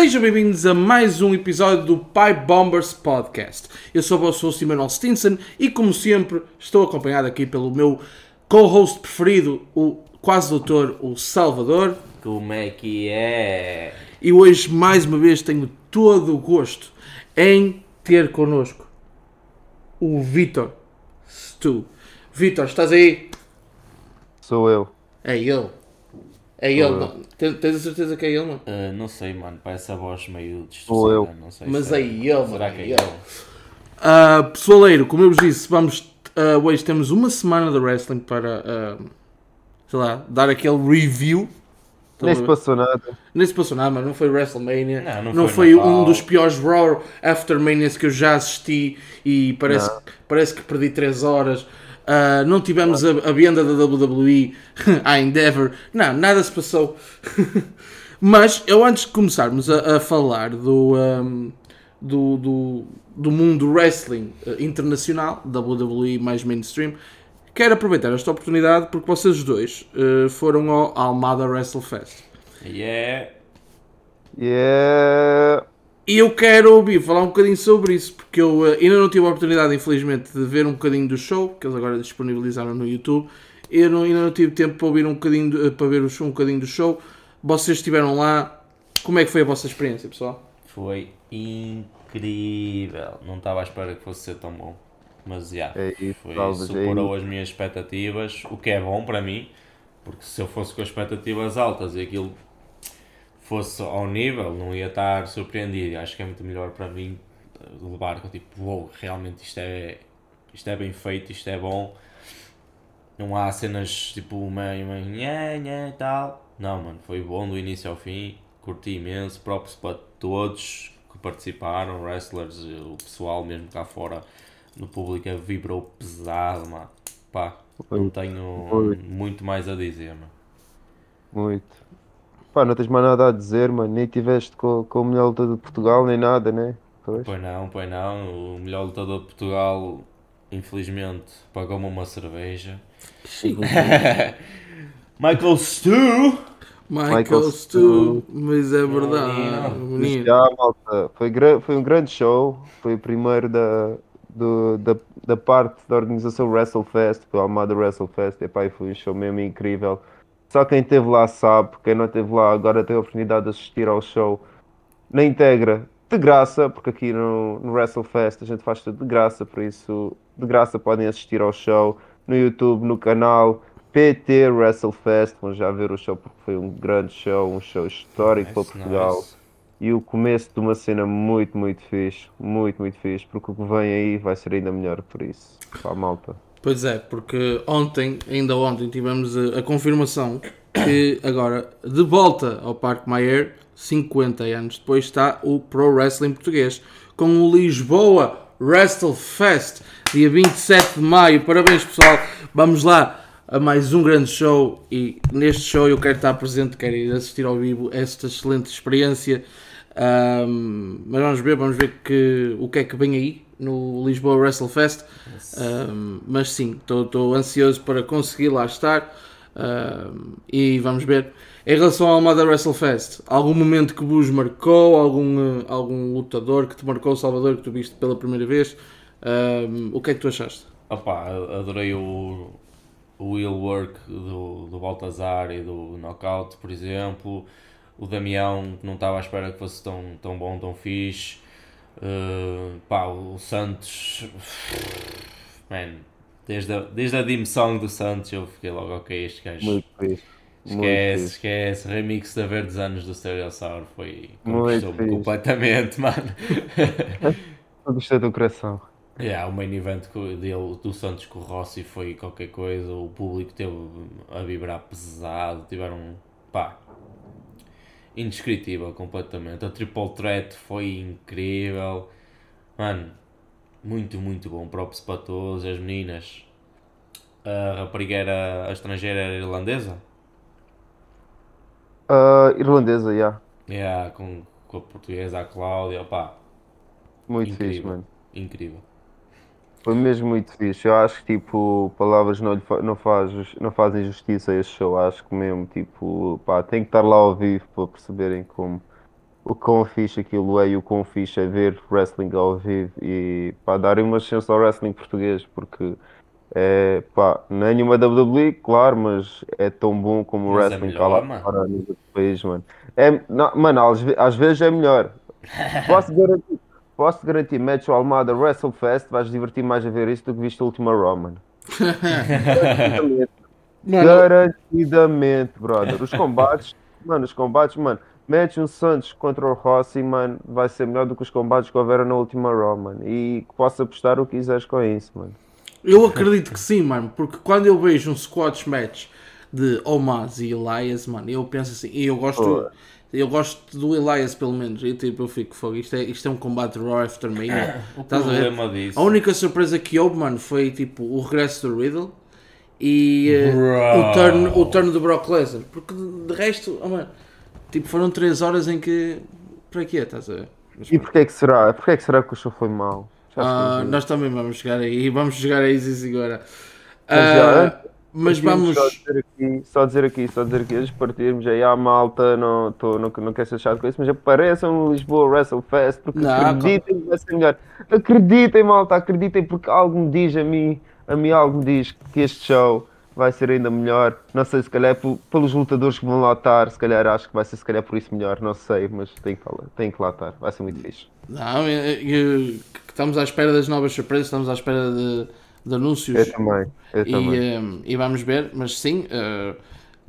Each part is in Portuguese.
Sejam bem-vindos a mais um episódio do Pipe Bombers Podcast. Eu sou o vosso host Emanuel Stinson e, como sempre, estou acompanhado aqui pelo meu co-host preferido, o quase doutor, o Salvador. Como é que é? E hoje, mais uma vez, tenho todo o gosto em ter connosco o Vitor Stu. Vitor, estás aí? Sou eu. É ele. É ele, não. Tens tens a certeza que é ele, mano? Ah, não sei, mano. Parece a voz meio Sou eu. distorcida. Não sei Mas se é ele, mano. Será que é é ele? Ah, pessoaleiro, como eu vos disse, vamos. ah, hoje temos uma semana de wrestling para. ah, sei lá, dar aquele review. Nem se passou nada. Nem se passou nada, mano. Não foi WrestleMania. Não, não não foi foi, um dos piores Raw Aftermanias que eu já assisti e parece, Não. parece que perdi 3 horas. Ah, não tivemos a, a venda da WWE, a Endeavor. Não, nada se passou. Mas eu antes de começarmos a, a falar do, ahm, do, do, do mundo do wrestling eh, internacional, WWE mais mainstream, quero aproveitar esta oportunidade porque vocês dois eh, foram ao Almada WrestleFest. Yeah. Yeah. E eu quero ouvir falar um bocadinho sobre isso, porque eu eh, ainda não tive a oportunidade, infelizmente, de ver um bocadinho do show, que eles agora disponibilizaram no YouTube. Eu não- ainda não tive tempo para ouvir um bocadinho, do- eh, para ver um bocadinho do show. Vocês estiveram lá. Como é que foi a vossa experiência, pessoal? Foi incrível. Não estava à espera que fosse ser tão bom. Mas já. É isso, foi, é superou as minhas expectativas, o que é bom para mim. Porque se eu fosse com expectativas altas e aquilo fosse ao nível, não ia estar surpreendido. Acho que é muito melhor para mim levar com tipo, uou, realmente isto é, isto é bem feito, isto é bom. Não há cenas tipo meio, meio nhé, nhé e tal. Não, mano, foi bom do início ao fim. Curti imenso. Props para todos que participaram, wrestlers, o pessoal mesmo cá fora no público vibrou pesado, mano. Pá, não tenho muito mais a dizer, mano. Muito. Pá, não tens mais nada a dizer, mano. Nem tiveste com, com o melhor lutador de Portugal, nem nada, né? Pois. Pois não, pois não. O melhor lutador de Portugal, infelizmente, pagou-me uma cerveja. Michael Stu! Michael, Michael Stu, mas é verdade. Menino. Menino. já, malta, foi, foi um grande show. Foi o primeiro da, do- da, da parte da organização WrestleFest, do Almada WrestleFest. Epá, foi um show mesmo incrível. Só quem esteve lá sabe, quem não esteve lá agora tem a oportunidade de assistir ao show na íntegra, de graça, porque aqui no, no WrestleFest a gente faz tudo de graça, por isso de graça podem assistir ao show no YouTube, no canal PT WrestleFest. Vão já ver o show porque foi um grande show, um show histórico para Nice, Portugal. nice. E o começo de uma cena muito, muito fixe. Muito, muito fixe. Porque o que vem aí vai ser ainda melhor por isso. Pá, malta. Pois é, porque ontem, ainda ontem, tivemos a, a confirmação que agora, de volta ao Parque Mayer, 50 anos depois, está o Pro Wrestling Português, com o Lisboa Wrestle Fest, dia 27 de maio. Parabéns, pessoal. Vamos lá a mais um grande show e neste show eu quero estar presente, quero ir assistir ao vivo esta excelente experiência. Ahm, mas vamos ver, vamos ver que, o que é que vem aí no Lisboa Wrestle Fest. Um, mas sim, estou ansioso para conseguir lá estar um, e vamos ver. Em relação ao Almada WrestleFest, algum momento que vos marcou, algum, uh, algum lutador que te marcou, Salvador, que tu viste pela primeira vez, um, o que é que tu achaste? Opa, adorei o, o wheel work do, do Baltazar e do Knockout, por exemplo. O Damião, que não estava à espera que fosse tão, tão bom, tão fixe. Uh, pá, o Santos. Man, desde a, desde a dim song do Santos eu fiquei logo, ok, este gajo. Muito fixe. Muito Esquece, esquece. Remix da Verdes Anos do Stereossauro foi. Conquistou-me completamente, mano. Gostei do coração. Yeah, o main event dele, do Santos com o Rossi foi qualquer coisa, o público teve a vibrar pesado, tiveram, pá, indescritível completamente. A Triple Threat foi incrível, mano, muito, muito bom. Props para todos, as meninas. A rapariga era, a estrangeira era irlandesa? Ah, irlandesa, já. Yeah, com, com a portuguesa, a Cláudia, pá, Muito Incrível. fixe, mano. incrível. Foi mesmo muito fixe. Eu acho que tipo, palavras não, lhe fa- não, faz, jus- não fazem justiça a este show. Acho que mesmo, tipo, pá, tem que estar lá ao vivo para perceberem como, o quão fixe aquilo é e o quão fixe é ver wrestling ao vivo e pá, darem uma chance ao wrestling português porque é pá, não é nenhuma WWE, claro, mas é tão bom como o Mas é wrestling cá melhor, lá mano. fora no outro país, mano. É, não, mano, às, às vezes é melhor. Posso garantir, posso garantir, metes o Almada WrestleFest, vais divertir mais a ver isso do que viste o Ultima Raw, mano. Garantidamente. Mano, Garantidamente, brother. Os combates, mano, os combates, mano. Mete um Santos contra o Rossi, mano, vai ser melhor do que os combates que houveram na última Raw, mano. E que possa apostar o que quiseres com isso, mano. eu acredito que sim, mano, porque quando eu vejo um squash match de Omaz e Elias, mano, eu penso assim, e eu gosto, Pô. Eu gosto do Elias pelo menos, e tipo, eu fico fogo, isto é, isto é um combate Raw after Mania. O Estás a ver? problema disso. A única surpresa que houve, mano, foi tipo o regresso do Riddle e Bro. o, turn, o turn do Brock Lesnar. Porque de, resto, oh, mano, tipo, foram 3 horas em que. Para quê? Estás a ver? Mas, E porquê que será? Porquê que será que o show foi mau? Já Ah, nós também vamos chegar aí. Vamos chegar a isso agora. Já, mas vamos. Só dizer aqui, só dizer aqui, só dizer aqui, antes de partirmos aí à malta, não, tô, não, não quero ser chato com isso, mas apareçam no Lisboa WrestleFest, porque Não, acreditem que vai ser melhor. Acreditem, malta, acreditem, porque algo me diz a mim, a mim algo me diz que este show vai ser ainda melhor. Não sei, se calhar pel- pelos lutadores que vão lá estar, se calhar acho que vai ser se calhar por isso melhor, não sei, mas tem que, falar, tem que lá estar, vai ser muito fixe. Não, eu- eu- estamos à espera das novas surpresas, estamos à espera de, de anúncios. Eu também, eu e, também. eh, e vamos ver, mas sim, eh,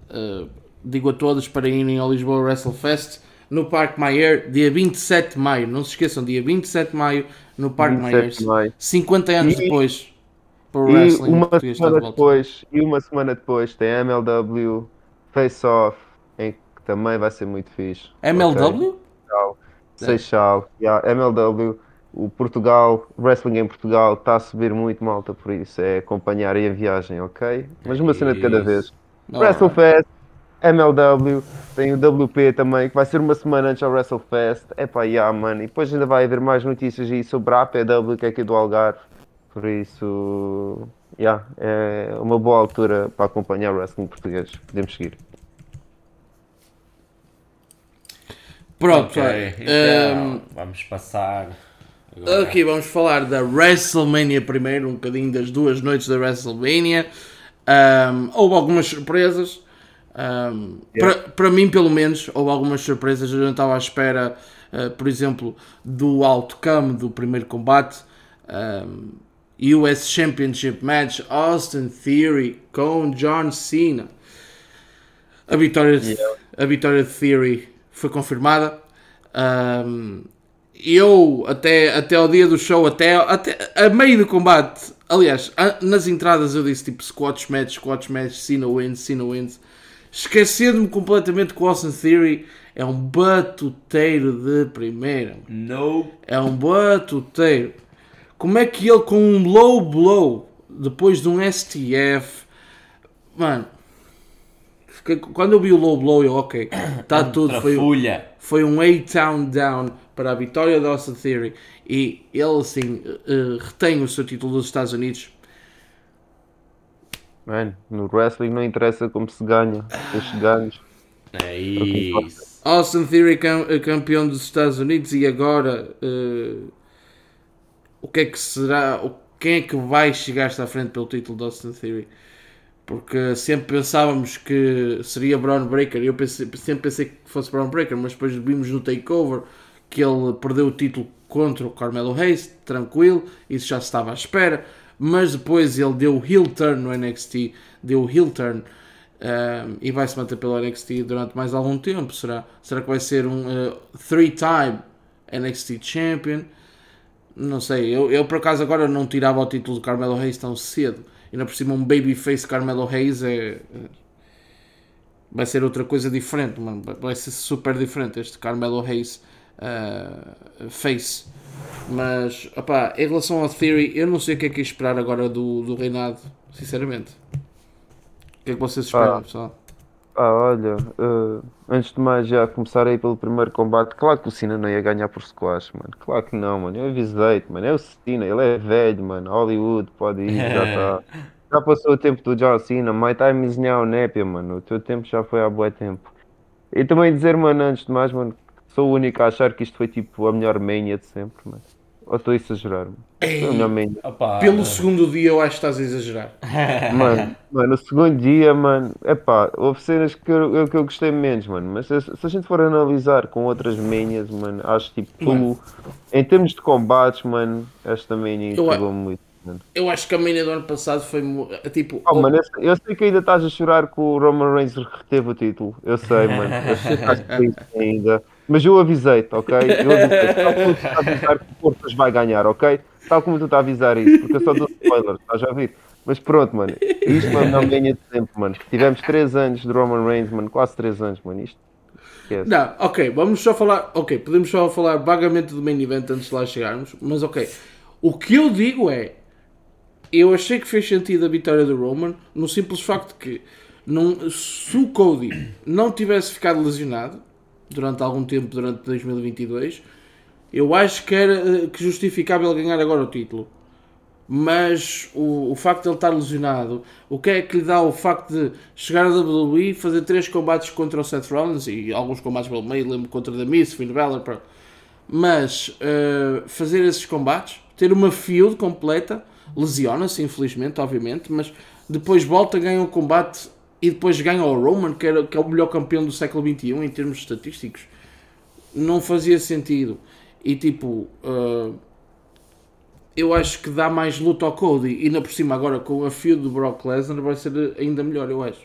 eh, digo a todos para irem ao Lisboa WrestleFest no Parque Mayer, dia 27 de maio. Não se esqueçam, dia 27 de maio no Parque 27 Mayer. de maio. 50 anos E- depois, para o E wrestling uma de semana volta. depois, e uma semana depois tem MLW Face Off, em que também vai ser muito fixe. MLW? Ok? Seixal, Seixal, yeah, MLW, o Portugal, o wrestling em Portugal está a subir muito malta, por isso é acompanhar aí a viagem, ok? Mas uma cena de cada vez. Alright. WrestleFest, MLW, tem o WP também, que vai ser uma semana antes ao WrestleFest. É pá, yeah, mano. E depois ainda vai haver mais notícias aí sobre a APW, que é aqui do Algarve. Por isso, yeah, é uma boa altura para acompanhar o wrestling português. Podemos seguir. Pronto, Ok, olha, então, ehm, vamos passar. Agora. Aqui vamos falar da WrestleMania primeiro, um bocadinho das duas noites da WrestleMania. Ahm, houve algumas surpresas. Ahm, para, para mim, pelo menos, houve algumas surpresas. Eu não estava à espera, ah, por exemplo, do outcome do primeiro combate. Ahm, US Championship Match Austin Theory com John Cena. A vitória de, a vitória de Theory foi confirmada. Ahm, eu, até, até ao dia do show, até, até a meio do combate, aliás, a- nas entradas eu disse tipo squash match, squash match, Cena wins, Cena wins. Esquecendo-me completamente que o Austin Theory é um batuteiro de primeira. No. É um batuteiro. Como é que ele com um low blow, depois de um STF, mano, fiquei- quando eu vi o low blow eu, ok, está tudo, foi, foi um A-Town down para a vitória da Austin Theory e ele assim eh, retém o seu título dos Estados Unidos. Mano, no wrestling não interessa como se ganha. Os ganhos. É isso. Austin Theory cam- eh, campeão dos Estados Unidos e agora eh, o que é que será? o- Quem é que vai chegar-se à frente pelo título de Austin Theory? Porque sempre pensávamos que seria Braun Breaker. Eu pensei- sempre pensei que fosse Braun Breaker, mas depois vimos no Takeover que ele perdeu o título contra o Carmelo Hayes, tranquilo, isso já se estava à espera. Mas depois ele deu o heel turn no NXT, deu o heel turn um, e vai se manter pelo NXT durante mais algum tempo. Será, será que vai ser um uh, three-time NXT Champion? Não sei, eu, eu por acaso agora não tirava o título do Carmelo Hayes tão cedo. Ainda por cima, um babyface Carmelo Hayes é. é- Vai ser outra coisa diferente, mano. Vai ser super diferente este Carmelo Hayes uh, face. Mas, opá, em relação ao Theory, eu não sei o que é que é esperar agora do, do reinado, sinceramente. O que é que vocês esperam, Ah. pessoal? Ah, olha, eh, antes de mais já começar aí pelo primeiro combate, claro que o Cena não ia ganhar por squash, mano. Claro que não, mano. Eu avisei-te, mano. É o Cena, ele é velho, mano. Hollywood, pode ir, já está. Já passou o tempo do John Cena. My time is now, népia, mano. O teu tempo já foi há bué tempo. E também dizer, mano, antes de mais, mano, sou o único a achar que isto foi tipo a melhor mania de sempre, mano. Ou estou a exagerar, mano. Foi a melhor mania. Opa, Pelo segundo dia eu acho que estás a exagerar. Mano, mano, o segundo dia, mano, epá, houve cenas que eu, que eu gostei menos, mano, mas se, se a gente for analisar com outras manias, mano, acho tipo, pelo, em termos de combates, mano, esta mania pegou muito, mano. Eu acho que a mania do ano passado foi tipo. Oh, mano, eu, sei- eu sei que ainda estás a chorar que o Roman Reigns reteve o título, eu sei, mano, eu sei que estás ainda, mas eu avisei-te, ok? Eu avisei-te, tal como tu a avisar que o Portas vai ganhar, ok? Tal como tu estás a avisar isso, porque eu só dou spoilers, estás a ouvir? Mas pronto, mano, isto foi a melhor mania de sempre, mano. Tivemos 3 anos de Roman Reigns, mano, quase 3 anos, mano, isto. Esquece. Não, ok, vamos só falar. Ok, podemos só falar vagamente do main event antes de lá chegarmos, mas ok. O que eu digo é. Eu achei que fez sentido a vitória do Roman no simples facto que não, se o Cody não tivesse ficado lesionado durante algum tempo, durante 2022, eu acho que era eh, que justificável ganhar agora o título. Mas o, o facto de ele estar lesionado, o que é que lhe dá o facto de chegar à WWE, fazer três combates contra o Seth Rollins e alguns combates pelo meio, lembro contra The Miz, Finn Balor, pá. mas eh, fazer esses combates, ter uma field completa, lesiona-se infelizmente, obviamente, mas depois volta, ganha o combate e depois ganha o Roman, que, era, que é o melhor campeão do século XXI em termos estatísticos. Não fazia sentido. E tipo, eh, eu acho que dá mais luta ao Cody e ainda por cima agora com a fio do Brock Lesnar vai ser ainda melhor, eu acho.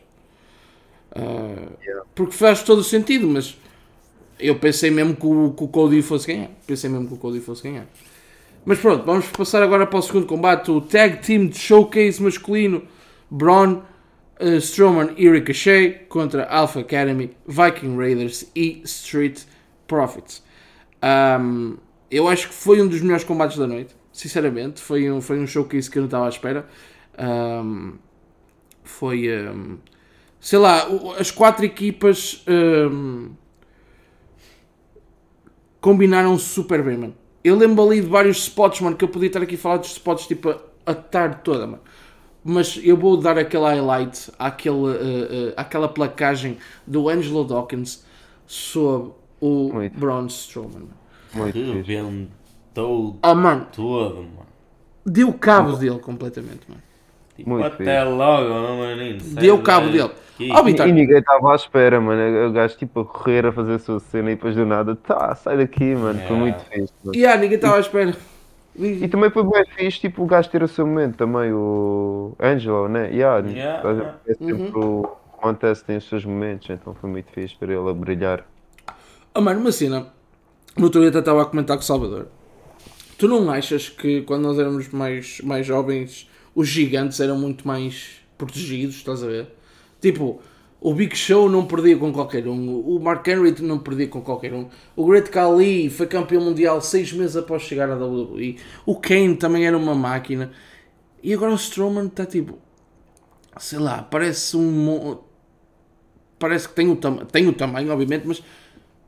Ah, Porque faz todo o sentido, mas eu pensei mesmo que o, que o Cody fosse ganhar. Pensei mesmo que o Cody fosse ganhar. Mas pronto, vamos passar agora para o segundo combate, o Tag Team Showcase masculino, Braun, eh, Strowman e Ricochet contra Alpha Academy, Viking Raiders e Street Profits. Ahm, eu acho que foi um dos melhores combates da noite, sinceramente. Foi um, foi um showcase que eu não estava à espera. Ahm, foi, ahm, sei lá, as quatro equipas combinaram super bem, mano. Eu lembro ali de vários spots, mano, que eu podia estar aqui a falar dos spots tipo a, a tarde toda, mano. Mas eu vou dar aquele highlight àquele, eh, eh, àquela placagem do Angelo Dawkins sobre o Muito. Braun Strowman. Muito rebentou Oh, mano, todo, mano. deu cabo dele completamente, mano. Tipo, Muito até logo, menino. Deu cabo dele. daqui. Ó, Vitor, E ninguém estava à espera, mano. O gajo tipo a correr a fazer a sua cena e depois do nada, tá, sai daqui, mano. Foi É. muito fixe. Mano. e ah, ninguém estava à espera. E também foi bem fixe, tipo, o gajo ter o seu momento também, o Angelo, né? Yeah, Yeah. É sempre Uhum. o Contest tem os seus momentos, então foi muito fixe ver ele a brilhar. Ah, mano, uma cena. No outro dia até estava a comentar com o Salvador. Tu não achas que quando nós éramos mais, mais jovens, os gigantes eram muito mais protegidos, estás a ver? Tipo, o Big Show não perdia com qualquer um, o Mark Henry não perdia com qualquer um, o Great Khali foi campeão mundial seis meses após chegar à WWE, o Kane também era uma máquina, e agora o Strowman está tipo, sei lá, parece um. Parece que tem o, tam tem o tamanho, obviamente, mas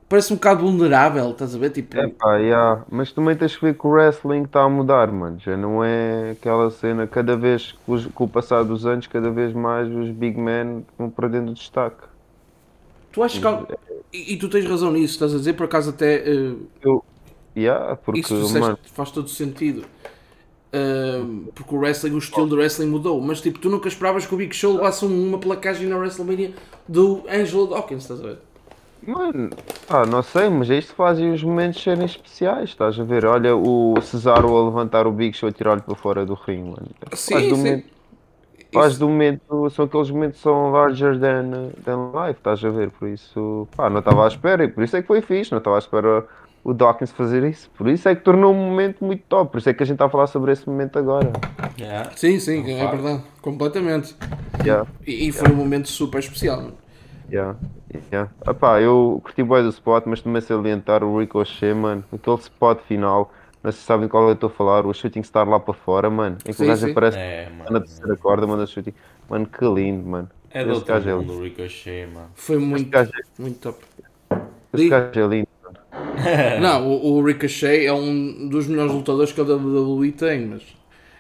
parece um bocado vulnerável, estás a ver? Tipo, É pá, yeah. mas também tens que ver que o wrestling está a mudar, mano. Já não é aquela cena, cada vez, com, o passar dos anos, cada vez mais os big men vão perdendo destaque. tu achas que. E, e tu tens razão nisso, estás a dizer, por acaso até. eh, Eu, yeah, porque, isso tu disseste mano, faz todo sentido. Ahm, porque o wrestling, o estilo do wrestling mudou, mas tipo, tu nunca esperavas que o Big Show levasse um- uma placagem na WrestleMania do Angelo Dawkins, estás a ver? Mano, ah, não sei, mas isto fazem os momentos serem especiais, estás a ver? Olha o Cesaro a levantar o Big Show e tirar-lhe para fora do ringue, mano. Sim, faz do sim. momento, faz Isso- do momento, são aqueles momentos que são larger than, than life, estás a ver? Por isso, pá, não estava à espera e por isso é que foi fixe, não estava à espera o Dawkins fazer isso. Por isso é que tornou um momento muito top, por isso é que a gente está a falar sobre esse momento agora. Yeah. Sim, sim, é verdade, completamente. Yeah. E, e foi um momento super especial, mano. Yeah, yeah. Epá, eu curti bem do spot, mas também salientar o Ricochet, mano. Aquele spot final, não sei se sabem qual eu estou a falar, o shooting star lá para fora, mano. Em que Sim, o gajo sim. aparece É, na mano. terceira corda, manda shooting. Mano, que lindo, mano. É do outro é mundo, lindo. o Ricochet, mano. Foi muito, gajo muito top. Esse gajo é lindo, mano. Não, o, o Ricochet é um dos melhores lutadores que a WWE tem, mas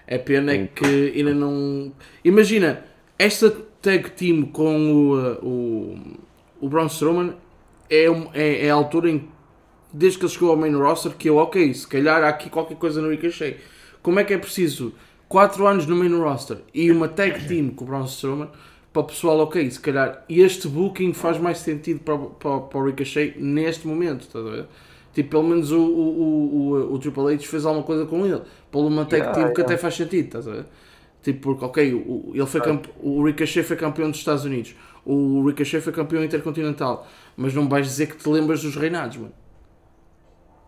é pena é que ainda não. Imagina, esta tag team com o, uh, o, o Braun Strowman é, um- é, é a altura em desde que ele chegou ao main roster, que eu, ok, se calhar há aqui qualquer coisa no Ricochet. Como é que é preciso 4 anos no main roster e uma tag team com o Braun Strowman para o pessoal, ok, se calhar este booking faz mais sentido para, o- para, para o Ricochet neste momento, estás a ver? Tipo, pelo menos o, o, o, o, Triple H fez alguma coisa com ele, pô uma tag Yeah, team que yeah. até faz sentido, estás a ver? Tipo, porque, ok, o, ele foi campe... o Ricochet foi campeão dos Estados Unidos, o Ricochet foi campeão intercontinental, mas não vais dizer que te lembras dos reinados, mano.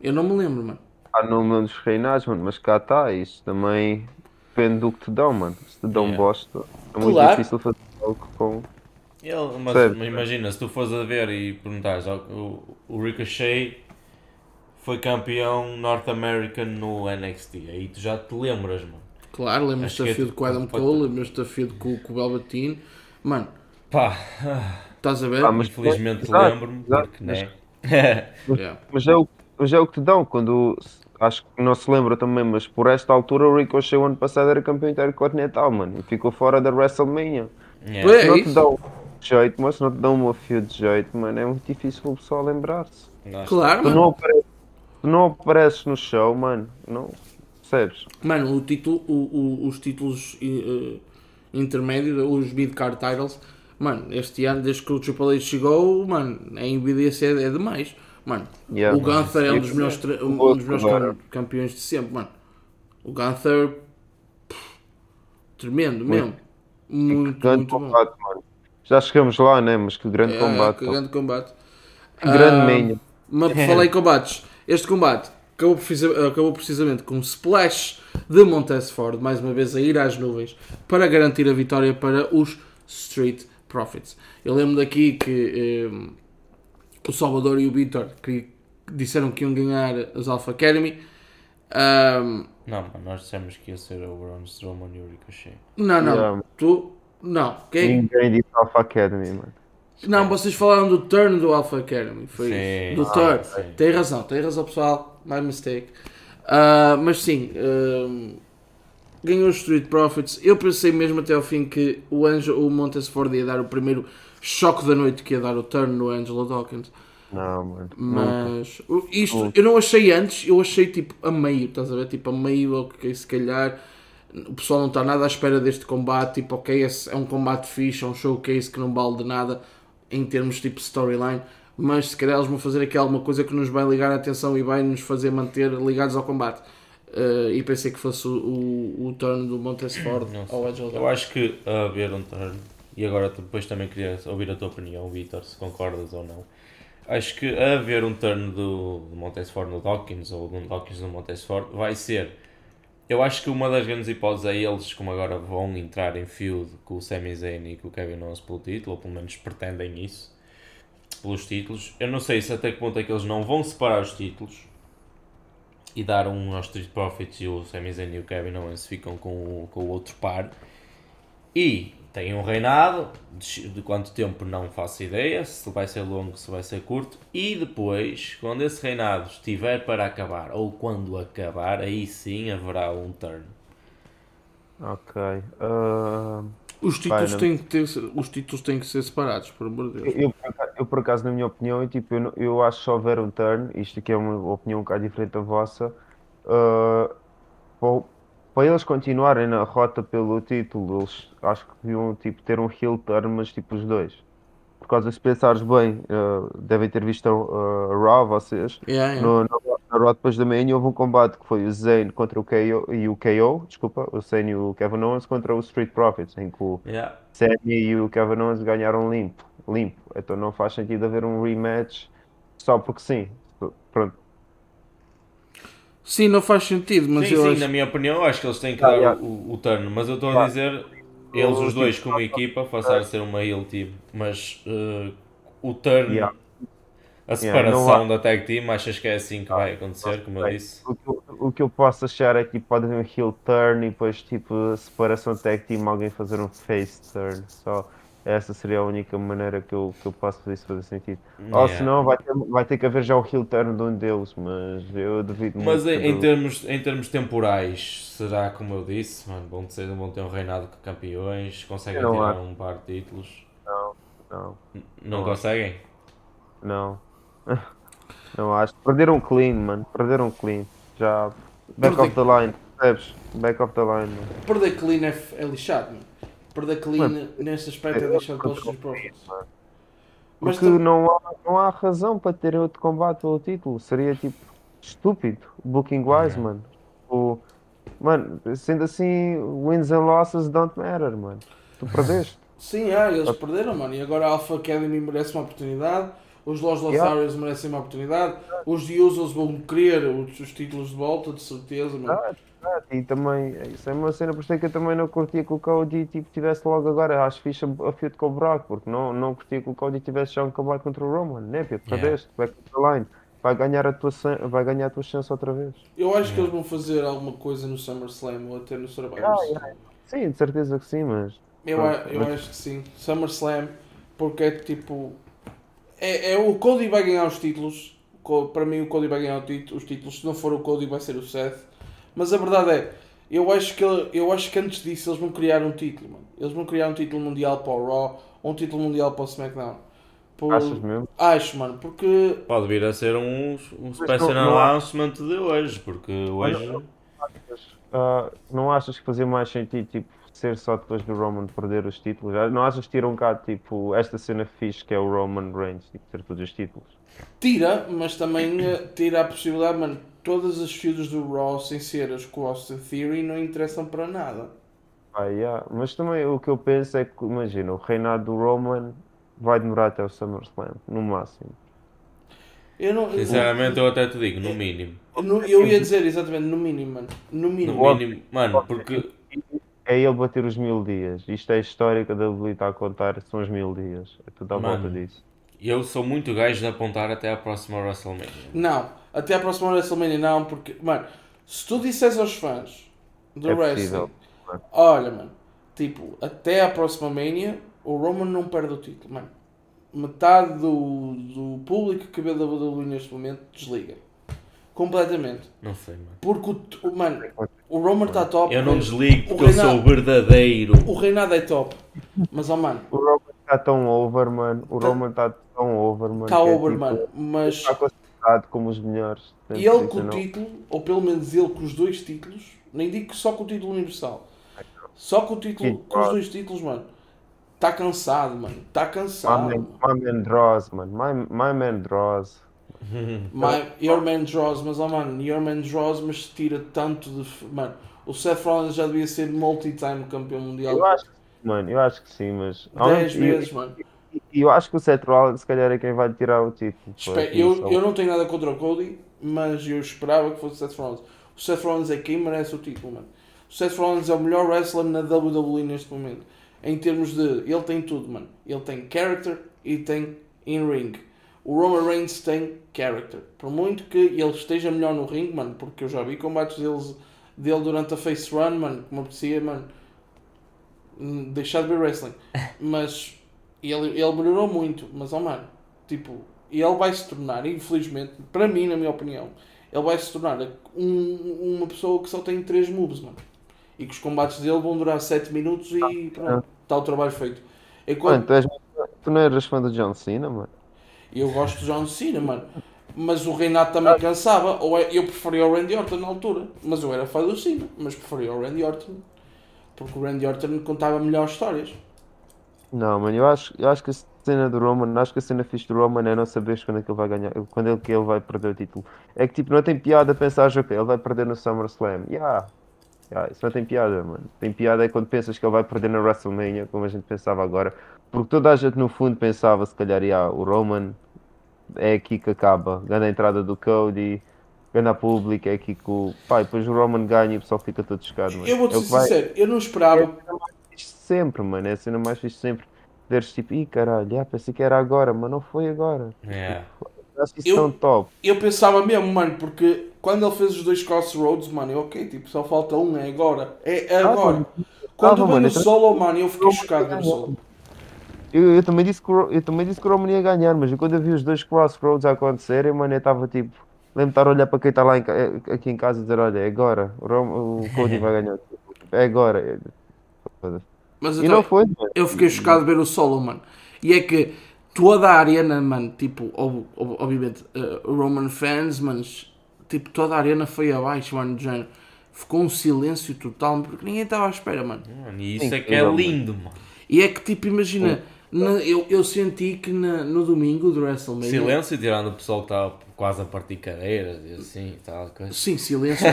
Eu não me lembro, mano. Há nome dos reinados, mano, mas cá está, isso também depende do que te dão, mano. Se te dão Yeah. bosta, é muito Claro. difícil fazer algo com. Ele, mas, mas imagina, se tu fores a ver e perguntares, ó, o, o Ricochet foi campeão North American no NXT, aí tu já te lembras, mano. Claro, lembras-te Acho da que é com o Adam. Cole, lembras-te da feud com, com o Velveteen. Mano, Pá, estás a ver? Ah, mas- infelizmente lembro-me, porque né? Yeah. Mas é, o, mas é o que te dão, quando. Acho que não se lembra também, mas por esta altura o Ricochet o ano passado era campeão intercontinental, mano, e ficou fora da WrestleMania. Yeah. É. não te dão de jeito, mas se não te dão uma feud de jeito, mano, é muito difícil o pessoal lembrar-se. Claro, Tu mano. não, apareces, tu não apareces no show, mano, não percebes? Mano, o título, o- o- os títulos eh, intermédios, os mid-card titles, mano, este ano, desde que o Triple H chegou, mano, a NBDC é, é demais. Mano, Yeah, o Gunther é um dos tre- um outro dos cam- campeões de sempre, mano. O Gunther, pff, tremendo mesmo. Muito, Grande muito bom. combate, mano. Já chegamos lá, né? Mas que grande É, combate. que pô. grande combate. Que grande manha. Mas em combates, este combate acabou, acabou precisamente com um splash de Montez Ford, mais uma vez a ir às nuvens, para garantir a vitória para os Street Profits. Eu lembro daqui que eh, o Salvador e o Vitor que disseram que iam ganhar as Alpha Academy. Ahm, Não, mano, nós dissemos que ia ser o Braun Strowman e o Ricochet. não, não, Yeah. tu. Não, quem? Ninguém disse Alpha Academy, mano. Não, vocês falaram do turn do Alpha Academy. Foi Sim, isso. Do sim, turn. sim. Tem razão, tem razão, pessoal. My mistake. Ah, mas sim, ahm, ganhou os Street Profits. Eu pensei mesmo até ao fim que o, Anjo, o Montez Ford ia dar o primeiro choque da noite que ia dar o turn no Angelo Dawkins. Não, mano. Nunca. Mas o- isto eu não achei antes, eu achei tipo a meio, estás a ver? Tipo a meio, ok, se calhar o pessoal não está nada à espera deste combate. Tipo, ok, esse é um combate fixe, é um showcase que não vale de nada em termos tipo storyline. Mas se calhar eles vão fazer aqui alguma coisa que nos vai ligar a atenção e vai nos fazer manter ligados ao combate. Eh, e pensei que fosse o, o, o turn do Montez Ford ao Edge Eu acho que a haver um turn, e agora depois também queria ouvir a tua opinião, Vitor, se concordas ou não. Acho que a haver um turn do, do Montez Ford no Dawkins ou do Dawkins no Montez Ford vai ser. Eu acho que uma das grandes hipóteses é eles, como agora vão entrar em feud com o Sami Zayn e com o Kevin Owens pelo título, ou pelo menos pretendem isso, pelos títulos. Eu não sei se até que ponto é que eles não vão separar os títulos e dar um aos Street Profits e o Sami Zayn e o Kevin Owens ficam com o, com o outro par. E tem um reinado, de, de quanto tempo não faço ideia, se vai ser longo, se vai ser curto. E depois, quando esse reinado estiver para acabar, ou quando acabar, aí sim haverá um turn. Ok. ah, Os títulos, têm que ter, os títulos têm que ser separados, por amor de Deus. eu, por acaso- eu, por acaso, na minha opinião, eu, tipo, eu, eu acho que se houver um turn, isto aqui é uma opinião um bocado diferente da vossa, ah, para, eles continuarem na rota pelo título, eles acho que deviam tipo, ter um heel turn, mas tipo os dois. Por causa, se pensares bem, ah, devem ter visto a, a Raw, vocês. Yeah, yeah. No, no, na Raw depois da manhã houve um combate que foi o Zayn contra o KO e o KO, desculpa, o Zayn e o Kevin Owens contra o Street Profits, em que o Yeah. Sami e o Kevin Owens ganharam limpo, limpo. Então não faz sentido haver um rematch só porque sim. Pronto. Sim, não faz sentido, mas sim, eu sim, acho... na minha opinião, eu acho que eles têm que Ah, dar yeah. o, o turn, mas eu estou a dizer, eles os dois como equipa, passar a ser uma heel team, mas eh, o turn, Yeah. a Yeah, separação da tag team, achas que é assim que vai acontecer, como eu disse? O que, eu, o que eu posso achar é que pode haver um heel turn e depois tipo separação tag team, alguém fazer um face turn. Só essa seria a única maneira que eu, que eu posso fazer isso fazer sentido. Ou Yeah. senão vai ter, vai ter que haver já o heel turn de um deles, mas eu duvido Mas muito. em, que em do- termos, em termos temporais, será como eu disse, mano, vão ter, vão ter um reinado de campeões, conseguem não tirar acho. um par de títulos? Não, N- Não Não acho. conseguem? não. Não acho. Perderam clean, mano. Perderam clean. Já. Back Perdi- of the line. Percebes? Back of the line, mano. Perder clean é, é lixado, mano. Perder clean nesse aspecto é eu- lixado para os seus Profits. Mas Porque tam- não, há, não há razão para terem outro combate pelo título. Seria tipo estúpido. Booking wise, Uhum. mano. O, mano, sendo assim, wins and losses don't matter, mano. Tu perdeste. Sim, é, eles perderam, mano. E agora a Alpha Academy merece uma oportunidade. Os Los Yeah. Lotharios merecem uma oportunidade. Os de Usos vão querer os, os títulos de volta, de certeza, mano. Ah, e também, isso é uma cena por isso é que eu também não curtia que o Cody tipo, tivesse logo agora. Acho fixe a, a feud com o Brock, porque não, não curtia que o Cody tivesse já um combate contra o Roman. Né, Pia? Perdeste, back of the line. Vai ganhar, a tua, vai ganhar a tua chance outra vez. Eu acho que eles vão fazer alguma coisa no SummerSlam ou até no Survivor Ah, Series. yeah. Sim, de certeza que sim, mas. Eu, a- eu acho que sim. SummerSlam, porque é tipo. É, é o Cody vai ganhar os títulos. Para mim, o Cody vai ganhar os títulos. Se não for o Cody, vai ser o Seth. Mas a verdade é, eu acho que, eu acho que antes disso eles vão criar um título, mano. Eles vão criar um título mundial para o Raw, ou um título mundial para o SmackDown. Por- Achas mesmo? Acho, mano, porque. Pode vir a ser um, um special não- não announcement de hoje, porque hoje. Ah, não achas que fazia mais sentido tipo, ser só depois do Roman perder os títulos? Já Não achas que tira um bocado tipo, esta cena fixe que é o Roman Reigns, tipo, ter todos os títulos? Tira, mas também eh, tira a possibilidade, mano. Todas as feudas do Raw sem ser as com Austin Theory não interessam para nada. Ah, yeah. Mas também o que eu penso é que, imagina, o reinado do Roman vai demorar até o SummerSlam, no máximo. Eu não. eu- Sinceramente, eu até te digo, no mínimo. No- eu ia dizer exatamente, no mínimo, mano. No No mínimo. mínimo, mano, porque É ele bater os mil dias. Isto é a história que a WWE está a contar, são os mil dias. É tudo à Mano. volta disso. eu sou muito gajo de apontar até à próxima WrestleMania. Não, até à próxima WrestleMania não, porque, mano, se tu disseres aos fãs do É wrestling, possível. olha, mano, tipo, até à próxima Mania, o Roman não perde o título, mano. Metade do, do público que vê a WWE neste momento desliga. Completamente. Não sei, mano. Porque o, mano, o Roman está top. Eu não desligo porque eu sou verdadeiro. O reinado é top. Mas, ó, mano, O Roman está tão over, mano. O Roman está tão over, mano. está é, over, tipo, mano. Mas Está como os melhores. E ele com o Não. título, ou pelo menos ele com os dois títulos, nem digo só com o título universal, só com o título, Sim, com os dois títulos, mano, está cansado, mano, está cansado. My man, mano. my man draws, mano. My, my man draws. My, your man draws, mas oh mano, your man draws, mas tira tanto de. Mano, o Seth Rollins já devia ser multi-time campeão mundial Eu acho que mano, eu acho que sim, mas. 10 eu- vezes, mano. E eu acho que o Seth Rollins, se calhar, é quem vai tirar o título. Espe- Pô, Eu, eu não tenho nada contra o Cody, mas eu esperava que fosse o Seth Rollins. O Seth Rollins é quem merece o título, mano. O Seth Rollins é o melhor wrestler na WWE neste momento. Em termos de. Ele tem tudo, mano. Ele tem character e tem in-ring. O Roman Reigns tem character. Por muito que ele esteja melhor no ring, mano, porque eu já vi combates deles, dele durante a Face Run, mano, como aprecia, mano. hum, Deixar de ver wrestling. Mas ele, ele melhorou muito. Mas, oh, mano, tipo, ele vai se tornar, infelizmente, para mim, na minha opinião, ele vai se tornar um- uma pessoa que só tem 3 moves, mano. E que os combates dele vão durar 7 minutos e pronto, está o trabalho feito. É Mano, tu, és, tu não eras fã do John Cena, mano? eu gosto de John Cena, mano. Mas o Reinado também cansava. Ou é- eu preferia o Randy Orton na altura. Mas eu era fã do Cena. Mas preferia o Randy Orton. Porque o Randy Orton contava melhores histórias. Não, mano, eu acho, eu acho que a cena do Roman, acho que a cena fixe do Roman é não saberes quando é que ele vai ganhar, quando é que ele vai perder o título. É que tipo, não tem piada pensar, ok, ele vai perder no SummerSlam. Yeah. Yeah, isso não tem piada, mano. Tem piada é quando pensas que ele vai perder na WrestleMania, como a gente pensava agora. Porque toda a gente no fundo pensava, se calhar, yeah, o Roman é aqui que acaba. Ganha a entrada do Cody, ganha a público, é aqui que o. Pai, depois o Roman ganha e o pessoal fica todo chocado. Eu vou-te É ser vai- sincero. Eu não esperava. Fixe sempre, mano. É a cena mais fixe sempre. Veres tipo, ih caralho, ah, pensei que era agora, mas não foi agora. É. Acho que isso Eu- tão top. Eu pensava mesmo, mano, porque quando ele fez os dois crossroads, mano, eu ok, tipo, só falta um, é agora. É agora. Quando veio o então- solo, mano, eu fiquei chocado com o solo. Eu, eu também disse que o, eu também disse que o Roman ia ganhar, mas eu, quando eu vi os dois crossroads a acontecerem, mano, eu estava tipo. Lembro de estar a olhar para quem está lá em eh, aqui em casa e dizer, olha, é agora, o, Rom- o Cody vai ganhar. É agora. Mas E então, não foi, mano. eu fiquei chocado de ver o solo, mano. E é que toda a arena, mano, tipo, ob- ob- obviamente, eh, Roman fans, mas tipo, toda a arena foi abaixo, mano, do género. Ficou um silêncio total, porque ninguém estava à espera, mano. Mano, e isso Sim, é que é lindo, mano. E é que, tipo, imagina, na- eu, eu senti que na- no domingo do WrestleMania. Silêncio, tirando o pessoal que estava quase a partir cadeiras e assim e tal. Coisa. Sim, silêncio,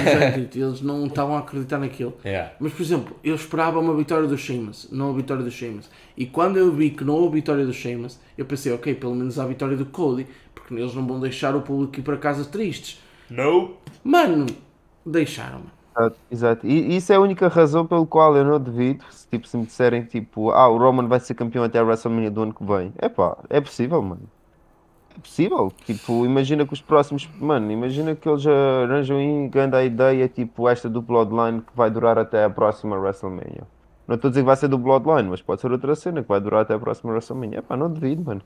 eles não estavam a acreditar naquilo. Yeah. Mas, por exemplo, eu esperava uma vitória do Sheamus, não a vitória do Sheamus. E quando eu vi que não houve vitória do Sheamus, eu pensei, ok, pelo menos há a vitória do Cody, porque eles não vão deixar o público ir para casa tristes. No. Mano, deixaram, mano. Exato, exato. E isso é a única razão pelo qual eu não devido, se, tipo, se me disserem tipo, ah, o Roman vai ser campeão até a WrestleMania do ano que vem. É pá, é possível, mano. É possível. Tipo, imagina que os próximos, mano, imagina que eles arranjam aí grande ideia, tipo, esta do Bloodline que vai durar até a próxima WrestleMania. Não estou a dizer que vai ser do Bloodline, mas pode ser outra cena que vai durar até a próxima WrestleMania. É pá, não devido, mano.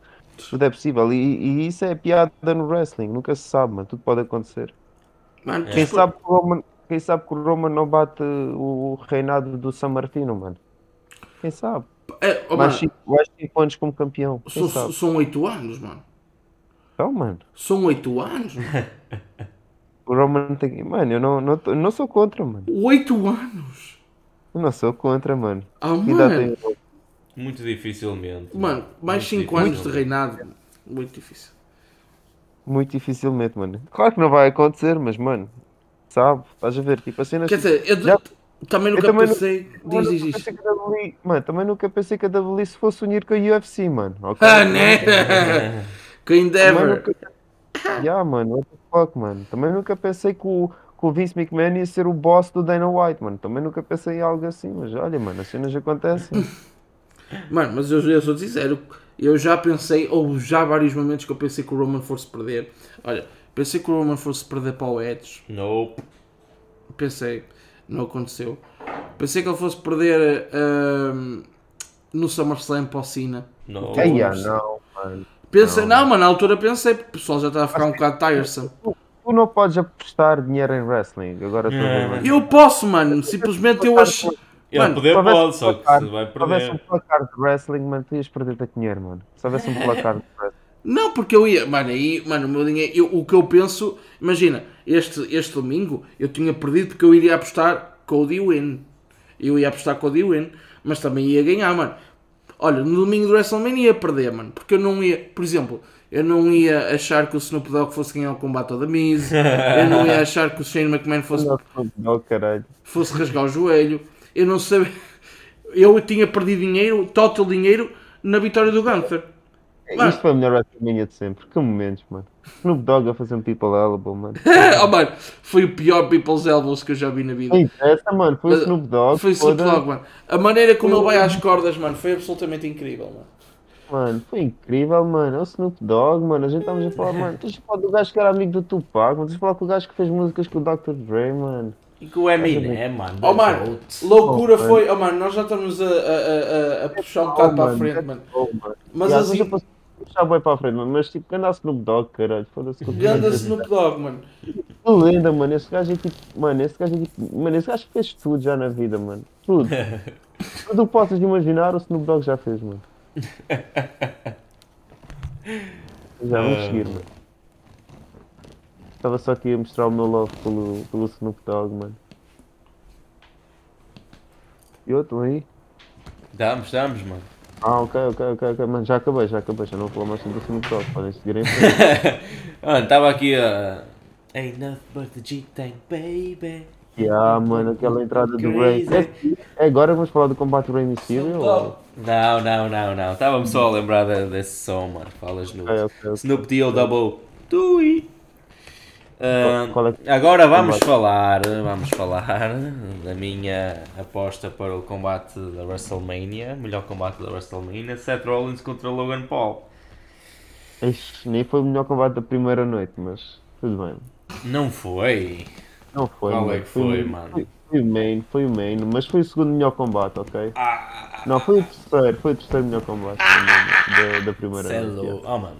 Tudo é possível. E, e isso é piada no wrestling, nunca se sabe, mano. Tudo pode acontecer. Mano, Quem tipo, sabe, que o Roman, quem sabe que o Roman não bate o reinado do San Martino, mano? Quem sabe? é, oh, Mais mano, 5 mais cinco anos como campeão. Quem são, sabe? são 8 anos, mano. Então, mano, São 8 anos, mano. o Roman tem. Mano, eu não, não, tô- não sou contra, mano. 8 anos. Eu não sou contra, mano. Ah, mano. Muito dificilmente. Mano, mais Muito 5 anos de reinado. Muito difícil. Muito dificilmente, mano. Claro que não vai acontecer, mas, mano, sabe? Estás a ver? Tipo, a cena. Quer dizer, eu Já- também nunca também não- pensei. Mano, Diz, diz, diz. pensei a WWE Mano, também nunca pensei que a WWE se fosse unir com a UFC, mano. ok? Ah, né? Com Também Endeavor. nunca... Yeah, mano, what the fuck, mano. Também nunca pensei que o, que o Vince McMahon ia ser o boss do Dana White, mano. Também nunca pensei em algo assim, mas olha, mano, as cenas acontecem. Mano, mas eu, eu sou sincero, eu já pensei, ou já há vários momentos que eu pensei que o Roman fosse perder. Olha, pensei que o Roman fosse perder para o Edge. Nope. Pensei, não aconteceu. Pensei que ele fosse perder ahm, no SummerSlam para o Cena. Que- Ai, ah, não, mano. Pensei, não, mano, na altura pensei, porque o pessoal já estava a ficar um bocado tiresome. Tu não podes apostar dinheiro em wrestling. Agora estou a ver. Eu posso, mano, simplesmente eu acho. Ele Mano, poder pode, um só que se vai Se houvesse um perder. placar de wrestling, mano, tu ias perder teu dinheiro, mano. Se houvesse um placar de wrestling. Não, porque eu ia, mano, aí, mano, o meu dinheiro, eu- o que eu penso, imagina, este, este domingo eu tinha perdido porque eu iria apostar Cody Win. Eu ia apostar Cody Win, mas também ia ganhar, mano. Olha, no domingo do WrestleMania ia perder, mano, porque eu não ia, por exemplo, eu não ia achar que o Snoop Dogg fosse ganhar o combate ao The Miz, eu não ia achar que o Shane McMahon fosse, Não, caralho. fosse rasgar o joelho, eu não sabia, eu tinha perdido dinheiro, total dinheiro, na vitória do Gunther. Mano. Isto foi a melhor WrestleMania de sempre. Que momentos, mano. Snoop Dogg a fazer um people elbow, mano. oh, mano, foi o pior People's Elbows que eu já vi na vida. Interessa, mano. Foi o Snoop Dogg. Foi Snoop foda-se. Dogg, mano. A maneira como ele vai às cordas, mano, foi absolutamente incrível, mano. Mano, foi incrível, mano. É o Snoop Dogg, mano. A gente estamos a falar, mano. Tens de falar do gajo que era amigo do Tupac, mano. Tens de falar com o gajo que fez músicas com o Dr. Dre, mano. E com o Eminem, mano. Oh, mano, loucura Oh, foi. Oh, mano, nós já estamos a, a, a, a puxar um bocado Oh, para a frente, mano. Oh, mano. Mas Yeah, assim, puxar bem para a frente, mano. Mas tipo, anda Snoop Dogg, caralho. Foda-se. com ganda. Snoop Dogg, mano. Que lenda, mano. Esse gajo é tipo. Mano, esse gajo é tipo. Mano, esse gajo fez tudo já na vida, mano. Tudo. tudo o que possas imaginar, o Snoop Dogg já fez, mano. Já vamos Ah. seguir, mano. Estava só aqui a mostrar o meu love pelo, pelo Snoop Dogg, mano. E outro aí? Damos, damos, mano. Ah, ok, ok, ok, ok, mano. Já acabei, já acabei. Já não vou falar mais sobre o Dogg. Podem seguir em frente. Mano, estava aqui a. Ain't nothing but the G-Tank, baby. ah, mano, aquela entrada do Ray. É, é agora vamos falar do combate Rey Mysterio? ou- Não, não, não, não. Estava-me só a lembrar de- desse som, mano. Falas no. Ok, ok, ok. Snoop Deal Double Tui. Ah, é agora vamos combate? falar, vamos falar da minha aposta para o combate da WrestleMania, melhor combate da WrestleMania, Seth Rollins contra Logan Paul. Ixi, nem foi o melhor combate da primeira noite, mas tudo bem. Não foi? Não foi, Qual é que foi, o- mano? Foi, o main, foi o main, mas foi o segundo melhor combate, ok? Ah, Não, foi o terceiro, foi o terceiro melhor combate da, da primeira é louco. Oh, mano,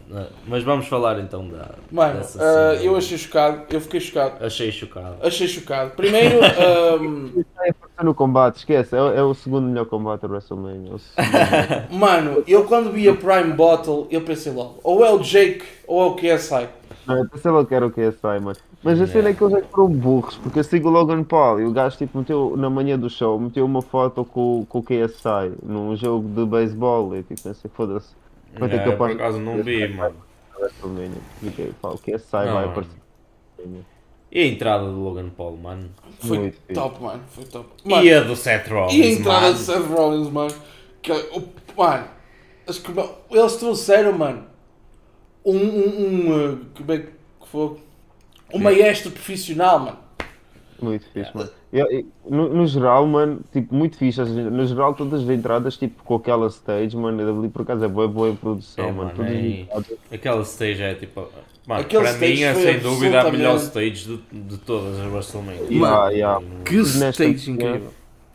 mas vamos falar então da. Mano, dessa ah, cena. eu achei chocado, eu fiquei chocado. Achei chocado. Achei chocado. Primeiro, pensa no combate, esquece, é, é o segundo melhor combate da WrestleMania. é. Mano, eu quando vi a Prime Bottle, eu pensei logo, ou é o Jake ou é o KSI. Não, eu pensei logo que era o é mano. Mas a cena é que eles é que foram burros, porque eu sigo o Logan Paul e o gajo tipo, meteu na manhã do show, meteu uma foto com, com o KSI num jogo de beisebol e tipo, pensei, foda-se. Vai ter É, que por apanhar acaso não vi, mano. O KSI Não, vai aparecer. E a entrada do Logan Paul, mano. Foi Muito top, mano, foi top. Mano, E a do Seth Rollins, E a entrada mano. de Seth Rollins, mano. Que, o- mano, acho que eles trouxeram, mano, um. um, um uh, como é que foi? Um maestro profissional, mano. Muito fixe, mano. Eu- eu- no, no geral, mano, tipo, muito fixe. as- No geral, todas as entradas, tipo, com aquela stage, mano, ali por acaso é boa, boa em produção, É, mano. mano, é- Aquela stage é tipo. Mano, Aquele para mim é sem dúvida a melhor stage de, de todas as WrestleMania. Yeah, yeah. Que stage incrível.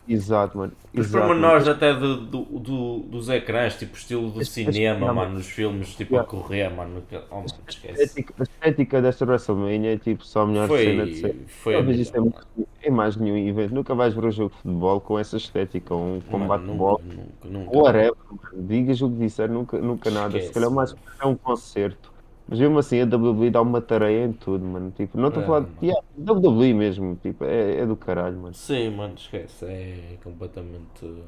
Exato, mano. Os pormenores até do, do, do- dos ecrãs, tipo estilo do cinema, este- mano, nos filmes, tipo Yeah. a correr, mano. Oh, mano A estética, a estética desta WrestleMania é tipo só a melhor cena de Foi, sempre. foi a Talvez isto é, é mais nenhum evento. Nunca vais ver um jogo de futebol com essa estética, um combate de bola. Whatever, mano. digas o que disser, nunca, nunca nada. Se Esquece, calhar mais é um concerto. Mas mesmo assim a WWE dá uma tareia em tudo, mano. Tipo, não estou a É, falar mano. de yeah, WWE mesmo, tipo, é, é do caralho, mano. Sim, mano, esquece. É completamente uh,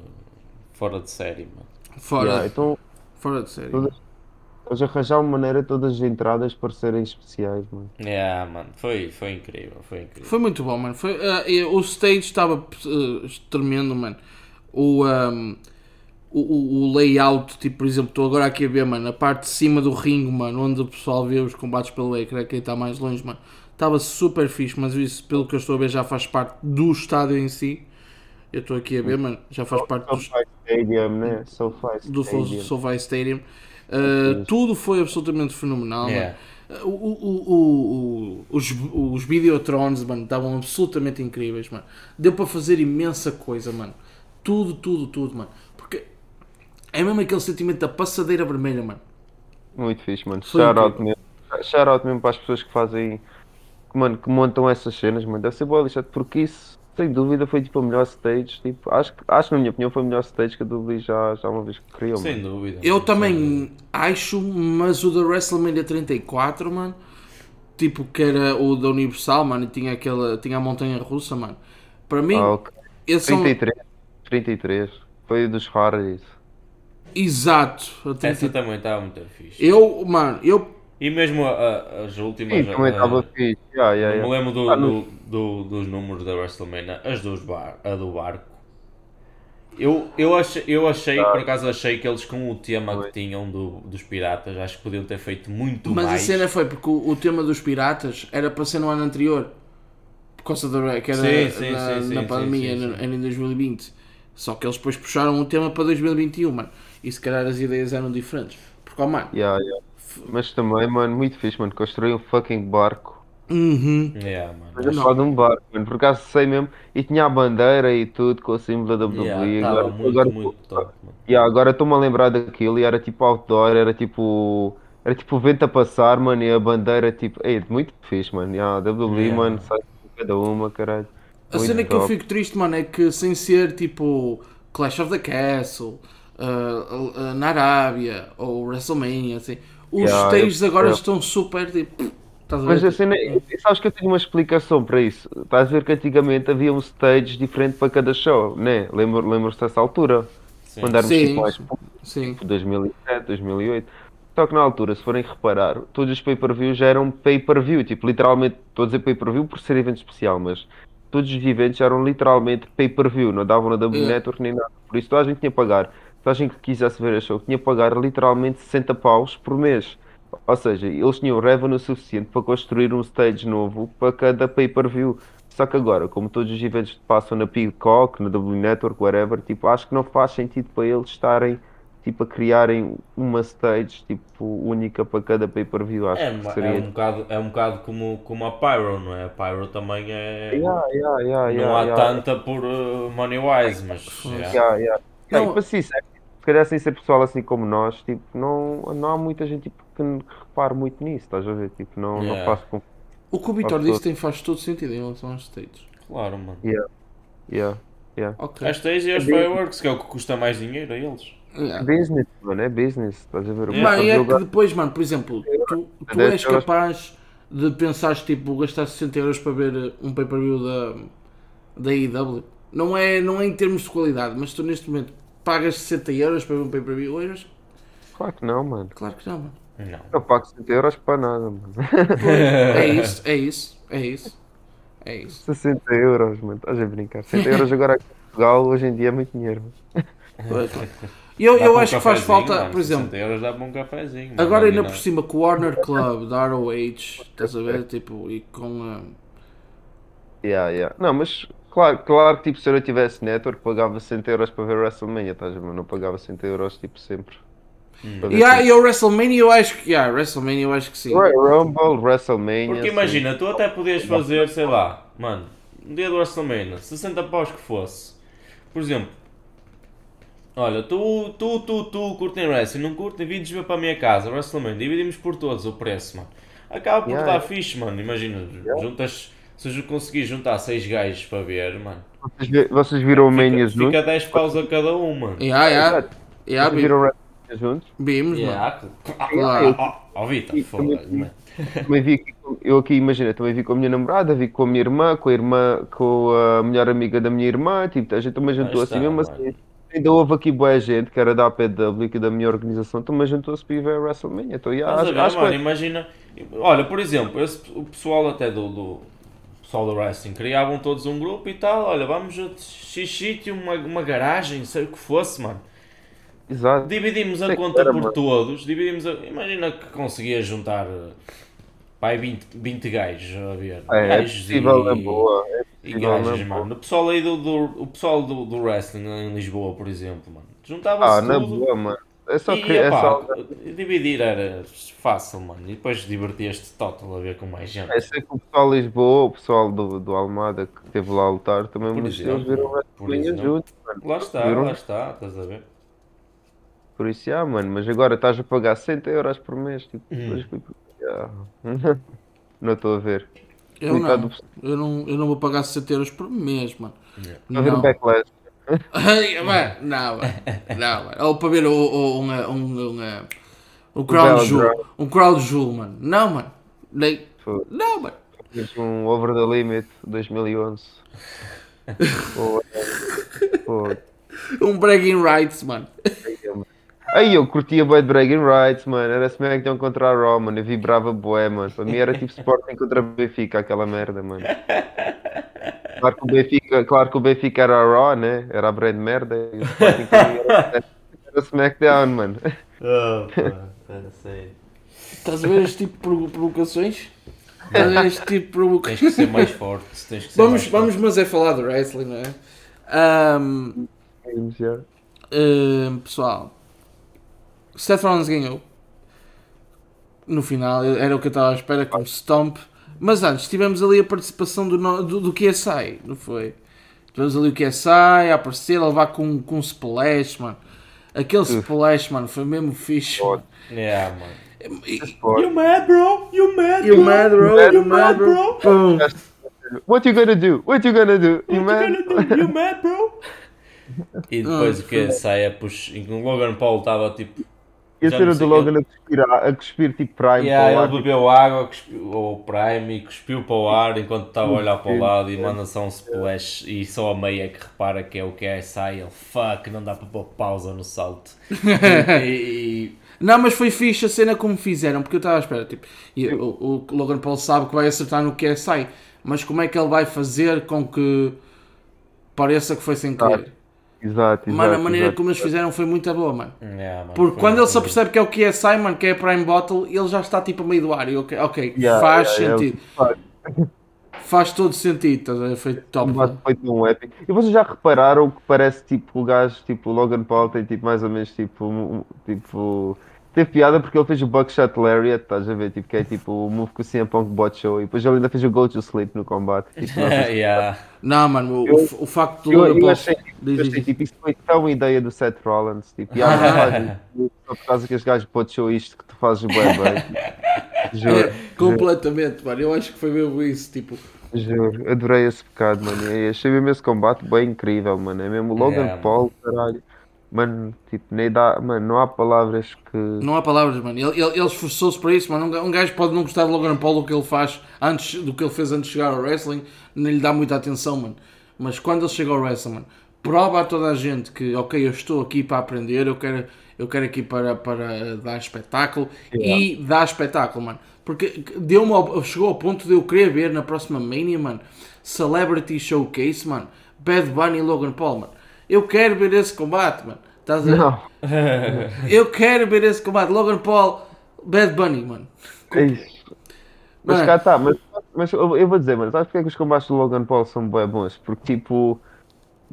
fora de série, mano. Fora, Yeah, então fora de série. todas, eles arranjaram maneira todas as entradas para serem especiais, mano. É, mano, foi, foi incrível, foi incrível. Foi muito bom, mano. Foi, e o stage estava ah, tremendo, mano. O, ahm, o, o- o layout, tipo, por exemplo, estou agora aqui a ver, mano, a parte de cima do ringue, mano, onde o pessoal vê os combates pelo ecrã, quem está mais longe, mano. Estava super fixe, mas isso, pelo que eu estou a ver, já faz parte do estádio em si. Eu estou aqui a ver, mano, já faz parte do, Stadium, né? SoFi do. SoFi Stadium. Uh, tudo foi absolutamente fenomenal. Yeah. mano. O, o, o, o- os, os Videotrons, mano, estavam absolutamente incríveis, mano. Deu para fazer imensa coisa, mano. Tudo, tudo, tudo, mano. É mesmo aquele sentimento da passadeira vermelha, mano. Muito fixe, mano. Foi Shout out incrível. mesmo. Shout out mesmo para as pessoas que fazem, que, mano, que montam essas cenas, mano. Deve ser boa lixado, porque isso, sem dúvida, foi tipo a melhor stage. Tipo, acho, que- acho que, na minha opinião, foi a melhor stage que a WWE já, já uma vez que criou, Sem mano. dúvida. Eu também acho, mas o da WrestleMania 34, mano, tipo que era o da Universal, mano, e tinha, aquela, tinha a montanha russa, mano. Para mim, Ah, ok. esse é um... 33. 33. Foi dos Hardys. Exato. a 30 Essa também estava muito fixe. Eu, mano, eu. E mesmo a- a- as últimas. Sim, também a- estava fixe. Yeah, yeah, Não me yeah. lembro do, Ah, do- do- dos números da WrestleMania, as dos bar, a do barco. Eu, eu, achei, eu achei, por acaso achei que eles com o tema que tinham do- dos piratas, acho que podiam ter feito muito Mas mais. a cena foi porque o, o tema dos piratas era para ser no ano anterior. Por causa da. que era Sim, sim, na, sim, na sim, pandemia, sim, sim. era em 2020. Só que eles depois puxaram o tema para 2021, mano. E se calhar as ideias eram diferentes. Porque, ó, mano. Yeah, yeah. Mas também, mano, muito fixe, mano. Construí um fucking barco. Uhum. Yeah, mano. Mas só de um barco, mano. Por acaso sei mesmo. E tinha a bandeira e tudo com o símbolo da WWE. Yeah, tava agora, muito, agora, muito top, mano. Yeah, agora estou-me a lembrar daquilo e era tipo outdoor, era tipo. Era tipo o vento a passar, mano, e a bandeira tipo. Ei, muito fixe, mano. Yeah, a WWE, Yeah. mano, sai cada uma, caralho. A Muito cena que eu fico triste, mano, é que sem ser tipo Clash of the Castle, uh, uh, na Arábia ou WrestleMania, assim, os Yeah, stages eu- agora eu- estão super tipo. Estás a Mas ver? a cena, é- sabes que eu tenho uma explicação para isso. Estás a ver que antigamente havia um stage diferente para cada show, né? Lembro- Lembro-se dessa altura? Sim. Quando éramos Sim, tipo mais Sim. 2007, 2008. Só que na altura, se forem reparar, todos os pay-per-views eram pay-per-view, tipo, literalmente, estou a dizer pay-per-view por ser evento especial, mas todos os eventos eram literalmente pay-per-view, não davam na W. Network nem nada. Por isso toda a gente tinha que pagar. Toda a gente que quisesse ver a show tinha que pagar literalmente 60 paus por mês. Ou seja, eles tinham revenue suficiente para construir um stage novo para cada pay-per-view. Só que agora, como todos os eventos passam na Peacock, na W Network, whatever, tipo, acho que não faz sentido para eles estarem tipo, a criarem uma stage tipo, única para cada pay-per-view. Acho É, que ma- seria. é um bocado, é um bocado como, como a Pyro, não é? A Pyro também é. Yeah, yeah, yeah, não yeah, há yeah. tanta por uh, money wise, mas. yeah. Yeah, yeah. Não- para si, se calhar sem ser pessoal assim como nós, tipo, não, não há muita gente tipo, que repare muito nisso, estás a ver? Tipo, não, não faço com. O que o Vitor disse tem, faz todo sentido em relação aos stages. Claro, mano. Yeah. Yeah. Yeah. Ok. Hashtag e os fireworks, que é o que custa mais dinheiro a eles. Yeah. Business, mano, é business. Estás a ver? O Mano, pessoal e é que depois, mano, por exemplo, tu, tu 10 és capaz de pensar tipo, gastar 60 euros para ver uh, um pay-per-view da, da IW. Não é, não é em termos de qualidade, mas tu neste momento pagas 60 euros para ver um pay-per-view hoje? Claro que não, mano. Claro que não, mano. Não. Eu pago 60 euros para nada, mano. É isso, é isso, é isso. É isso. 60 euros, mano. Estás a brincar. 60 euros agora aqui em Portugal, hoje em dia é muito dinheiro. mano. E eu, eu um acho que faz falta, mano, por exemplo, 60 euros dá para um cafezinho. mano, agora ainda por cima com o Warner Club da ROH, estás a ver? Tipo, e com. uh, Yeah, yeah. Não, mas claro, claro que tipo, se eu não tivesse network, pagava 60 euros para ver WrestleMania, estás a ver? Não pagava 60 euros tipo sempre. Para ver E, o WrestleMania eu acho que. Yeah, WrestleMania eu acho que sim. Rumble, WrestleMania. Porque sim. imagina, tu até podias fazer, sei lá, mano, um dia do WrestleMania, 60 paus que fosse. Por exemplo, olha, tu, tu, tu, tu curtem wrestling, não curtem, vídeos ver para a minha casa, WrestleMania, dividimos por todos o preço, mano. Acaba por Yeah. dar fixe, mano. Imagina, juntas, se eu conseguir juntar 6 gajos para ver, mano, Vocês, vocês viram o Mania fica, juntos? fica 10 paus a cada um, mano. Yeah, yeah. Yeah, Vocês vi- viram o juntos? vimos, mano. Yeah. Claro. Ó, ó, Vitor, E foda também- mano. Também vi aqui, eu aqui imagina, também vi com a minha namorada, vi com a minha irmã, com a irmã, com a melhor amiga da minha irmã, tipo, a gente também juntou assim, mesmo assim. Ainda houve aqui boa gente, que era da APW, que da minha organização, também juntou-se para ir ver a WrestleMania. Então, yeah, acho, ver, acho mano, que imagina. Olha, por exemplo, esse- o pessoal até do, do pessoal do wrestling criavam todos um grupo e tal. Olha, vamos a X sítio, uma, uma garagem, sei o que fosse, mano. exato. Dividimos a Sei conta era, por mano. todos. Dividimos a, imagina que conseguia juntar pai 20, 20 gajos a ver. É, é gajos possível na boa. É E na gajos, boa. mano. O pessoal aí do, do, o pessoal do, do wrestling em Lisboa, por exemplo, mano. Ah, Juntava-se na tudo. boa, mano. É só E, que é epá, só. dividir era fácil, mano. E depois divertias-te total a ver com mais gente. É sei que o pessoal de Lisboa, o pessoal do, do Almada que esteve lá a lutar, também Por exemplo, viram exemplo. juntos, mano. Lá está, Viram? lá está, estás a ver? Por isso, ah, mano, mas agora estás a pagar 60 euros por mês, tipo, Hum. Não estou a ver. Eu Coitado não. Eu não, eu não vou pagar 60 euros por mês, mano. O Não. backlash. Ai, mano, não, mano. Não, mano. Ou para ver o, o, uma, um, uma, o Crown Belo Jewel. Um Crown Jewel, mano. Não, mano. Nem, não, mano. Fiz um Over the Limit 2011. Pô, pô. Um Bragging Rights, mano. Aí eu curtia bué de Bragging Rights, mano. Era SmackDown contra a Raw, mano. Eu vibrava bué, mano. Para mim era tipo Sporting contra Benfica, aquela merda, mano. Claro que o Benfica, claro que o Benfica era a Raw, né? Era a brand merda. E o Sporting era, era SmackDown, mano. Oh, pá, sério. Estás a ver este tipo de provo- provocações? Estás a ver este tipo de Tens provocações? que ser mais forte. Tens que ser Vamos, mais vamos, forte. mas é falar do wrestling, não é? Ahm, pessoal, Seth Rollins ganhou. No final, era o que eu estava à espera com o Stomp. Mas antes, tivemos ali a participação do, do, do QSI, não foi? Tivemos ali o QSI a aparecer, a levar com, com um splash, mano. Aquele splash, mano, foi mesmo fixe. mano. Yeah, mano. E- You mad, bro? You mad, You mad, bro? You mad, bro? Pum. What you gonna do? What you gonna do? You What man? you gonna do? You mad, bro? E depois Ah, o que sai é puxa. E o Logan Paul estava tipo. E a cena do Logan a cuspir, a cuspir tipo Prime. Yeah, para o ele ar, bebeu água, cuspiu, ou Prime, e cuspiu para o ar enquanto estava a olhar para o lado e manda só um splash. E só a meia é que repara que é o que é sai. Ele fuck, não dá para pôr pausa no salto. e, e- Não, mas foi fixe a cena como fizeram, porque eu estava à espera. Tipo, e o, o Logan Paul sabe que vai acertar no QSI, mas como é que ele vai fazer com que pareça que foi sem querer? Exato, exato. Mano, a maneira exato. como eles fizeram foi muito boa, mano. Yeah, mano, Porque quando ele muito se apercebe que é o QSI, mano, que é a Prime Bottle, ele já está tipo a meio do ar. E ok, ok, Yeah, faz yeah, sentido. yeah. Faz todo sentido, foi top. Mas foi tão épico. E vocês já repararam que parece tipo o gajo, tipo o Logan Paul tem tipo mais ou menos tipo, um- tipo teve piada porque ele fez o Buckshot Lariat, estás a ver, tipo que é tipo o move que o CM Punk botchou e depois ele ainda fez o Go to Sleep no combate. Tipo, não yeah. Não, mano, o, Eu- o facto do eu, Logan eu achei, eu achei tipo isso foi tão ideia do Seth Rollins, tipo, e há só por causa que os gajos botchou isto que tu fazes bem bem. Juro. Completamente, mano. Eu acho que foi mesmo isso. Tipo, Juro, adorei esse bocado, mano. Eu achei mesmo esse combate bem incrível, mano. É mesmo o Logan Yeah, Paul, caralho. Mano, tipo, nem dá. Mano, não há palavras que. Não há palavras, mano. Ele, ele, ele esforçou-se para isso, mano. Um ga- gajo pode não gostar de Logan Paul do que ele faz antes, do que ele fez antes de chegar ao wrestling, nem lhe dá muita atenção, mano. Mas quando ele chega ao wrestling, mano, prova a toda a gente que, ok, eu estou aqui para aprender, eu quero, eu quero aqui para, para dar espetáculo e dar espetáculo, mano. Porque deu chegou ao ponto de eu querer ver na próxima Mania, mano, Celebrity Showcase, mano, Bad Bunny e Logan Paul, mano. Eu quero ver esse combate, mano. Estás a ver? Não, Eu quero ver esse combate. Logan Paul, Bad Bunny, mano. é isso. Mas Mano. cá está, mas, mas eu vou dizer, mano, sabes porque é que os combates do Logan Paul são bem bons? Porque, tipo,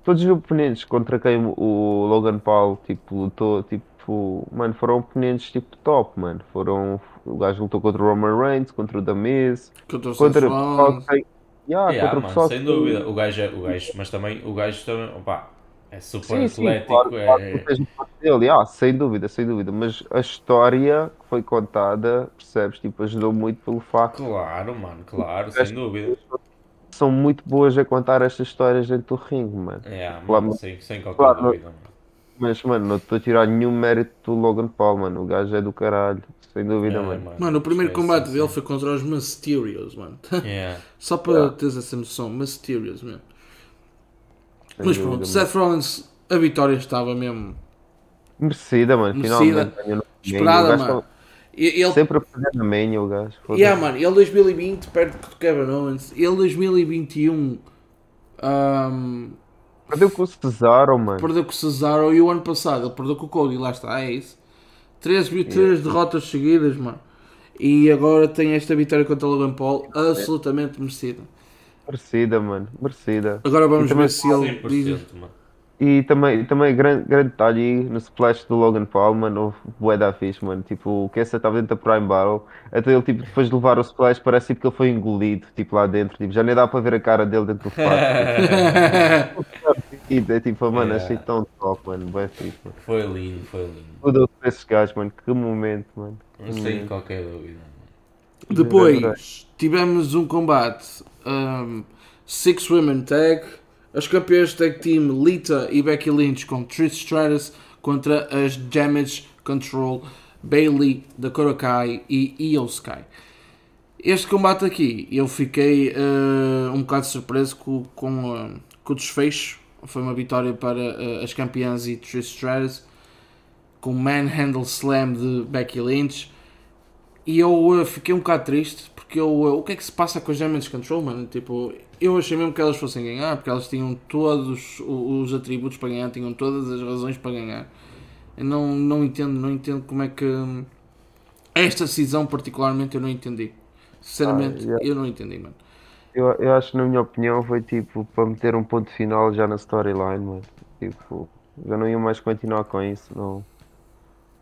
todos os oponentes contra quem o Logan Paul, tipo, lutou, tipo, mano, foram oponentes, tipo, top, mano. Foram, o gajo lutou contra o Roman Reigns, contra o The Miz, Contra o contra o pessoal Rollins. que tem... Yeah, Yeah, contra o mano, pessoal sem que- dúvida. O gajo, é, o gajo, mas também o gajo também, opa, é super Sim, sim, atlético. claro, claro é, tens o parte dele, ah, sem dúvida, sem dúvida, mas a história que foi contada, percebes, tipo, ajudou muito pelo facto Claro, mano, claro, sem dúvida. são muito boas a contar estas histórias dentro do ringue, mano. É, Claro, mano, mas- sem, sem qualquer claro, dúvida. Mano. Mas, mano, não estou a tirar nenhum mérito do Logan Paul, mano, o gajo é do caralho, sem dúvida, É, mano. Mano, o primeiro esquece, combate sim, dele sim. foi contra os Mysterios, mano. Yeah. Só para teres essa noção, Mysterios, mesmo. Mas pronto. Seth Rollins, a vitória estava mesmo Merecida, mano, Merecida. finalmente esperada, mano. Ele, Sempre a fazer na manha, o gajo. yeah, mano, ele 2020 perde com o Kevin Owens, ele 2021 ahm, Perdeu com o Cesaro, mano. perdeu com o Cesaro e o ano passado ele perdeu com o Cody, lá está, é isso. Três, vi- três derrotas seguidas, mano. E agora tem esta vitória contra o Logan Paul, absolutamente merecida. Merecida, mano, merecida. Agora vamos ver se ele 100%, diz. mano. E também, também grande, grande detalhe aí no splash do Logan Paul, mano, houve bué da fixe, mano. Tipo, o Kessa estava dentro da Prime Battle, até ele, tipo, depois de levar o splash, parece tipo, que ele foi engolido, tipo, lá dentro. Tipo, já nem dá para ver a cara dele dentro do fato. e é tipo, mano, Yeah. achei tão top, mano, bué fixe, mano. Foi lindo, foi lindo. Tudo para esses gajos, mano, que momento, mano. Sem qualquer dúvida. Depois tivemos um combate um, Six Women Tag. As campeãs tag team Lita e Becky Lynch com Trish Stratus contra as Damage Control Bailey, Dakota Kai e Io Sky. Este combate aqui eu fiquei uh, um bocado surpreso com, com, uh, com o desfecho. Foi uma vitória para uh, as campeãs e Trish Stratus com Manhandle Slam de Becky Lynch. E eu uh, fiquei um bocado triste porque eu, o que é que se passa com as Damage Control, mano? Tipo, eu achei mesmo que elas fossem ganhar porque elas tinham todos os atributos para ganhar, tinham todas as razões para ganhar. Eu não, não entendo, não entendo como é que hum, esta decisão particularmente eu não entendi. Sinceramente, Ah, yeah. eu não entendi, mano. Eu, eu acho que, na minha opinião, foi tipo para meter um ponto final já na storyline, mano. Tipo, já não ia mais continuar com isso, não.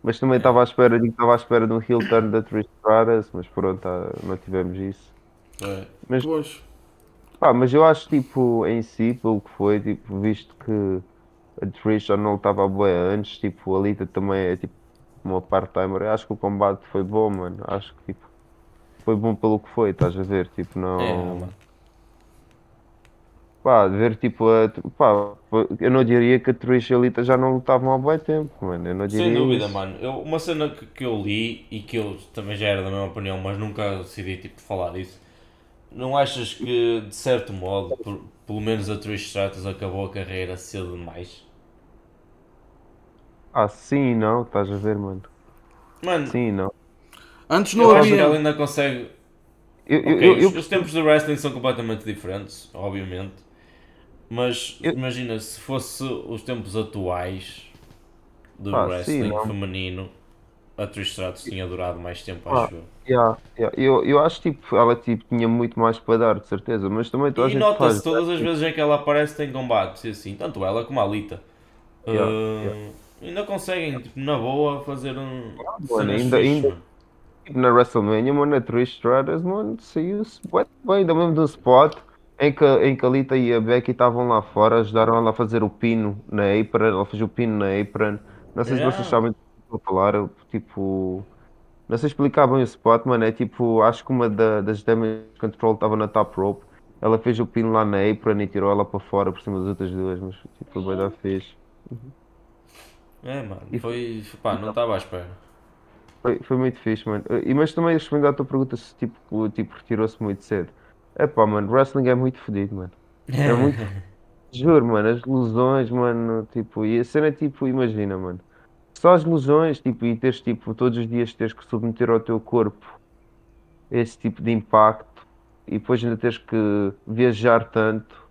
Mas também estava à espera, digo, estava à espera de um heel turn da Trish Stratus, mas pronto, tá, não tivemos isso. Foi. Mas, Pois, pá, mas eu acho, tipo, em si, pelo que foi, tipo, visto que a Trish já não estava boa antes, tipo, a Lita também é, tipo, uma part-timer, acho que o combate foi bom, mano. Acho que, tipo, foi bom pelo que foi, estás a ver? Tipo, não... É, mano. Pá, de ver tipo a. Pá, eu não diria que a Trish e a Lita já não lutavam há bom tempo, mano. Eu não diria. Sem dúvida, isso. mano. Eu, uma cena que, que eu li e que eu também já era da mesma opinião, mas nunca decidi tipo, falar disso. Não achas que, de certo modo, por- pelo menos a Trish Stratus acabou a carreira cedo demais? Ah, sim e não, estás a ver, mano. Mano, Sim e não. antes não eu acho que ela havia. ainda consegue. Eu, eu, Ok, eu, eu- os, os tempos do wrestling são completamente diferentes, obviamente. Mas Eu- imagina se fosse os tempos atuais do Ah, sim, wrestling não. feminino, a Trish Stratus tinha durado mais tempo, Ah, acho eu. yeah, yeah. eu, eu acho tipo, ela tipo, tinha muito mais para dar, de certeza. Mas também toda a E nota-se todas as vezes em que ela aparece tem combates assim, tanto ela como a Alita. Yeah, Uh, Ainda conseguem, tipo, na boa, fazer um. mano, cenas ainda- fixe, ainda- mano. Tipo, na WrestleMania, mano, a Trish Stratus, mano, saiu-se bem, ainda mesmo de um spot em que, em que a Lita e a Becky estavam lá fora, ajudaram ela a fazer o pino na apron, ela fez o pino na apron. Não sei se vocês sabem do que estou a falar, eu, tipo. Não sei explicar bem o spot, mano. É tipo, acho que uma da- das Damage Control estava na top rope. ela fez o pino lá na apron e tirou ela para fora por cima das outras duas, mas tipo, foi bem da fixe. É, mano, foi. pá, não estava à espera. Foi, foi muito fixe, mano. E, mas também respondendo à tua pergunta se tipo, tipo retirou-se muito cedo. É pá, mano, wrestling é muito fodido, mano. É muito. Juro, mano, as lesões, mano, tipo, e a cena, tipo, imagina, mano. Só as lesões, tipo, e teres, tipo, todos os dias teres que submeter ao teu corpo esse tipo de impacto e depois ainda teres que viajar tanto.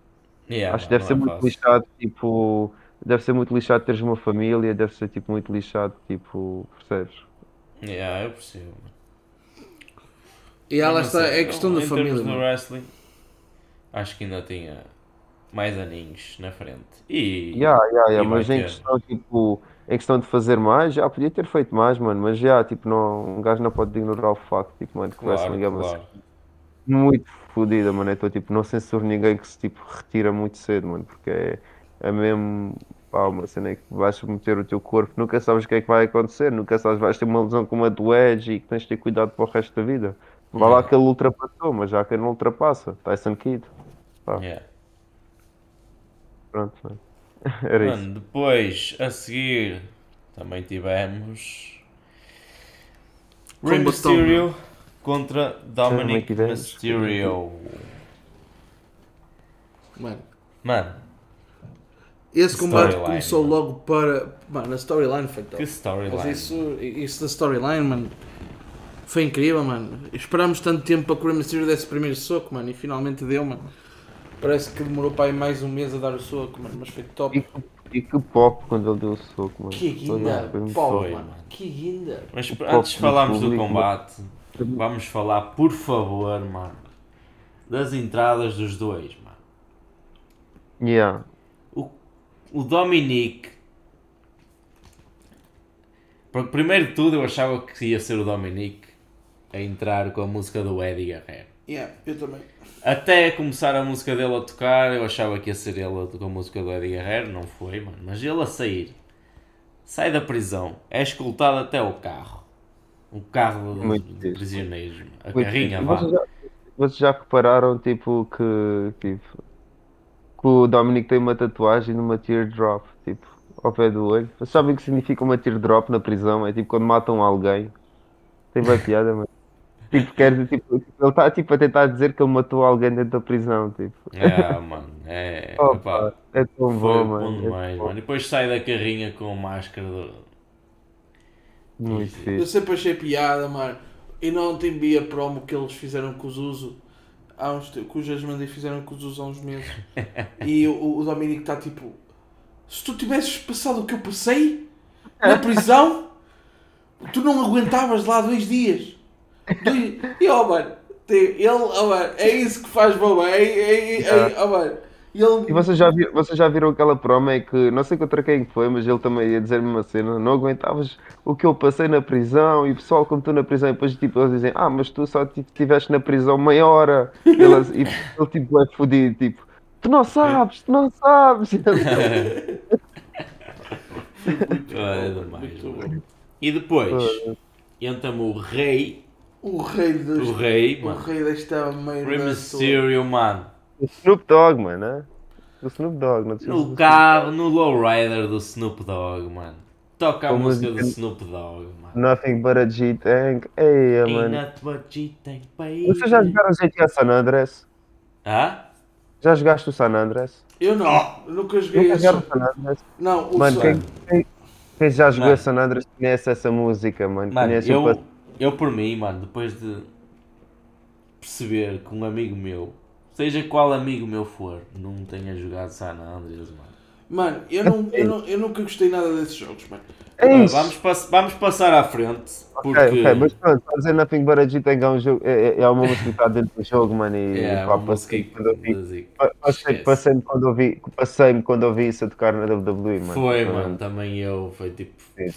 Yeah, Acho que deve ser é muito fácil. lixado, tipo, deve ser muito lixado teres uma família, deve ser, tipo, muito lixado, tipo, percebes? Yeah, eu percebo. mano. E ela está, é questão da família. do mano. wrestling, acho que ainda tinha mais aninhos na frente. E. Yeah, yeah, yeah, e mas em questão, tipo, em questão de fazer mais, já podia ter feito mais, mano, mas já, tipo, não, um gajo não pode ignorar o facto, tipo, mano, que o Claro, wrestling é uma claro. muito fodida, mano. Então, tipo, não censuro ninguém que se tipo, retira muito cedo, mano, porque é, é mesmo pá, uma cena que vais submeter o teu corpo, nunca sabes o que é que vai acontecer, nunca sabes, vais ter uma lesão como a do Edge e que tens de ter cuidado para o resto da vida. Vá lá que ele ultrapassou, mas já que ele não ultrapassa, Tyson Kidd, Yeah. pronto, mano. Era isso. Mano, depois, a seguir, também tivemos. Rey Mysterio contra Dominic. Mysterio. Mano, Mano, esse combate começou logo para. Mano, a storyline foi top. que storyline. Mas isso, isso da storyline, mano, foi incrível, mano. Esperámos tanto tempo para que o Rey Mysterio desse o primeiro soco, mano, e finalmente deu, mano. Parece que demorou para aí mais um mês a dar o soco, mano, mas foi top. E que, e que pop quando ele deu o soco, mano. Que guinda, pau, mano. mano. Que guinda. Mas O antes de falarmos do combate, vamos falar, por favor, mano, das entradas dos dois, mano. Yeah. O, o Dominic. Porque primeiro de tudo eu achava que ia ser o Dominic a entrar com a música do Eddie Guerrero. Yeah, eu também. Até começar a música dele a tocar, eu achava que ia ser ele a- com a música do Eddie Guerrero, não foi, mano. Mas ele a sair, sai da prisão, é escoltado até o carro. Um carro prisioneiros, mano. a Muito carrinha vá. Vocês já, vocês já repararam, tipo, que, tipo, que o Dominic tem uma tatuagem numa teardrop, tipo, ao pé do olho? Vocês sabem o que significa uma teardrop na prisão? É tipo quando matam alguém. Tem bem piada, mas... Tipo, quer dizer, tipo, ele está tipo, a tentar dizer que ele matou alguém dentro da prisão, tipo. É, mano, é. Opa, é tão foi bom, bom, mano. É demais, tão mano. E depois sai da carrinha com a máscara do. Muito Eu sempre achei piada, mano. E não tem vi a promo que eles fizeram com os Uso. Há uns te- que os Jasmine fizeram com os Uso há uns meses. e o, o Dominic está tipo. Se tu tivesses passado o que eu passei na prisão, tu não aguentavas lá dois dias. E ó, mano, tem- ele, ó, mano, é isso que faz boba. É, é, é, é, ó, mano. E ele, E vocês já, viram, vocês já viram aquela promo em que, não sei contra quem foi, mas ele também ia dizer-me uma cena, não aguentavas o que eu passei na prisão e o pessoal como tu na prisão, e depois tipo, eles dizem, ah, mas tu só estiveste na prisão meia hora. E ele, e ele tipo, é fodido, tipo, tu não sabes, tu não sabes. É demais, Muito mano. E depois, entra-me o rei, o rei dos. o rei, O mano. rei desta meio Rey Mysterio, mano. o Snoop Dogg, mano, né? O Snoop Dogg, não No carro, no lowrider do Snoop Dogg, mano. Toca a Com música do Snoop Dogg, mano. Nothing but a G-Tank. Eia, Ain't mano. not you think, baby. Vocês já jogaram GTA San Andreas? Hã? Já jogaste o San Andreas? Eu não, eu nunca joguei Nunca esse. o San Andreas? Não, o Mano, Sun. quem, quem, quem já jogou Mano. San Andreas conhece essa música, mano. Mano, conhece o eu, por mim, mano, depois de perceber que um amigo meu, seja qual amigo meu for, não tenha jogado San Andreas, mano. Mano, eu, não, eu, não, eu nunca gostei nada desses jogos, mano. É isso. vamos, pass- vamos passar à frente, porque... Ok, ok, mas pronto, para dizer Nothing But a G-Tank é um jogo, é, é- é uma música que está dentro do jogo, mano, e É, pá, uma música passei quando eu vi, que- pa- passei, passei-me quando eu vi, passei-me quando eu vi isso a tocar na WWE, mano. Foi, mano, também eu, foi tipo... Sim.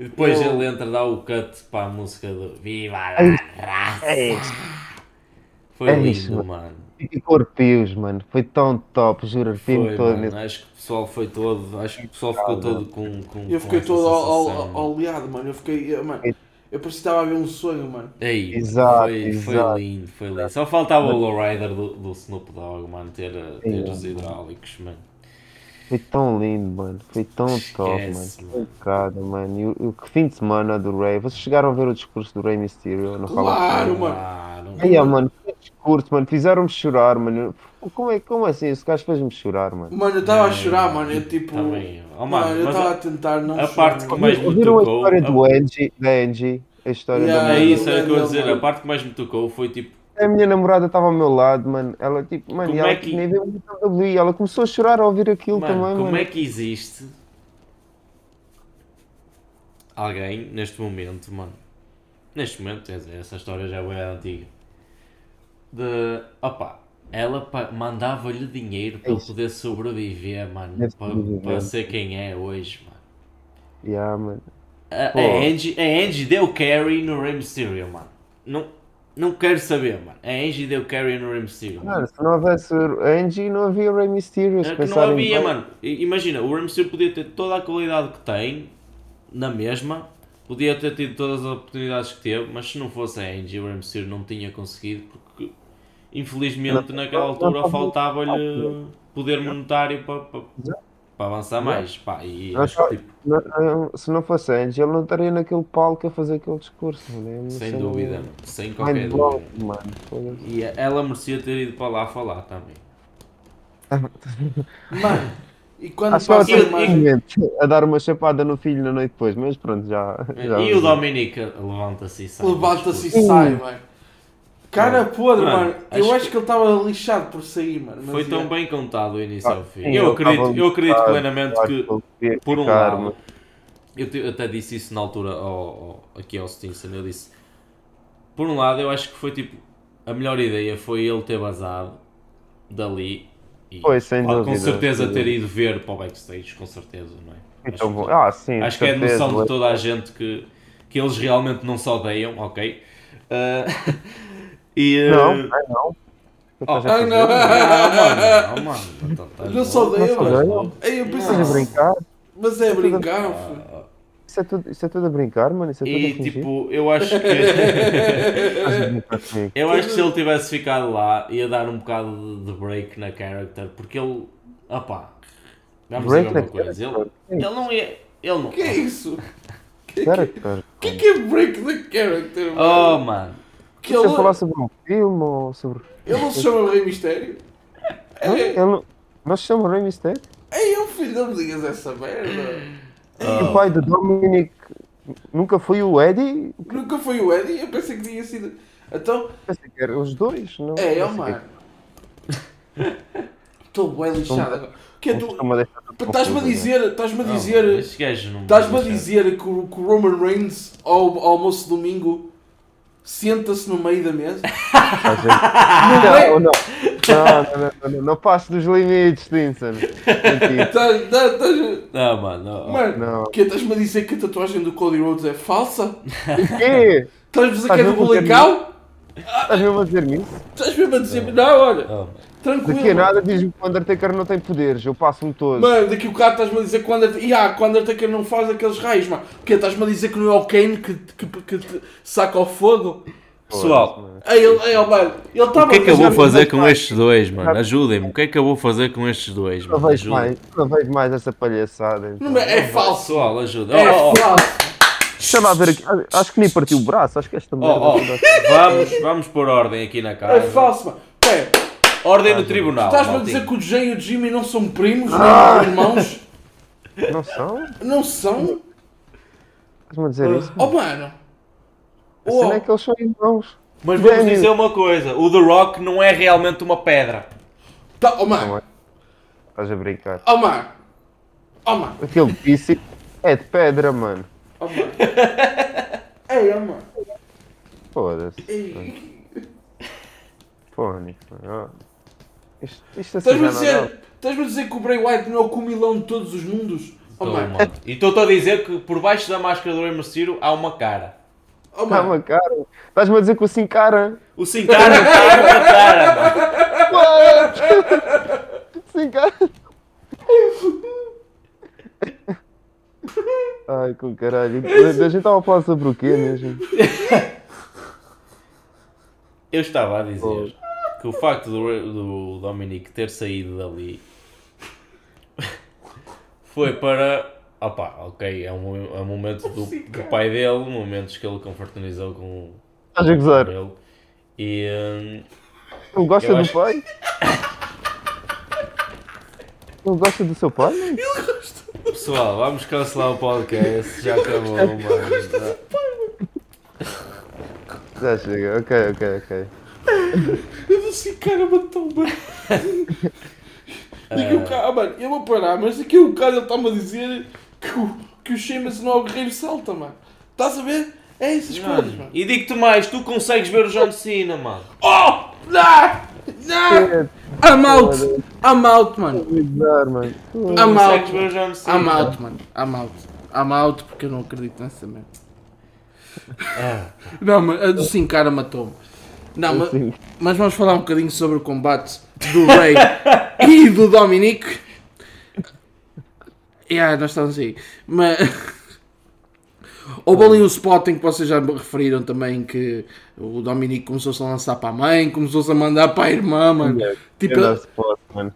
E depois Eu- ele entra, dá o cut para a música do Viva a É raça! É isso, Foi é lindo, isso, mano. mano. e com arrepios, mano, foi tão top, juro, arrepio-me Foi, todo mano. nesse. Acho que o pessoal foi todo, acho que o pessoal ficou todo com, com Eu com fiquei essa todo oleado, mano. Eu fiquei. eu- Mano, Eu parecia que estava a ver um sonho, mano. Ei, Exato, foi, foi exato. lindo, foi lindo. Só faltava o lowrider do, do Snoop Dogg, mano, ter, ter É. os hidráulicos, mano. Foi tão lindo, mano. Foi tão top, mano. Foi cara, mano. E o, o que fim de semana do Ray. Vocês chegaram a ver o discurso do Rey Mysterio? Não Claro, mano. Claro. Aí, ó, mano, que discurso, mano. Fizeram-me chorar, mano. Como, é, como assim? Esse gajo fez-me chorar, mano. Mano, eu estava a chorar, mano. Eu tipo. Também. Oh, mano, mano, eu estava a- tentar não a chorar, parte que mais me Ouviram a tocou- história do Angie, da Angie? A história Yeah, da É isso, era o que eu ia dizer. Mano. A parte que mais me tocou foi tipo. A minha namorada estava ao meu lado, mano. Ela, tipo, mano, Como ela é que- nem viu WWE. Ela começou a chorar ao ouvir aquilo Mano, também, como mano. é que existe alguém neste momento, mano? Neste momento, quer dizer, essa história já é antiga. De. Opa, ela mandava-lhe dinheiro para ele poder sobreviver, mano. Deve Para, para ser quem é hoje, mano. Yeah, mano. A, a, Angie, a Angie deu carry no Rey Mysterio, mano. Não, não quero saber, mano. A Angie deu carry no Rey Mysterio. mano. Se não houvesse a Angie, não havia Rey Mysterio. se É que não havia, bem. mano. Imagina, o Rey Mysterio podia ter toda a qualidade que tem, na mesma, podia ter tido todas as oportunidades que teve, mas se não fosse a Angie, o Rey Mysterio não tinha conseguido, porque infelizmente Não- naquela não- altura faltava-lhe poder monetário para, para. Para avançar mais. Pá, e Não, que, tipo, Não- não- se não fosse a Angie, ele não estaria naquele palco a fazer aquele discurso. É uma sem dúvida, mano, sem qualquer Mind dúvida. mano. E ela merecia ter ido para lá falar também. Mano, e quando Acho passa a dar uma chapada no filho na noite depois, mas pronto, já. já e o Dominic levanta-se e sai. Levanta-se e Desculpa. sai, mano. Cara podre, Mano, mano. Eu acho acho que- que ele estava lixado por sair, mano. mas Foi tão é. bem contado o início Ah, ao fim. sim, Eu eu acredito, eu acredito plenamente que, devia por um ficar, lado, eu, te- eu até disse isso na altura ao, ao- aqui ao Stinson, eu disse, por um lado eu acho que foi tipo, a melhor ideia foi ele ter vazado dali e Foi, sem com dúvida, certeza sem ter ido ver para o backstage, com certeza, não é? Então, acho que, Ah, sim. acho que é certeza, noção de toda a gente que, que eles realmente não se odeiam, ok? Ah, e, ah, Não, ai não. O que Oh, estás a ai, fazer? não. não, mano, não, mano, então estás Não mano. louco. Ei, eu Estás pensei. a brincar? Mas é brincar, Ah, filho. ah. Isso é, tudo, isso é tudo a brincar, mano? Isso é tudo a E tipo, eu acho que. Eu acho que se ele tivesse ficado lá ia dar um bocado de, break na character, porque ele. Opá, vamos Break dizer uma na coisa. Ele, ele não ia. Ele não. O que é isso? Character. O que é que é break the character, Oh, mano? Que Você ele, falar sobre um filme ou sobre. ele não se chama Rei Mistério? Não, É, ele não... Nós chamamos Rey Mysterio? ei, eu filho, não me digas essa merda. E o pai do Dominic nunca foi o Eddie? Nunca foi o Eddie, eu pensei que tinha sido. Então, Pensei que eram os dois, não? é, é, mano. Estou bem lixado agora. Que é tu. Estás-me a confuso, né? dizer, estás-me a Oh, dizer, estás-me a dizer que o, que o Roman Reigns ao, ao almoço de domingo senta-se no meio da mesa? Não, não, não, não, não, não, não passe dos limites, Stinson. Estás- estás- estás- Não, mano. não. Mano, que estás-me a dizer que a tatuagem do Cody Rhodes é falsa? O quê? Estás-me a dizer que é do mesmo a dizer Bulical? Estás mesmo a dizer isso? Estás mesmo a dizer, não, olha, Oh. Tranquilo. Daqui a nada diz-me que o Undertaker não tem poderes, eu passo-me todo. Mano, daqui o cara estás-me a dizer que o Undertaker, yeah, que o Undertaker não faz aqueles raios, mano. Porque estás-me a dizer que não é o Kane que, que, que te saca o fogo? Pessoal, Ei, ele, ei, oh, mano, ele estava o que é que eu a vou fazer com estes dois, mano? Ajudem-me. O que é que eu vou fazer com estes dois, Não mano? vejo Ajudem. mais, não vejo mais essa palhaçada. então. Não, é é falso. Pessoal, ajuda. É Oh, oh, falso. Deixa lá ver aqui. Acho que nem partiu o braço, acho que esta oh, merda. oh, vamos, vamos pôr ordem aqui na casa. É falso, mano. Pera, Ordem no tribunal. estás-me a dizer que o Jay e o Jimmy não são primos, Ah! nem irmãos? Não são? Não são? Estás-me a dizer isso? Oh, mano. A cena Oh, é que eles são irmãos. Mas vamos Gênio. dizer uma coisa: o The Rock não é realmente uma pedra. tá, oh, Não mano. é? Estás a brincar. Oh, mano. Oh, mano. Aquele bíceps é de pedra, mano. Oh, mano. Ei, oh, mano. Foda-se. Ei. Isto, isto assim Estás-me a dizer, estás-me a dizer que o Bray White não é o comilão de todos os mundos? Oh, Tô, mano. mano. E estou-te a dizer que por baixo da máscara do Rey Mysterio há uma cara. Oh, mano. uma cara. Estás-me a dizer que o assim cara. O Sin Cara tem uma cara, mano. Assim cara. Ai, com caralho. A gente estava a falar sobre o quê mesmo? Eu estava a dizer que o facto do, do Dominic ter saído dali foi para. Opa, ok, é um, é um momento do, do pai dele, momentos que ele confraternizou com, com ele. E. hum, Não gosta do acho- pai? Não gosta do seu pai? mano? pessoal, vamos cancelar o podcast, já acabou, mano. Já chega, ok, ok, ok. Eu disse, cara, matou, mano. Daqui um bocado, ah, mano, eu vou parar, mas daqui um bocado ele está-me a dizer que o, que o Sheamus não é o guerreiro salta, mano. Estás a ver? É essas coisas, Mano, mano. e digo-te mais, tu consegues ver o John Cena, mano. Oh! Não! Não! I'm out! I'm out, mano. Bizarro, mano. I'm Consegues ver o out. John Cena. I'm out, mano. I'm out. I'm out porque eu não acredito nessa merda. Ah, Não, mas a do Sin cara matou-me. Não, mas, mas vamos falar um bocadinho sobre o combate do Rey e do Dominic. Yeah, nós estamos aí. Mas. Houve ali um spot em que vocês já me referiram também que o Dominic começou-se a lançar para a mãe, começou-se a mandar para a irmã, mano. Tipo, Grande spot, mano.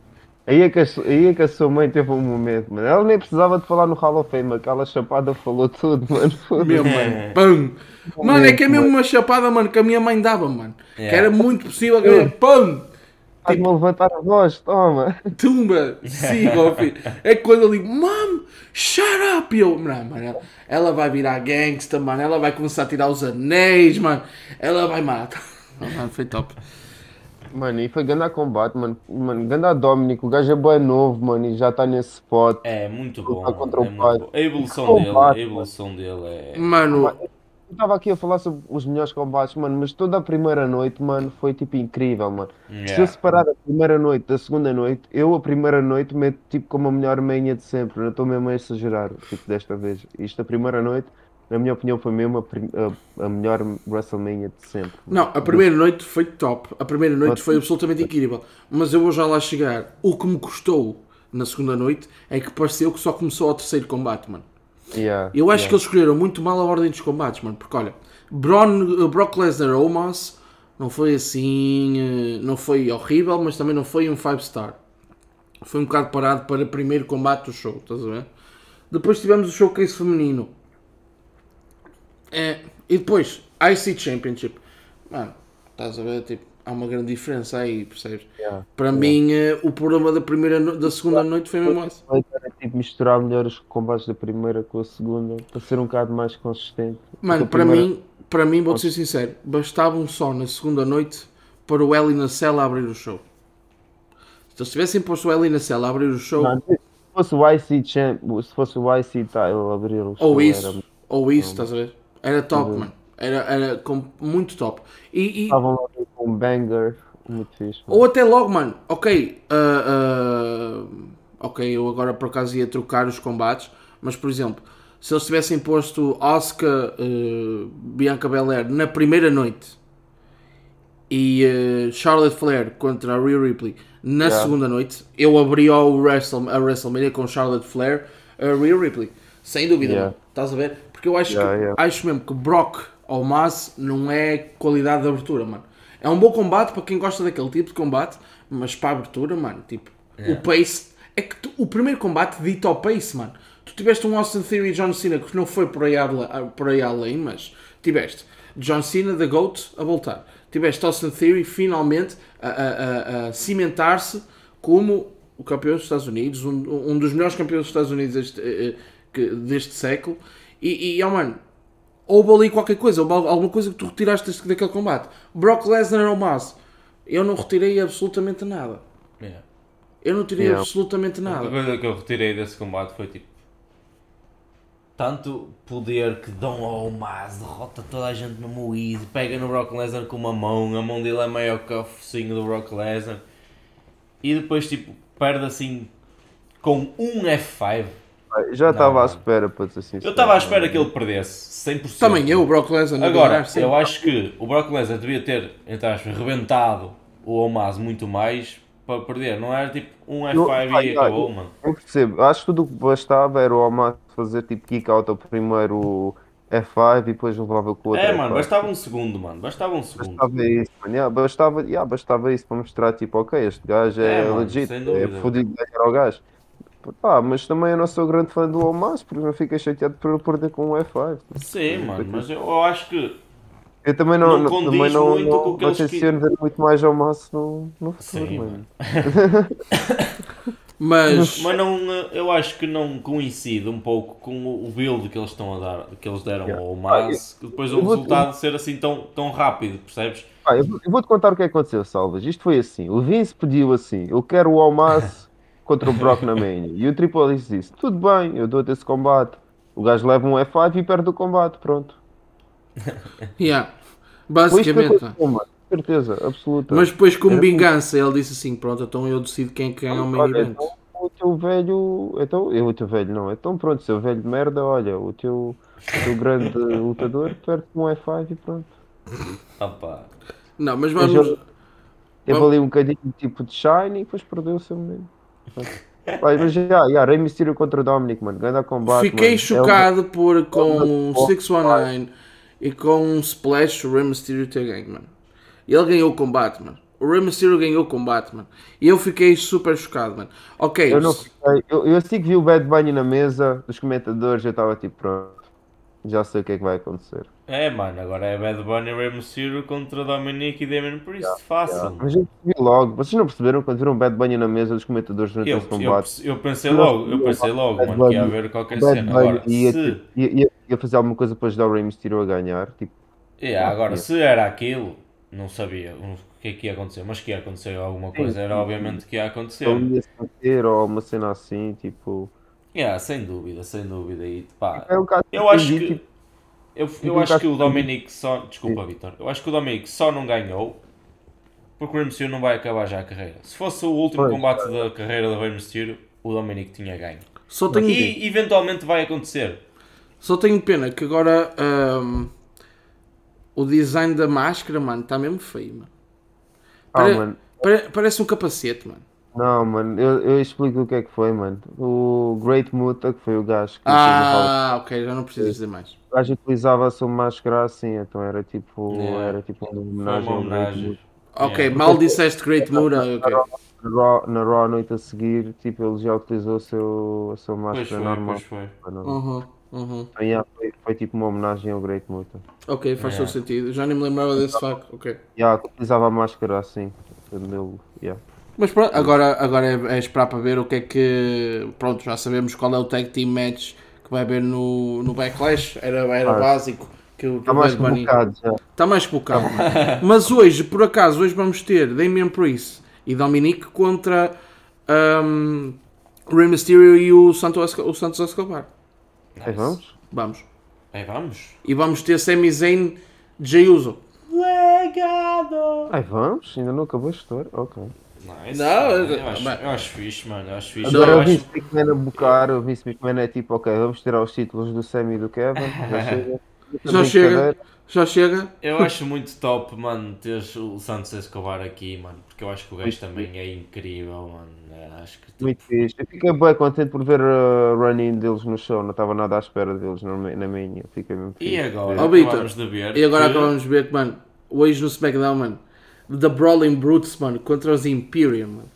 Aí é, que a, aí é que a sua mãe teve um momento, mano. Ela nem precisava de falar no Hall of Fame, aquela chapada falou tudo, mano. Meu mano, pum. Mano, é que é mesmo uma chapada, mano, que a minha mãe dava, mano. Que Yeah. era muito possível, que era pum. Estás-me a levantar a voz, toma. Tumba, siga, ó filho. É quando eu digo, Mom, shut up! E eu, não, mano, ela, vai virar gangsta, mano. Ela vai começar a tirar os anéis, mano. Ela vai matar. Oh, mano, foi top. Mano, e foi ganhar combate, mano. Mano, ganhar Dominic, o gajo é bem novo, mano, e já está nesse spot. é muito bom. Contra é o pai. bom. A evolução Combate, dele, a mano. evolução dele é. Mano, estava aqui a falar sobre os melhores combates, mano, mas toda a primeira noite, mano, foi tipo incrível, mano. Se eu Yeah. separar a primeira noite da segunda noite, eu a primeira noite meto tipo como a melhor manha de sempre. Não estou mesmo a exagerar, tipo, desta vez. Isto a primeira noite, na minha opinião, foi mesmo a, a- a melhor WrestleMania de sempre. não, a primeira noite foi top. A primeira noite foi absolutamente incrível. Mas eu vou já lá chegar. O que me custou na segunda noite é que pareceu que só começou ao terceiro combate, mano. Yeah, Eu acho yeah. que eles escolheram muito mal a ordem dos combates, mano. Porque olha, Braun, Brock Lesnar Omos não foi assim. eh, Não foi horrível, mas também não foi um 5 star. Foi um bocado parado para o primeiro combate do show, estás a ver? Depois tivemos o showcase feminino. É, e depois, IC Championship. Mano, estás a ver? Tipo, há uma grande diferença aí, percebes? Yeah. Para mim, eh, o problema da, primeira no- da segunda noite foi mesmo esse. Era tipo misturar melhor os combates da primeira com a segunda, para ser um bocado mais consistente. Mano, para primeira- mim, para mim, vou ser sincero, bastavam só na segunda noite para o Eli na cela abrir o show. Se eles tivessem posto o Eli na cela a abrir o show, Não, se fosse o IC Champ, se fosse o IC title abrir o show, ou isso, era- ou isso, estás a ver? Era top, mano. Era, era com- muito top. E, e- estavam lá um banger muito fixe. mano. ou até logo, mano, ok, ah, ah, ok, eu agora por acaso ia trocar os combates, mas por exemplo, se eles tivessem posto Oscar ah, Bianca Belair na primeira noite e Charlotte Flair contra a Rhea Ripley na Yeah. segunda noite, eu abri o Wrestle, a WrestleMania com Charlotte Flair a Rhea Ripley, sem dúvida, Yeah. mano. estás a ver? Porque eu acho, Yeah, que, acho mesmo que Brock ou Mas não é qualidade de abertura, mano. É um bom combate para quem gosta daquele tipo de combate, mas para a abertura, mano, tipo, o pace é que tu- o primeiro combate dita ao pace, mano. Tu tiveste um Austin Theory e John Cena que não foi por aí, por aí além, mas tiveste John Cena, The GOAT, a voltar. Tiveste Austin Theory finalmente a, a- a- a cimentar-se como o campeão dos Estados Unidos, um, um dos melhores campeões dos Estados Unidos deste, eh, eh, deste século. E, e oh, mano, houve ali qualquer coisa, houve al- alguma coisa que tu retiraste daquele combate. Brock Lesnar ou Mas, eu não retirei absolutamente nada. Yeah. Eu não tirei Yeah. absolutamente A nada. coisa que eu retirei desse combate foi tipo. Tanto poder que dão ao Mas, derrota toda a gente no moído, pega no Brock Lesnar com uma mão, a mão dele é maior que o focinho do Brock Lesnar, e depois tipo, perde assim com um F5. Já estava à espera, para ser sincero. Eu estava à espera que ele perdesse 100%. Também eu, o Brock Lesnar, não Agora, ganhar, eu acho que o Brock Lesnar devia ter, entre aspas, rebentado o Omaz muito mais para perder. Não era tipo um Não, F5 ah, e acabou, mano. Eu percebo. Acho que tudo o que bastava era o Omar fazer tipo kick out ao primeiro F5 e depois levava com o outro É, mano, F5. bastava um segundo, mano. Bastava um segundo. Bastava isso, mano. Yeah, bastava, yeah, bastava isso para mostrar, tipo, ok, este gajo é, É, mano, legit, é fodido de ganhar ao gajo. Pá, mas também eu não sou grande fã do Omas, porque eu fiquei chateado por ele perder com o F5. Sim, mano, mas eu, eu acho que. Eu também não, Não não, condiz também não, muito não, com o que não eles tenciono ver muito mais ao Mas no, no futuro, Sim, mano. Mas, Mas não, eu acho que não coincide um pouco com o build que eles estão a dar, que eles deram Yeah. ao Mas, que depois o eu resultado ser assim tão, tão rápido, percebes? Ah, eu, vou- eu vou-te contar o que é que aconteceu, Salvas. Isto foi assim. O Vince pediu assim: eu quero o Almas contra o Brock na Mania. E o Triple H disse: tudo bem, eu dou-te esse combate. O gajo leva um F5 e perde o combate, pronto. yeah, basicamente. mano. Certeza, absoluta. Mas depois, como Era- vingança, ele disse assim: Pronto, então eu decido quem que ganha o main event. então, o teu velho. Então, eu, o teu velho não. Então, pronto, seu velho de merda, olha, o teu, o teu grande lutador perde um F5 e pronto. Opa. Não, mas vamos. Teve Vamos- ali um bocadinho tipo de shine e depois perdeu o seu momento. Vai, mas já, já, Rey Mysterio contra o Dominic, mano. Grande combate. Fiquei mano. chocado por com é um um- 619 e com um Splash o Rey Mysterio ter ganho, mano. Ele ganhou o combate, mano. O Rey Mysterio ganhou o combate, mano. E eu fiquei super chocado, mano. Ok, Eu não fiquei. Eu, eu assim que vi o Bad Bunny na mesa dos comentadores, eu estava tipo, pronto. Já sei o que é que vai acontecer. É, mano, agora é Bad Bunny e Rey Mysterio contra Dominic e Damien Priest. Fácil. Mas eu vi logo. Vocês não perceberam quando viram Bad Bunny na mesa dos comentadores durante Eu, esse eu, combate? eu pensei logo, eu pensei logo, Bad mano, que ia Bunny- haver qualquer Bad cena. Bunny Agora, ia, se, ia, ia, ia fazer alguma coisa para ajudar o Rey Mysterio a ganhar. Tipo, yeah, agora, se era aquilo, não sabia o que é que ia acontecer, mas que ia acontecer alguma coisa, era obviamente que ia acontecer. ele ia se bater ou uma cena assim, tipo. Yeah, sem dúvida, sem dúvida. E, pá, É um caso eu acho que. tipo, Eu, eu um acho que o Dominic só. Desculpa, Vitor. Eu acho que o Dominic só não ganhou porque o Rey Mysterio não vai acabar já a carreira. Se fosse o último Pois. combate da carreira do Rey Mysterio, o Dominic tinha ganho. só tenho, E eventualmente vai acontecer. só tenho pena que agora ahm, o design da máscara, mano, está mesmo feio, mano. Ah, mano. pare- parece um capacete, mano. Não, mano, eu, eu explico o que é que foi, mano. O Great Muta, que foi o gajo que Ah, ok, já não preciso dizer mais. O gajo utilizava a sua máscara assim, então era tipo, Yeah. era tipo uma homenagem uma ao Great homenagem. Ok, Yeah. mal disseste Great Muda, ok. Na Raw, na Raw, a noite a seguir, tipo, ele já utilizou o seu, a sua Pois máscara foi, normal. pois foi. Uhum, uhum. Então, yeah, foi, foi tipo uma homenagem ao Great Muta. Ok, faz todo sentido. Já nem me lembrava desse facto, ok. Yeah, utilizava a máscara assim. ele- yeah. Mas pronto, agora, agora é, é esperar para ver o que é que. Pronto, já sabemos qual é o tag team match que vai haver no, no Backlash. Era, era Ah. básico. Que, o- que Está mais já. Está mais focado. Mas hoje, por acaso, hoje vamos ter Damian Priest e Dominic contra um, Rey Mysterio e o Santos, Esco- o Santos Escobar. Aí vamos? Vamos. Aí vamos. E vamos ter Sami Zayn, Jey Uso. Legado! Aí vamos? Ainda não acabou a história? Ok. Nice. Não, eu, eu- acho, eu acho fixe, mano. Eu acho fixe. Agora eu o acho... Vince McMahon a bocar, o Vince McMahon é tipo, ok, vamos tirar os títulos do Sammy e do Kevin, já chega. Já chega. Já chega. eu acho muito top, mano, teres o Santos Escobar aqui, mano. Porque eu acho que o gajo também é incrível, mano. É, acho que tipo, Muito fixe. Eu fiquei bem contente por ver a run-in deles no show, não estava nada à espera deles na, na minha. Fiquei mesmo E fixe. agora? Ó, Vitor, acabamos de ver E agora que- acabamos de ver que, mano, hoje no SmackDown, mano, The Brawling Brutes, mano, contra os Imperium, mano.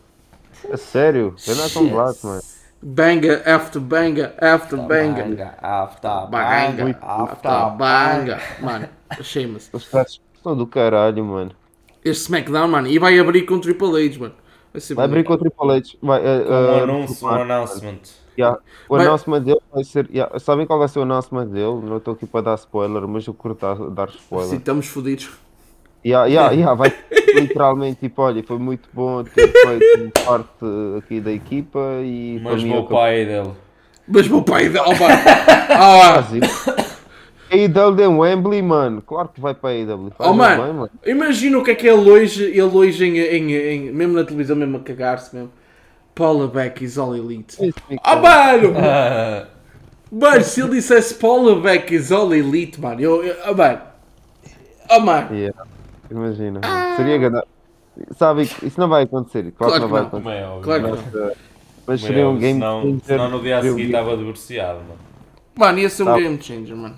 A sério? Eu não é combate, mano. Banga after banga after banga. Banga, after Banga banga, after banga. Mano, achei-me-se. Os caras estão do caralho, mano. Este SmackDown, mano, e vai abrir com o Triple H, mano. Vai ser Vai abrir com o Triple H. Vai, uh, Um uh, anúncio, um announcement. Yeah. O Vai- announcement dele vai ser. yeah, Sabem qual vai ser o announcement dele? Não estou aqui para dar spoiler, mas eu curto dar, dar spoiler. Sim, estamos fodidos. Yeah, yeah, yeah, vai literalmente tipo, olha, foi muito bom ter feito parte aqui da equipa e Mas é para a dele. Mas meu pai, oh, pá. Ah. A AEW em Wembley, mano. Claro que vai para a. Faz Oh, mano. bem, mano. imagina o que é que é ele hoje, ele hoje em, em, em- mesmo na televisão, mesmo a cagar-se mesmo. Paula Beck is all elite. Fica- Oh, mano! Mano, se ele dissesse Paula Beck is all elite, mano, eu, eu oh, mano. Oh, mano. Yeah, Imagina. mano. Seria grande. sabem que isso não vai acontecer. Claro, Claro que não que vai acontecer. Como é óbvio. Claro que mas- não. Mas, uh, mas como é seria um game senão, changer. senão no dia a Seria seguir estava divorciado, mano. Mano, ia ser um Tá. game changer, mano.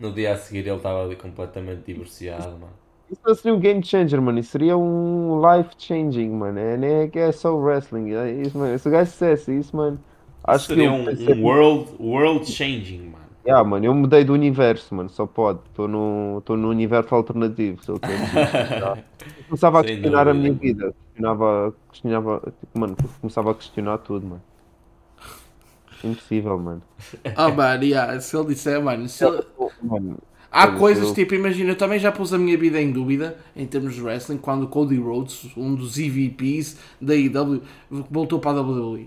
No dia a seguir ele estava ali completamente divorciado, mano. Isso não seria um game changer, mano. Isso seria um life changing, mano. É, nem é que é só wrestling. É isso, mano. Se o gajo dissesse isso, mano. Acho Seria que um, um world, world changing, mano. Yeah, mano, eu mudei do universo, mano, só pode. Estou no, tô no universo alternativo, se tá? Eu começava a Sem questionar a dúvida, minha vida. Questionava, questionava, tipo, mano, começava a questionar tudo, mano. Impossível, mano. Ah, mano, yeah, se ele disser, mano, se ele- Mano, Há Olha, coisas, eu- tipo, imagina, eu também já pus a minha vida em dúvida em termos de wrestling quando o Cody Rhodes, um dos EVPs da IW, voltou para a WWE.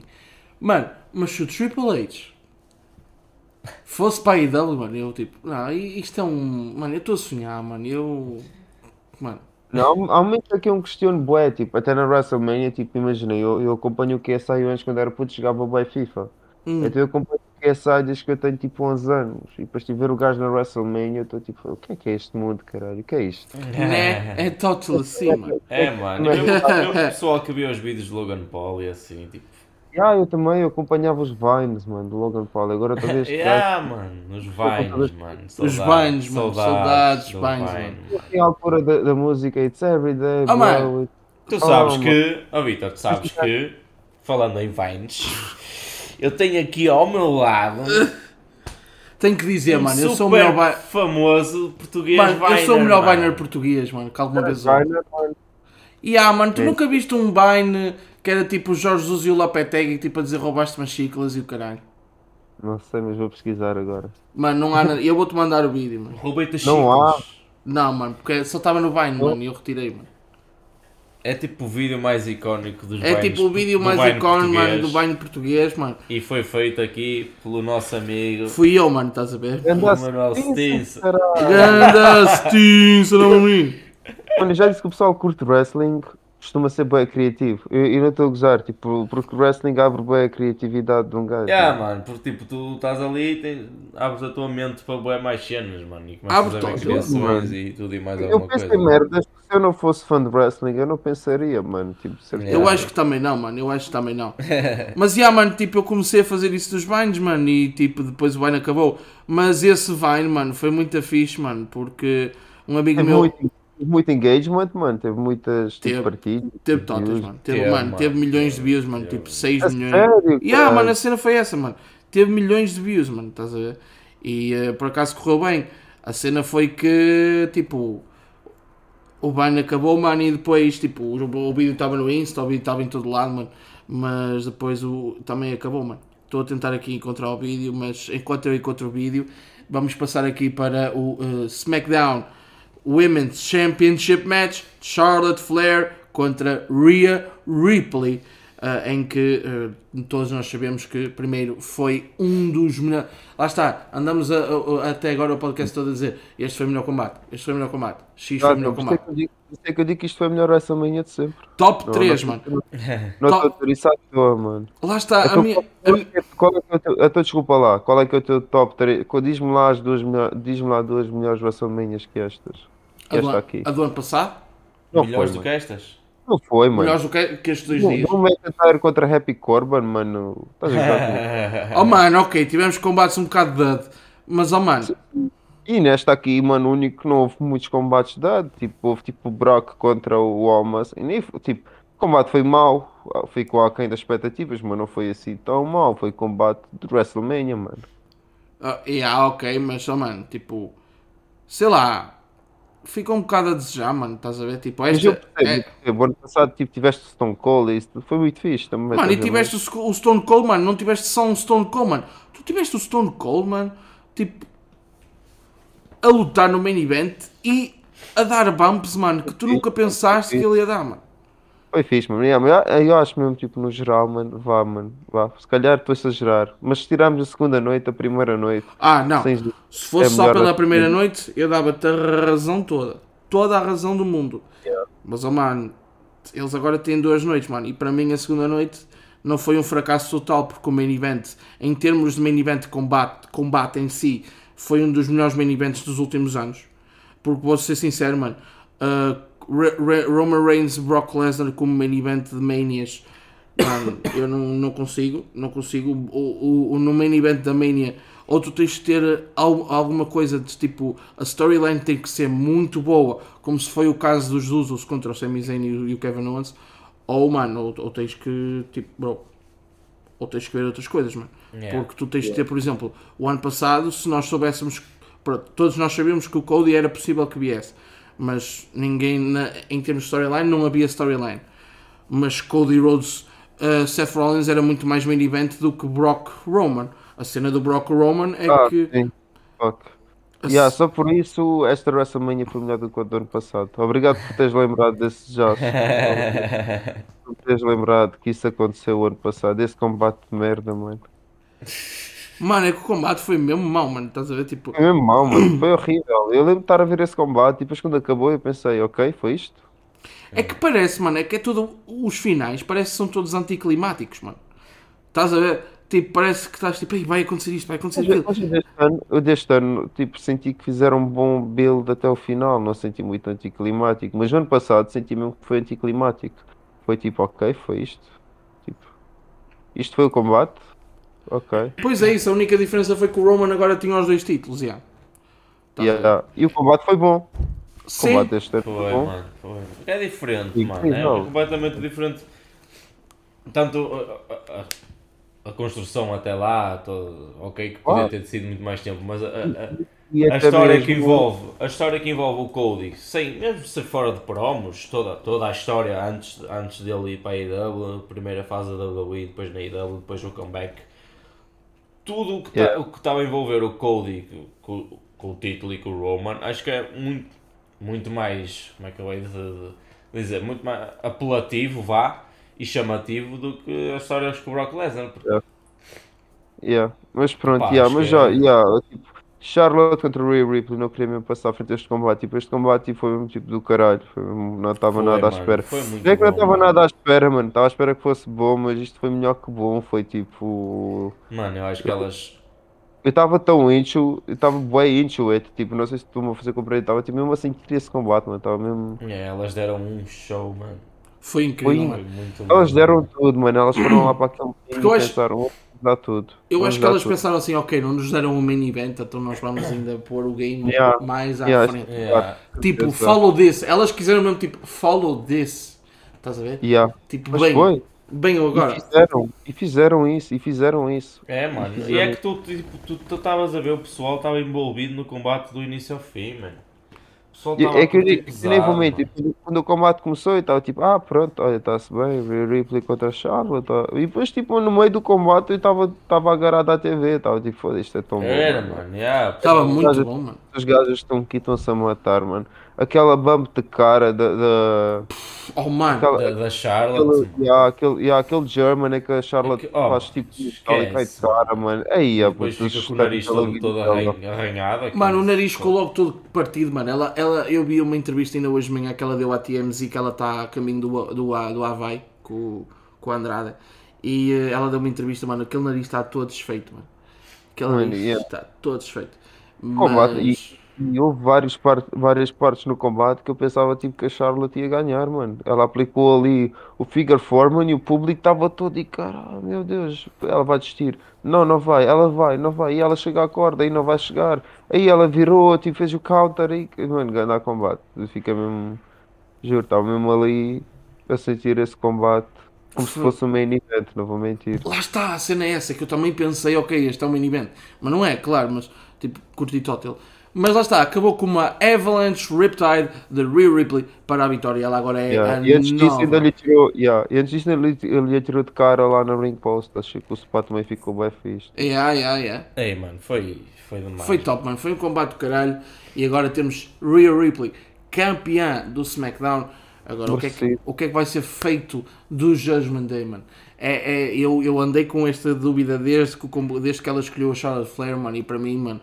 Mano, mas se o Triple H fosse para a IW, mano, eu tipo, não, isto é um. Mano, eu estou a sonhar, mano, eu. Mano, Não, há muito aqui um questiono bué, tipo, até na WrestleMania, tipo, imagina, eu, eu acompanho o QSI antes quando era puto, jogava bué FIFA. hum, Então eu acompanho o QSI desde que eu tenho tipo 11 anos. E depois de ver o gajo na WrestleMania, eu estou tipo, o que é que é este mundo, caralho? O que é isto? né? É total assim, mano. É, mano. Eu, eu, o pessoal que viu os vídeos de Logan Paul e assim, tipo. Ah, eu também, eu acompanhava os Vines, mano, do Logan Paul. Agora gajo. Yeah, mano. Os Vines, mano. Os Saudades, Vines, mano, saudades, do Vines, Vine. Tem a altura da, da música, it's everyday, Ah, bro. mano. it- Tu sabes Oh, que, ó Vitor, tu sabes que, falando em Vines, eu tenho aqui ao meu lado Tenho que dizer, um mano, eu sou o melhor. Ba... famoso português Mano, eu sou o melhor mano. Viner português, mano, que alguma vez ouvi. Viner, mano. E ah, mano, tu Sim. nunca viste um Vine que era tipo o Jorge Jesus e o Lopetegui, tipo a dizer roubaste umas chiclas e o caralho. Não sei, mas vou pesquisar agora. Mano, não há nada. Eu vou-te mandar o vídeo, mano. Roubei-te as Não há. chiclas. Não, mano, porque só estava no Vine, mano, e eu retirei, mano. É tipo o vídeo mais icónico dos É Vines tipo o vídeo mais icónico, mano, do Vine português, mano. E foi feito aqui pelo nosso amigo Fui eu, mano, estás a ver? Anda Manuel Stinson. Ganda Stinson, não me Mano, já disse que o pessoal curte wrestling, costuma ser bem criativo. Eu, eu não estou a gozar, tipo, porque o wrestling abre bem a criatividade de um gajo. Yeah, mano, porque tipo, tu estás ali e abres a tua mente para bué mais cenas, mano, e começas Abre a ver criações mano. e tudo e mais Eu alguma penso coisa. em merdas que se eu não fosse fã de wrestling, eu não pensaria, mano. Tipo, certeza. Eu acho que também não, mano. Eu acho que também não. Mas, já, mano, tipo, eu comecei a fazer isso dos Vines, mano, e, tipo, depois o Vine acabou. Mas esse Vine, mano, foi muito fixe, mano, porque um amigo Teve meu... muito, teve muito engagement, mano. Teve muitas Teve. tipo, partilhas. Teve totas, mano. Teve, Teve, mano, mano. teve milhões de views, mano. teve. Tipo, 6 A milhões. sério? Yeah, cara? mano, a cena foi essa, mano. Teve milhões de views, mano, estás a ver? E eh, por acaso correu bem. A cena foi que, tipo, o ban acabou, mano, e depois, tipo, o, o vídeo estava no Insta, o vídeo estava em todo lado, mano. Mas depois o, também acabou, mano. Estou a tentar aqui encontrar o vídeo, mas enquanto eu encontro o vídeo, vamos passar aqui para o eh, SmackDown Women's Championship Match Charlotte Flair contra Rhea Ripley, eh, em que eh, todos nós sabemos que primeiro foi um dos melhores. Lá está, andamos a- a- a- até agora o podcast todo a dizer este foi o melhor combate, este foi o melhor combate, X foi o melhor é combate. que eu digo- por isso é que eu digo que isto foi a melhor WrestleMania de sempre. Top Não, 3, não- mano. Não estou a dizer isso à toa, mano. Lá está, a Então, minha. a qual, é, qual é que é o teu, então, desculpa lá, qual é que é o teu top 3? Diz-me lá as duas melhores, diz-me lá duas melhores WrestleManias que estas. A, do, esta aqui. a do ano passado, Não Melhores foi, do que estas? Não foi, mano. melhores do que, que estes dois Não, dias. não me McIntyre contra Happy Corbin, mano. Estás a jogar Oh mano, ok, tivemos combates um bocado dead, mas oh mano, E nesta aqui, mano, o único que não houve muitos combates dados. Tipo, houve tipo o Brock contra o Almas. E nem, foi- tipo, o combate foi mau. Ficou aquém das expectativas, mas não foi assim tão mau. Foi combate de WrestleMania, mano. Ah, yeah, ok, mas oh, mano, tipo, sei lá, ficou um bocado a desejar, mano, estás a ver? Tipo, Mas eu esta. percebo, é-. O ano passado tipo, tiveste o Stone Cold e isso foi muito fixe também. mano, e tiveste o, o Stone Cold, mano, não tiveste só um Stone Cold, mano, tu tiveste o Stone Cold, mano, tipo, a lutar no main event e a dar bumps, mano, que tu nunca pensaste que ele ia dar, mano. Foi fixe, mano. Yeah, mas eu, eu acho mesmo, tipo, no geral, mano, vá, mano, vá. Se calhar estou a exagerar. Mas se tirarmos a segunda noite, a primeira noite, Ah, não, sem- se fosse é só pela a- primeira noite, eu dava-te a razão toda, toda a razão do mundo. Mas, oh mano, eles agora têm duas noites, mano. E para mim a segunda noite não foi um fracasso total, porque o main event, em termos de main event combate, combate em si, foi um dos melhores main events dos últimos anos. Porque vou ser sincero, mano, uh, Re- Re- Roman Reigns Brock Lesnar como main event de Manias, mano, eu não, não consigo, não consigo. O, o, o- no main event da Mania, ou tu tens de ter al- alguma coisa de tipo, a storyline tem que ser muito boa, como se foi o caso dos Usos contra o Sami Zayn e o, e o Kevin Owens, ou mano, ou, ou tens que, tipo, bro, ou tens que ver outras coisas, mano. Yeah. Porque tu tens de ter, por exemplo, o ano passado, se nós soubéssemos, pronto, todos nós sabíamos que o Cody era possível que viesse, mas ninguém, na- em termos de storyline, não havia storyline. Mas Cody Rhodes, uh, Seth Rollins era muito mais main event do que Brock Roman. A cena do Brock Roman é Ah, que. sim. A Yeah, só por isso esta WrestleMania foi melhor do que a do ano passado. Obrigado por teres lembrado desse já. por teres lembrado que isso aconteceu o ano passado. Esse combate de merda, mano. Mano, é que o combate foi mesmo mau, mano. Estás a ver? Tipo, Foi mesmo mau, mano. Foi horrível. Eu lembro de estar a ver esse combate e depois quando acabou eu pensei, ok, foi isto? É que parece, mano, é que é tudo. Os finais parece que são todos anticlimáticos, mano. Estás a ver? Tipo, parece que estás tipo, "Ei, vai acontecer isto, vai acontecer aquilo. Mas eu deste ano, deste ano, tipo, senti que fizeram um bom build até o final. Não senti muito anticlimático. Mas no ano passado senti mesmo que foi anticlimático. Foi tipo, ok, foi isto. Tipo, isto foi o combate? Ok. Pois é isso, a única diferença foi que o Roman agora tinha os dois títulos, já. Tá a ver? Yeah. E o combate foi bom. O Sim, combate deste ano Foi, foi bom. mano, foi. É diferente, Sim, mano. É completamente diferente. Tanto a, a- a- a construção até lá, todo, ok, que podia Ah. ter sido muito mais tempo, mas a, a- a história que envolve, a história que envolve o Cody, sem mesmo ser fora de promos, toda, toda a história antes, antes dele ir para a AEW, a primeira fase da WWE, depois na AEW, depois o comeback, tudo o que tá- Yeah. que estava a envolver o Cody com, com o título e com o Roman, acho que é muito, muito mais, como é que eu hei de, de dizer, muito mais apelativo, vá, e chamativo do que as histórias com o Brock Lesnar. porque- Yeah. Mas pronto, Pá, yeah, mas já, é- yeah, tipo, Charlotte contra Rhea Ripley, não queria mesmo passar à frente deste combate. Tipo, este combate tipo, foi mesmo tipo do caralho. Foi mesmo- não estava nada à mano, espera. foi muito Não é que não estava mano. nada à espera, mano. Estava à espera que fosse bom, mas isto foi melhor que bom. Foi tipo. Mano, eu acho que elas. Eu estava tão into, eu estava bem into it. Tipo, não sei se tu me a fazer compreender. Estava tipo, mesmo assim que esse combate, mano. Estava mesmo. é, elas deram um show, mano. foi incrível, Foi- mano. Muito Elas bom. deram tudo, mano. Elas foram lá para aquele Porque eu e acho- pensaram, "Vamos dar tudo. Eu Vamos acho que elas tudo." pensaram assim, ok, não nos deram um main event, então nós vamos ainda pôr o game Yeah. mais à Yeah, frente. Yeah. Tipo, follow this. Elas quiseram mesmo tipo, follow this. Estás a ver? Yeah. Tipo, Mas bem, foi. bem agora. E fizeram, e fizeram isso, e fizeram isso. É, mano. E é que tu tipo, tu tu estavas a ver, o pessoal estava envolvido no combate do início ao fim, mano. E É que eu nem vou mentir, quando- o combate começou eu estava tipo, ah pronto, olha, está-se bem, Ripley contra Charlotte. tá. E depois tipo no meio do combate eu estava estava agarrado à TV, estava tipo, foda isto é tão bom. Era, mano. Yeah, Estava pessoal- muito gajas- bom, mano. Os gajos estão aqui, estão-se a matar, mano. Aquela bump de cara da. da Oh, mano. aquela, Da, da Charlotte. aquele, yeah, aquele, yeah, aquele German é que a Charlotte É que- oh, faz tipo e cai de cara, mano. Aí, é, Depois puto, fica com o nariz todo, todo arranhado. Mano, o nariz ficou logo todo partido, mano. Ela, ela, eu vi uma entrevista ainda hoje de manhã que ela deu à TMZ que ela está a caminho do, do, do Havaí com, com a Andrada. E eh, ela deu uma entrevista, mano. Aquele nariz está todo desfeito, mano. Aquele Mano, nariz yeah. está todo desfeito. Combate, Mas... E houve vários par- várias partes no combate que eu pensava tipo que a Charlotte ia ganhar, mano. Ela aplicou ali o figure four, mano, e o público estava todo e cara, meu Deus, ela vai desistir. Não, não vai, ela vai, não vai. E ela chega à corda e não vai chegar. Aí ela virou, tipo, fez o counter e, mano, ganhar combate. Fica mesmo, juro, estava mesmo ali a sentir esse combate como se fosse um main event, não vou mentir. Lá está, a cena é essa, que eu também pensei, ok, este é um main event. Mas não é, claro, mas tipo, curti total. Mas lá está, acabou com uma Avalanche Riptide de Rhea Ripley para a vitória. Ela agora é Yeah. a E antes disso nova. ainda lhe tirou, yeah. e antes disso ainda lhe, ele lhe tirou de cara lá na ring post. Achei que o spot também ficou bem fixe. Yeah, yeah, yeah. Ei, mano, foi, foi demais. Foi top, mano. Foi um combate do caralho. E agora temos Rhea Ripley, campeã do SmackDown. Agora, o que, é que, o que é que vai ser feito do Judgment Day, mano? É, é, eu, eu andei com esta dúvida desde que, desde que ela escolheu a Charlotte Flair, mano. E para mim, mano,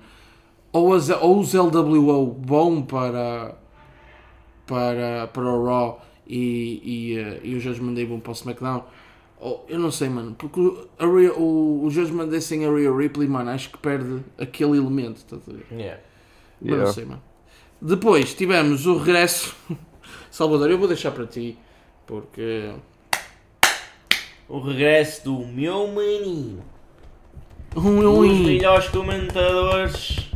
ou, as, ou os LWO bom para, para, para o Raw e, e, eh, e o Judgment Day bom para o SmackDown. Ou, eu não sei, mano. Porque o, a Rhea- o, o Judgment Day sem a Rhea Ripley, mano, acho que perde aquele elemento. Estás a ver? Yeah. Mas não Yeah. sei, mano. Depois tivemos o regresso. Salvador, eu vou deixar para ti, porque. O regresso do meu maninho. Um, Os um, melhores comentadores.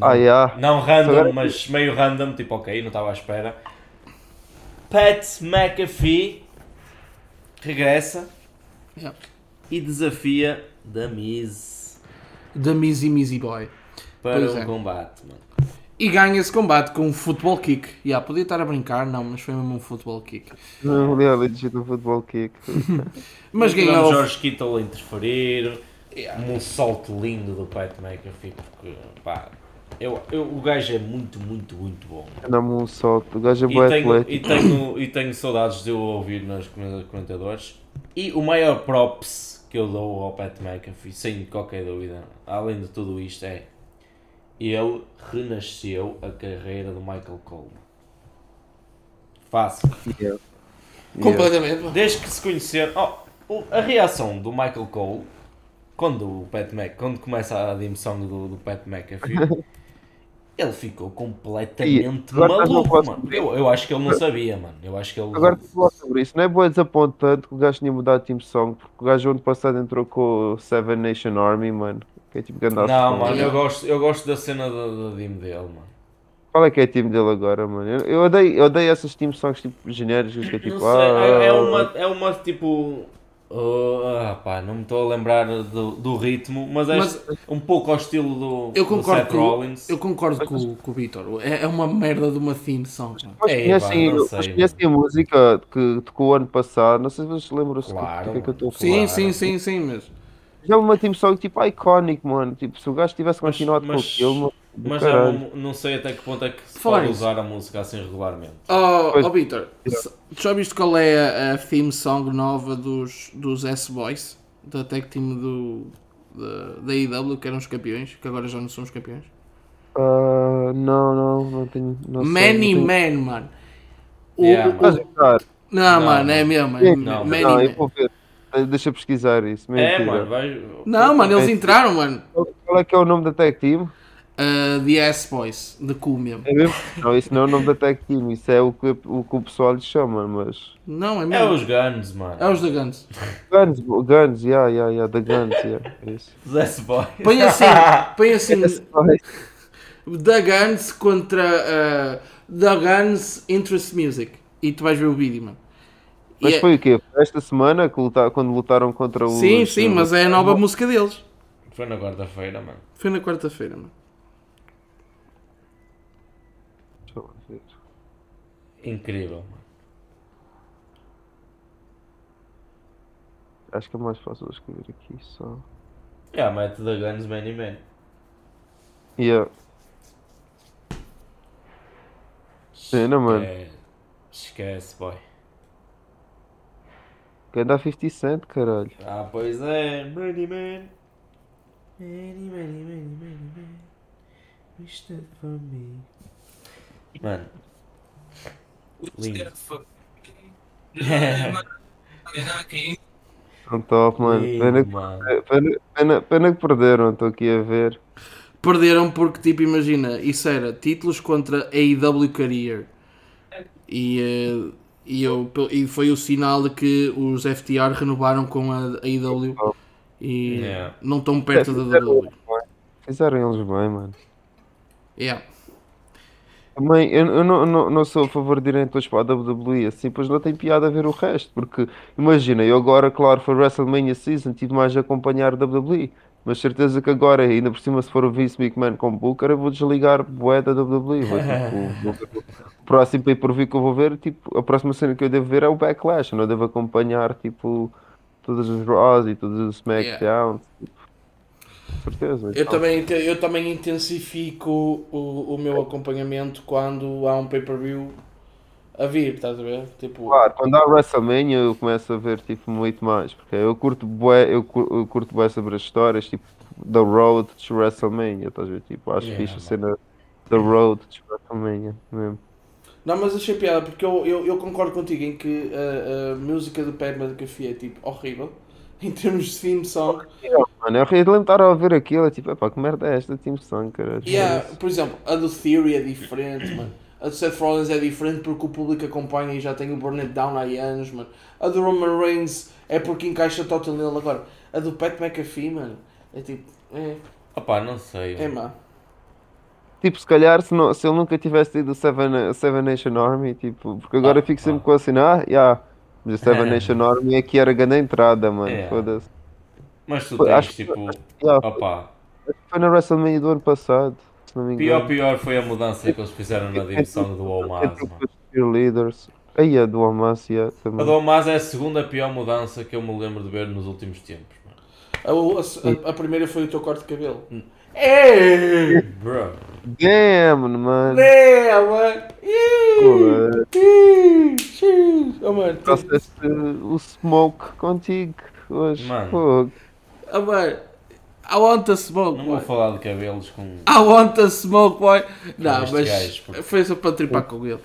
Ah, yeah. Não random, mas meio random, tipo, ok, não estava à espera. Pat McAfee regressa Yeah. e desafia The Miz da Mizzy Mizzy Boy. para Pois um é. combate, mano. E ganha esse combate com um futebol kick. Yeah, podia estar a brincar, não, mas foi mesmo um futebol kick. Não, é legit um futebol kick. Mas ganhou. George Kittle a interferir, Yeah. um salto lindo do Pat McAfee, porque, pá, eu, eu, o gajo é muito, muito, muito bom. Dá-me um salto. O gajo é E bom tenho, atlético. e, tenho, e tenho saudades de eu ouvir nos comen- comentadores. E o maior props que eu dou ao Pat McAfee, sem qualquer dúvida, além de tudo isto, é ele renasceu a carreira do Michael Cole. Fácil. Yeah. Yeah. Completamente. mano. Desde que se conheceram. Oh, o- a reação do Michael Cole quando o Pat Mc, quando começa a dimensão do, do Pat McAfee, ele ficou completamente no maluco, mano. Eu, eu acho que ele não sabia, mano. Eu acho que ele. Agora falar sobre isso, não é boa desapontante que o gajo tinha mudado de team song, porque o gajo ano passado entrou com o Seven Nation Army, mano. Que é tipo grande Não, mano, eu gosto, eu gosto da cena da, da Dim dele, mano. Qual é que é o time dele agora, mano? Eu, eu odeio, eu odeio essas team songs tipo genéricas que é Não tipo. sei, ah, é, é uma, é uma tipo. Ah, pá, não me estou a lembrar do, do ritmo, mas é Mas- um pouco ao estilo do, Eu do concordo Seth com, Rollins. eu concordo com, com o Vitor. É, é uma merda de uma theme song. Mas Ei, conhecem, mas a música que tocou ano passado? Não sei se vocês lembram-se do Claro, que é que eu estou a falar. Sim, sim, sim, sim, mas. Já é uma team song tipo icónico, mano. Tipo, se o gajo tivesse Mas- continuado mas- com aquilo, do Mas é não sei até que ponto é que se pode nisso. usar a música assim regularmente. Oh, oh Vitor, já viste qual é a, a theme song nova dos, dos S-Boys? Da tag team do, da, da IW, que eram os campeões, que agora já não são os campeões? Ah, não, não, não tenho. Não sei, Many não tenho... Man, mano. O- Yeah, o- a gostar? não, Não, mano, é mesmo. Sim, É não, Many Não, eu Man. vou ver. Deixa eu pesquisar isso. É, Mentira. mano, vai. Não, mano, eles É. entraram, mano. Qual é que é o nome da tag team? Uh, the S-Boys, de cu mesmo. É mesmo? Não, isso não é o nome da tag team, isso é o que o, que o pessoal lhe chama, mas. Não, é É mesmo. os Guns, mano. É os da Guns. Guns, Guns, yeah, yeah, yeah, the Guns, yeah, é isso. Os S-Boys. Põe assim, põe assim, The Guns contra uh, The Guns Interest Music. E tu vais ver o vídeo, mano. Mas é- foi o quê? Foi esta semana que luta- quando lutaram contra os. Sim, sim, mas é a nova música deles. Foi na quarta-feira, mano. Foi na quarta-feira, mano. Deixa eu ver. Incrível, mano. Acho que é mais fácil de escrever aqui só. Yeah, mete The Guns Many Man. Yeah. Cena, mano. É, esquece, boy. Que anda a 50 Cent, caralho. Ah, pois é. Many Man. Many, many, many, many, many. Wish that for me. Mano. Lindo. Top, mano. Pena, Lindo, que- mano. pena, pena, pena que perderam, estou aqui a ver. Perderam porque, tipo, imagina, isso era títulos contra AEW Career. E, eh, e, eu, e foi o sinal de que os FTR renovaram com a AEW e Yeah. não estão perto da WWE. Fizeram eles bem, mano. Yeah. Também, eu, eu não, não, não sou a favor de irem todos para a WWE, assim, pois não tem piada a ver o resto, porque imagina, eu agora, claro, foi WrestleMania Season, tive mais a acompanhar a WWE, mas certeza que agora, ainda por cima, se for o Vince McMahon com Booker, eu vou desligar bué da WWE. Vou, tipo, vou ver o próximo pay per view que eu vou ver, tipo, a próxima cena que eu devo ver é o Backlash, eu não devo acompanhar, tipo, todas as Raws e todas as SmackDowns. Tipo, certeza. Eu então. também, eu também intensifico o, o meu acompanhamento quando há um pay-per-view a vir, estás a ver? Tipo, Claro, quando há WrestleMania eu começo a ver tipo muito mais, porque eu curto bué, eu, cur- eu curto bué sobre as histórias, tipo The Road to WrestleMania, estás a ver? Tipo, acho Yeah, fixe a cena The Road to WrestleMania mesmo. Não, mas achei piada porque eu, eu, eu concordo contigo em que a, a música do Pat McAfee é tipo horrível em termos de theme song. Mano, eu lembro de estar a ver aquilo, é tipo, epá, que merda é esta Team Song, cara? E há, por exemplo, a do Theory é diferente, mano. A do Seth Rollins é diferente porque o público acompanha e já tem o Burn It Down há anos, mano. A do Roman Reigns é porque encaixa total nele agora. A do Pat McAfee, mano, é tipo. É, Opá, não sei. é má. Tipo, se calhar se, não- se ele nunca tivesse ido o Seven, Seven Nation Army, tipo, porque agora Ah, fico sempre ah. com assim, ah, yeah, o Seven Nation Army aqui era grande entrada, mano, É. foda-se. Mas tu tens acho que- tipo. Yeah, Opá, foi na WrestleMania do ano passado, se não me engano. pior, pior foi a mudança que eles fizeram na direção do os cheerleaders. Aí a do Hamas, yeah, A também. do Omaz é a segunda pior mudança que eu me lembro de ver nos últimos tempos, mano. A, a- a primeira foi o teu corte de cabelo. É! Bro. Damn, mano. É, mano! Pô, Ih, xiii. Oh, mano, tu- Trouxeste o smoke contigo hoje. Mano. Fogo. oh, mano. I want a smoke, Não vou boy. falar de cabelos com. I want a smoke, boy. Não, mas gajo, porque- foi só para tripar com ele.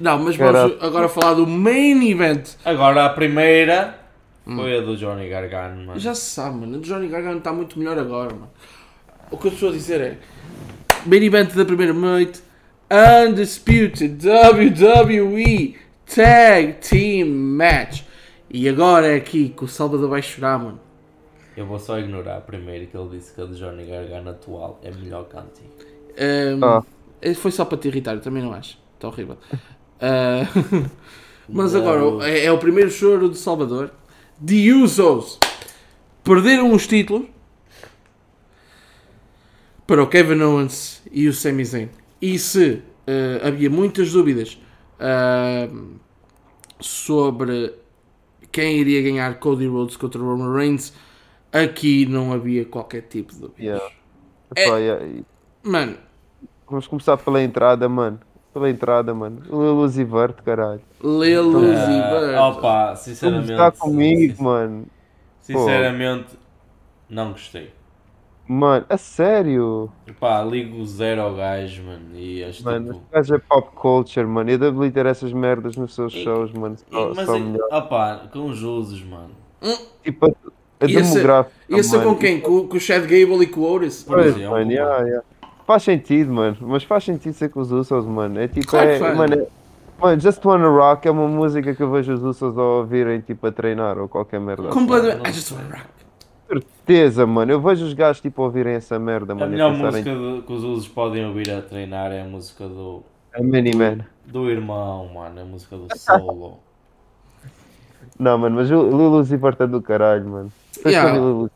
Não, mas vamos agora falar do main event. Agora a primeira foi a do Johnny Gargano, mano. Já se sabe, mano. O Johnny Gargano está muito melhor agora, mano. O que eu estou a dizer é. Main event da primeira noite. Undisputed WWE Tag Team Match. E agora é aqui que o Salvador vai chorar, mano. Eu vou só ignorar primeiro que ele disse que a do Johnny Gargano atual é melhor que a antiga. Um, Ah. eh, Foi só para te irritar, eu também não acho. Está horrível. Ah, mas Não. agora é, é o primeiro choro de Salvador. The Usos perderam os títulos para o Kevin Owens e o Sami Zayn. E se eh, havia muitas dúvidas ah, sobre quem iria ganhar Cody Rhodes contra Roman Reigns, aqui não havia qualquer tipo de dúvidas. Yeah. É- Epá, yeah, Mano, Vamos começar pela entrada, mano. Pela entrada, mano. O Lil Uzi Vert, caralho. Lil Uzi Ah, Vert. opa, sinceramente. está comigo, mano. Sinceramente, não gostei. Mano, a sério. Pá, ligo zero ao gajo, mano. E este Mano, tipo. este gajo é pop culture, mano. E WWE ter essas merdas nos seus E- shows, mano. Só, mas, só é- melhor. opá, com os usos, mano. Tipo, a, a ser- demográfica. Ia ser mano. com quem? Com, com o Chad Gable e com o Otis? Por Pois, exemplo, mano, mano. yeah, yeah. Faz sentido, mano. Mas faz sentido ser com os Usos, mano. É tipo, Claro é, faz. mano, é- mano, Just Wanna Rock é uma música que eu vejo os Usos a ouvirem, tipo, a treinar ou qualquer merda. assim. Completamente. não I just wanna rock. Certeza, mano. Eu vejo os gajos, tipo, a ouvirem essa merda, A mano. e melhor música de- que os usos podem ouvir a treinar é a música do, É Many Man. do irmão, mano. A música do solo. Não, mano, mas o Vert é do caralho, mano. Yeah. mano.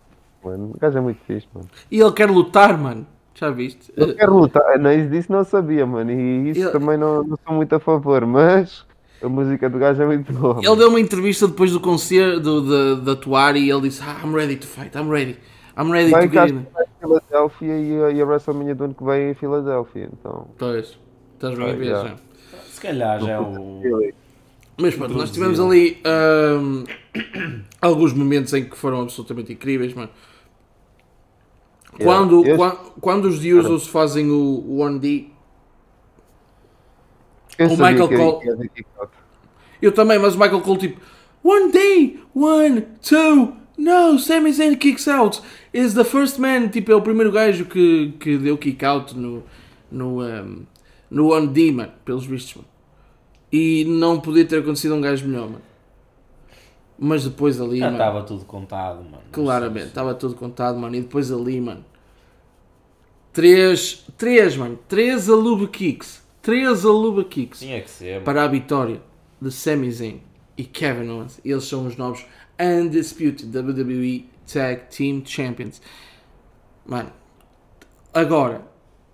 O gajo é muito fixe, mano. E ele quer lutar, mano. Já viste? Eu quero lutar, não, isso disso não sabia, mano. E isso Ele- também não, não sou muito a favor, mas a música do gajo é muito boa. Ele deu uma entrevista depois do concerto de, de atuar e ele disse: ah, I'm ready to fight, I'm ready. I'm ready Vai to get in. vai em Filadélfia e a, e a WrestleMania do ano que vem é em Filadélfia, então. Pois, estás bem a ver já. Se calhar já é o. Mas pronto, nós tivemos ali ahm, alguns momentos em que foram absolutamente incríveis, mano. Yeah. Quando, Este- quan- quando os Usos fazem o, o 1D, Eu O Michael Cole- eu também, mas o Michael Cole tipo One day, one, two, no, Sami Zayn kicks out. Is the first man, tipo, é o primeiro gajo que, que deu kick out no, no, ahm, no 1D, mano, pelos vistos, mano. E não podia ter acontecido um gajo melhor, mano. Mas depois ali, Já mano. estava tudo contado, mano. Claramente, estava tudo contado, mano. E depois ali, mano. Três, três, mano. Três aluba kicks. Três aluba kicks Tinha que ser. para a vitória de Sami Zayn e Kevin Owens. Eles são os novos Undisputed WWE Tag Team Champions. Mano, agora,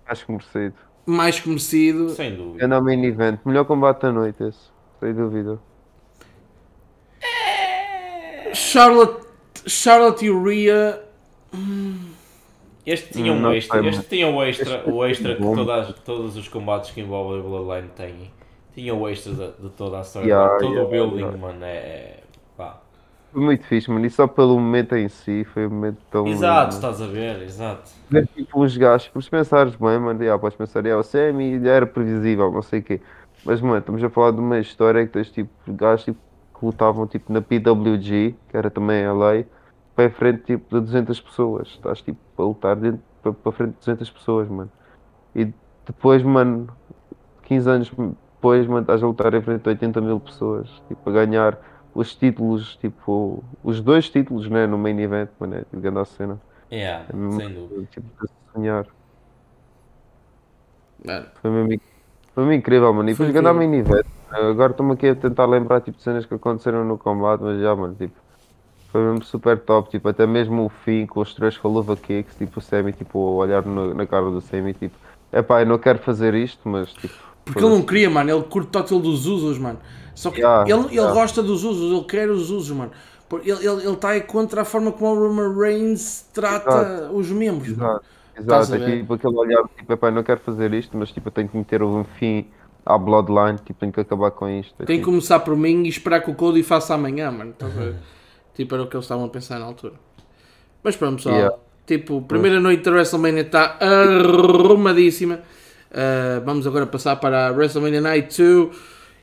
Acho que merecido. mais que merecido. Sem dúvida. É no main event. Melhor combate da noite esse. Sem dúvida. Charlotte, Charlotte e Rhea. Este tinha um não extra, sei, este tinha o extra, o extra que bom. todas, todos os combates que envolvem a Bloodline têm. Tinha o extra de, de toda a história, Yeah, todo yeah, o building, yeah. mano, é, é pá. Foi muito fixe, mano. E só pelo momento em si foi um momento tão. Exato, lindo, estás a ver, exato. ver tipo uns gajos, por se pensares bem, mano, já, podes pensar, já, o Sammy já era previsível, não sei o quê. Mas, mano, estamos a falar de uma história que tens tipo gajos tipo, que lutavam tipo, na PWG, que era também a lei, para frente tipo, de 200 pessoas. Estás tipo a lutar dentro, para, para frente de 200 pessoas, mano. E depois, mano, 15 anos depois, mano, estás a lutar em frente a 80 mil pessoas, tipo, a ganhar os títulos, tipo, os dois títulos, né, no main event, mano, é tipo, grande cena. Yeah, É mesmo, sem dúvida. tipo, de sonhar. Mano, Foi mesmo, foi mesmo incrível, mano. E Foi depois ganhar incrível. main event. Agora estou-me aqui a tentar lembrar, tipo, de cenas que aconteceram no combate, mas já, mano, tipo, foi mesmo super top, tipo, até mesmo o fim com os três Haluva Kicks, tipo, o Sammy, tipo, olhar no- na cara do Sammy, tipo, epá, eu não quero fazer isto, mas, tipo, Porque ele não queria, mano. Ele curte total dos Usos, mano. Só que Yeah, ele, ele yeah. gosta dos Usos, ele quer os Usos, mano. Ele está ele, ele tá aí contra a forma como o Roman Reigns trata os membros. Exato, exato. É tipo aquele olhar, tipo, epá, eu não quero fazer isto, mas tipo, eu tenho que meter um fim à Bloodline, tipo, tenho que acabar com isto. É, Tem que começar por mim e esperar que o Cody faça amanhã, mano. Estás a ver? Tipo, era o que eles estavam a pensar na altura. Mas pronto, pessoal. Yeah. Tipo, primeira noite da WrestleMania está arrumadíssima. Uh, vamos agora passar para a WrestleMania Night 2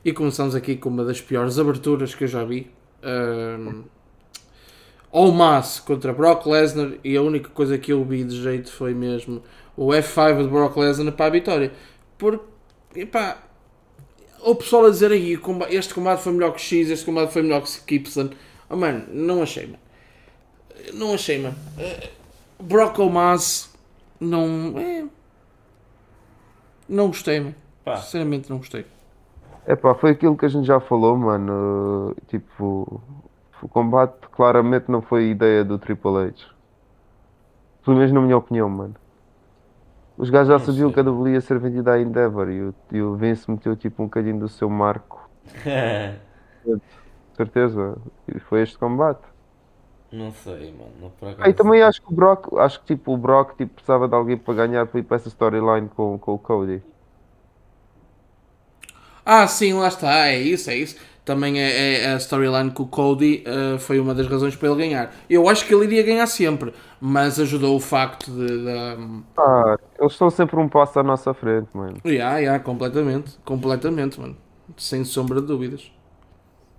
e começamos aqui com uma das piores aberturas que eu já vi. Um, Almas contra Brock Lesnar e a única coisa que eu vi de jeito foi mesmo o F5 de Brock Lesnar para a vitória. Porque, epá, o pessoal a dizer aí este combate foi melhor que X, este combate foi melhor que Gibson. Oh, mano, não achei, mano. Não achei, mano. Eh, Brock Almas não. é, não gostei, mano. Pá. Sinceramente, não gostei. Epá, foi aquilo que a gente já falou, mano. Tipo, o combate claramente não foi ideia do Triple H. Pelo menos na minha opinião, mano. Os gajos já sabiam que a WWE ia ser vendida à Endeavor e o, e o Vince meteu tipo um bocadinho do seu marco. Certeza. E foi este combate. não sei, mano. Não. Ah, e também acho que o Brock, acho que tipo, o Brock tipo, precisava de alguém para ganhar para ir para essa storyline com, com o Cody. Ah, sim, lá está, é isso, é isso. Também é, é a storyline com o Cody eh, foi uma das razões para ele ganhar. Eu acho que ele iria ganhar sempre, mas ajudou o facto de. de Ah, eles estão sempre um passo à nossa frente, mano. yeah, yeah, completamente, completamente, mano. Sem sombra de dúvidas.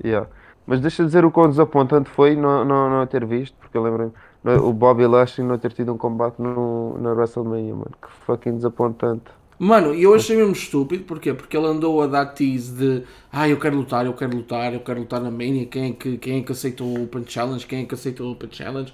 Yeah. Mas deixa eu dizer o quão desapontante foi não, não, não ter visto, porque eu lembro o Bobby Lashley não ter tido um combate no, na WrestleMania, mano. Que fucking desapontante. Mano, e eu achei mesmo estúpido, porquê? Porque ele andou a dar tease de ah, eu quero lutar, eu quero lutar, eu quero lutar na Mania, quem é que, quem é que aceita o Open Challenge, quem é que aceita o Open Challenge.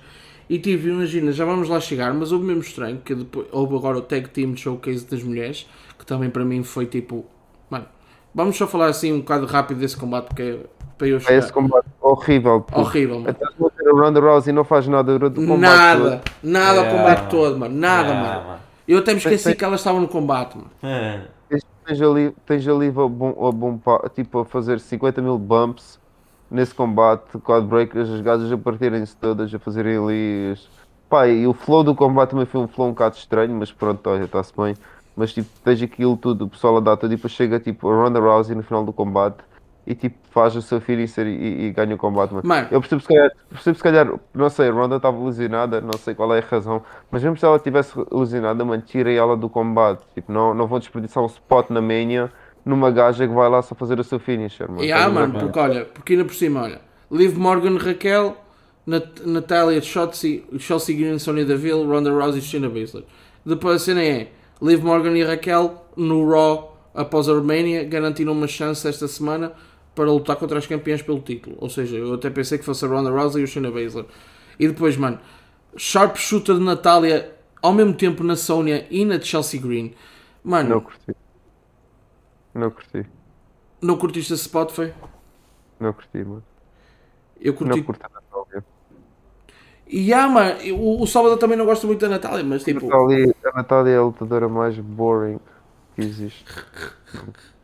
E tive, imagina, já vamos lá chegar, mas houve mesmo estranho que depois, houve agora o Tag Team Showcase das mulheres, que também para mim foi tipo, mano, vamos só falar assim um bocado rápido desse combate que é para eu É chegar. esse combate horrível. porque Horrível, mano. Até a Ronda Rousey não faz nada durante o combate. Nada, nada ao Yeah. combate todo, mano, nada, Yeah, mano. mano. Eu até me esqueci Tem- que elas estavam no combate, mano. É. Tens, ali, tens ali a, bom, a bom, tipo, a fazer 50 mil bumps nesse combate, quadbreakers, as gajas a partirem-se todas, a fazerem ali. Pá, e o flow do combate também foi um flow um bocado estranho, mas pronto, olha, está-se bem. Mas tipo, tens aquilo tudo, o pessoal a dar tudo e depois chega tipo a Ronda Rousey no final do combate e tipo faz o seu finisher e, e, e ganha o combate. Mano. Mano. Eu percebo se, calhar, percebo se calhar, não sei, a Ronda estava lesionada, não sei qual é a razão, mas mesmo se ela estivesse lesionada, mano, tirem ela do combate. Tipo, não, não vão desperdiçar um spot na Mania numa gaja que vai lá só fazer o seu finisher, mano. Yeah, a ver? mano, porque olha, porque ainda por cima, olha, Liv Morgan, Raquel, Nat Natália, Shotzi, Chelsea Green, Sonya Deville, Ronda Rousey e Shayna Baszler. Depois a cena é Liv Morgan e Raquel no Raw após a Romania garantiram uma chance esta semana para lutar contra as campeãs pelo título. Ou seja, eu até pensei que fosse a Ronda Rousey e o Shayna Baszler. E depois, mano, Sharpshooter de Natália ao mesmo tempo na Sonya e na Chelsea Green. Mano, Não não, curti. Não curti. curtiste esse spot, foi? Não curti, mano. Eu curti Não curti a Natália. E ah, mano, o, o Salvador também não gosta muito da Natália, mas A tipo, Natália, a Natália é a lutadora mais boring que existe.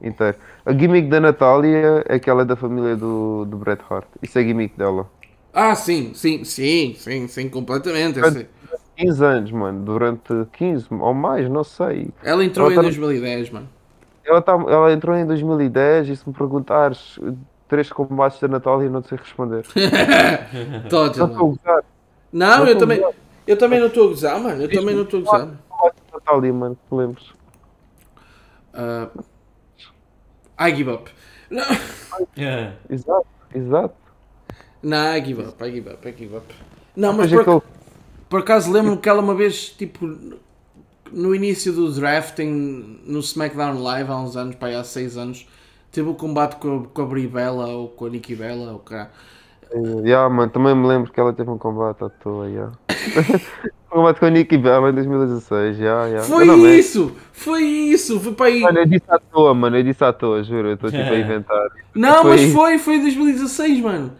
Inteiro. A gimmick da Natália é que ela é da família do, do Bret Hart. Isso é a gimmick dela. ah, sim, sim, sim, sim, sim, completamente. sei. 15 anos, mano. Durante 15 ou mais, não sei. Ela entrou Ela em tá- 2010, mano. Ela, tá, ela entrou em 2010 e se me perguntares três combates da Natália, não sei responder. Todos, Não estou a gozar. Não, não eu também, a eu também não estou a gozar, mano. Eu também não estou a gozar. Natália, mano, que lembres. Ah, I give up. Não, É. Exato, exato. não, I give up, I give up, I give up. Não, mas Mas por, por acaso lembro-me que ela uma vez, tipo, no início do drafting, no SmackDown Live, há uns anos, pá, há 6 anos, teve o combate com, a- com a ou com a Nikki Bella, ou cá. Eh, Yeah, mano, também me lembro que ela teve um combate à toa, yeah. combate com a Nikki Bella em 2016, yeah, yeah. Foi isso! Foi isso! Foi para aí. Mano, eu disse à toa, mano, eu disse à toa, juro, eu estou tipo a inventar. Não, foi mas isso. foi, foi em 2016, mano.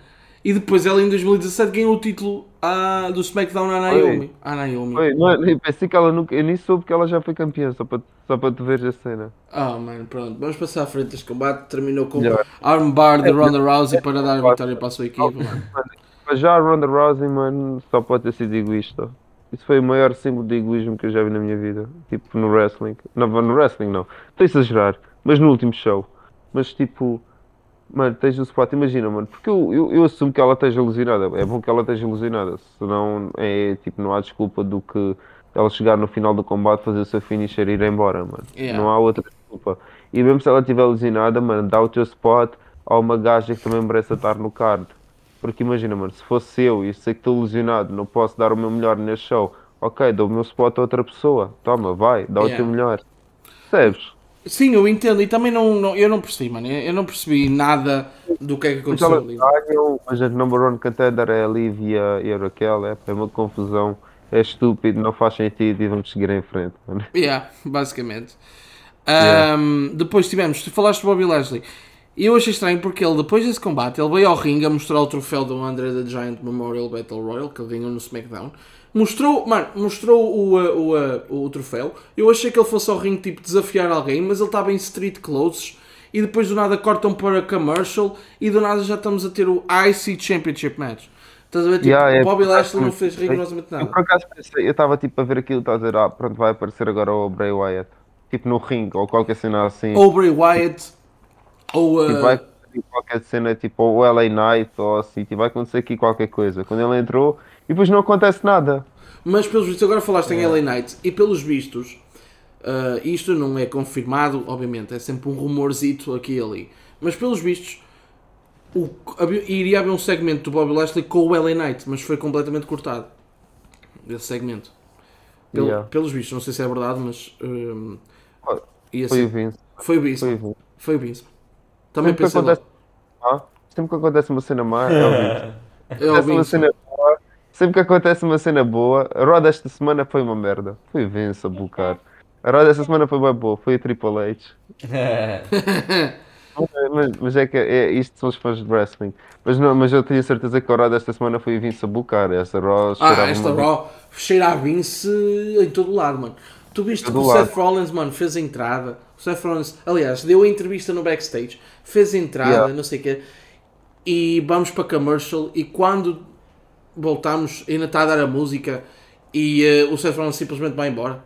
E depois ela em 2017 ganhou o título ah, do SmackDown à Naomi. À Naomi. Foi, mano, eu pensei que ela nunca, eu nem soube que ela já foi campeã, só para, só para tu veres a cena. Ah, mano, pronto. Vamos passar à frente deste combate. Terminou com Yeah. armbar de Ronda Rousey para dar a vitória para a sua equipe, mano. Mas já a Ronda Rousey, mano, só pode ter sido egoísta. Isso foi o maior símbolo de egoísmo que eu já vi na minha vida. Tipo, no wrestling. Não, no wrestling não. Estou a exagerar. Mas no último show. Mas tipo, mano, tens o spot. Imagina, mano. Porque eu, eu, eu assumo que ela esteja ilusionada. É bom que ela esteja ilusionada. Senão, é tipo, não há desculpa do que ela chegar no final do combate, fazer o seu finisher e ir embora, mano. Yeah. Não há outra desculpa. E mesmo se ela estiver ilusionada, mano, dá o teu spot a uma gaja que também merece estar no card. Porque imagina, mano, se fosse eu e sei que estou lesionado, não posso dar o meu melhor neste show, ok, dou o meu spot a outra pessoa. Toma, vai, dá o Yeah. teu melhor. Percebes? Sim, eu entendo. E também não, não- eu não percebi, mano. Eu eu não percebi nada do que é que aconteceu elas ali. ganham, mas a number one contender é a Liv e a, e a Raquel, é, é uma confusão, é estúpido, não faz sentido e vamos seguir em frente, mano. Yeah, basicamente. Yeah. Ahm, depois tivemos, tu falaste do Bobby Lashley. E eu achei estranho porque ele, depois desse combate, ele veio ao ringue a mostrar o troféu do Andre the Giant Memorial Battle Royal, que ele ganhou no SmackDown. Mostrou, mano, mostrou o, uh, o, uh, o troféu. Eu achei que ele fosse ao ringue, tipo, desafiar alguém, mas ele estava em street clothes. E depois do nada cortam para commercial e do nada já estamos a ter o IC Championship Match. Estás a ver? Tipo, Yeah, é o Bobby Lashley não fez rigorosamente Eu nada. por acaso pensei, eu estava tipo a ver aquilo, estava a dizer, ah, pronto, vai aparecer agora o Bray Wyatt. Tipo no ringue, ou qualquer cena assim. Ou Bray Wyatt, ou. uh, Tipo, vai acontecer qualquer cena, tipo, ou LA Knight, ou assim, tipo, vai acontecer aqui qualquer coisa. Quando ele entrou, e depois não acontece nada. Mas pelos vistos, agora falaste em LA Knight e pelos vistos, ah, isto não é confirmado, obviamente, é sempre um rumorzito aqui e ali. Mas pelos vistos, o- iria haver um segmento do Bobby Lashley com o LA Knight, mas foi completamente cortado. Esse segmento. Pel- Yeah. Pelos vistos, não sei se é verdade, mas. hum, Olha, ia Foi o Vince. foi o Vince. Foi o Vince. Também Sempre que pensei lá. acontece, ah, sempre que acontece uma cena má, é o Vince. É uma Vince. cena boa, sempre que acontece uma cena boa, a roda esta semana foi uma merda. Foi o Vince a bucar. A roda esta semana foi bem boa, foi o Triple H. Mas, mas é que é, isto são os fãs de wrestling. Mas, não, mas eu tenho certeza que a roda esta semana foi o Vince a bucar. Essa Raw Ah, esta uma- Raw cheira a Vince em todo lado, mano. Tu viste que o lado. Seth Rollins, mano, fez a entrada. Seth Rollins, aliás, deu a entrevista no backstage, fez entrada, Yeah. não sei o quê. E vamos para commercial. E quando voltamos, ainda está a dar a música. E eh, o Seth Rollins simplesmente vai embora.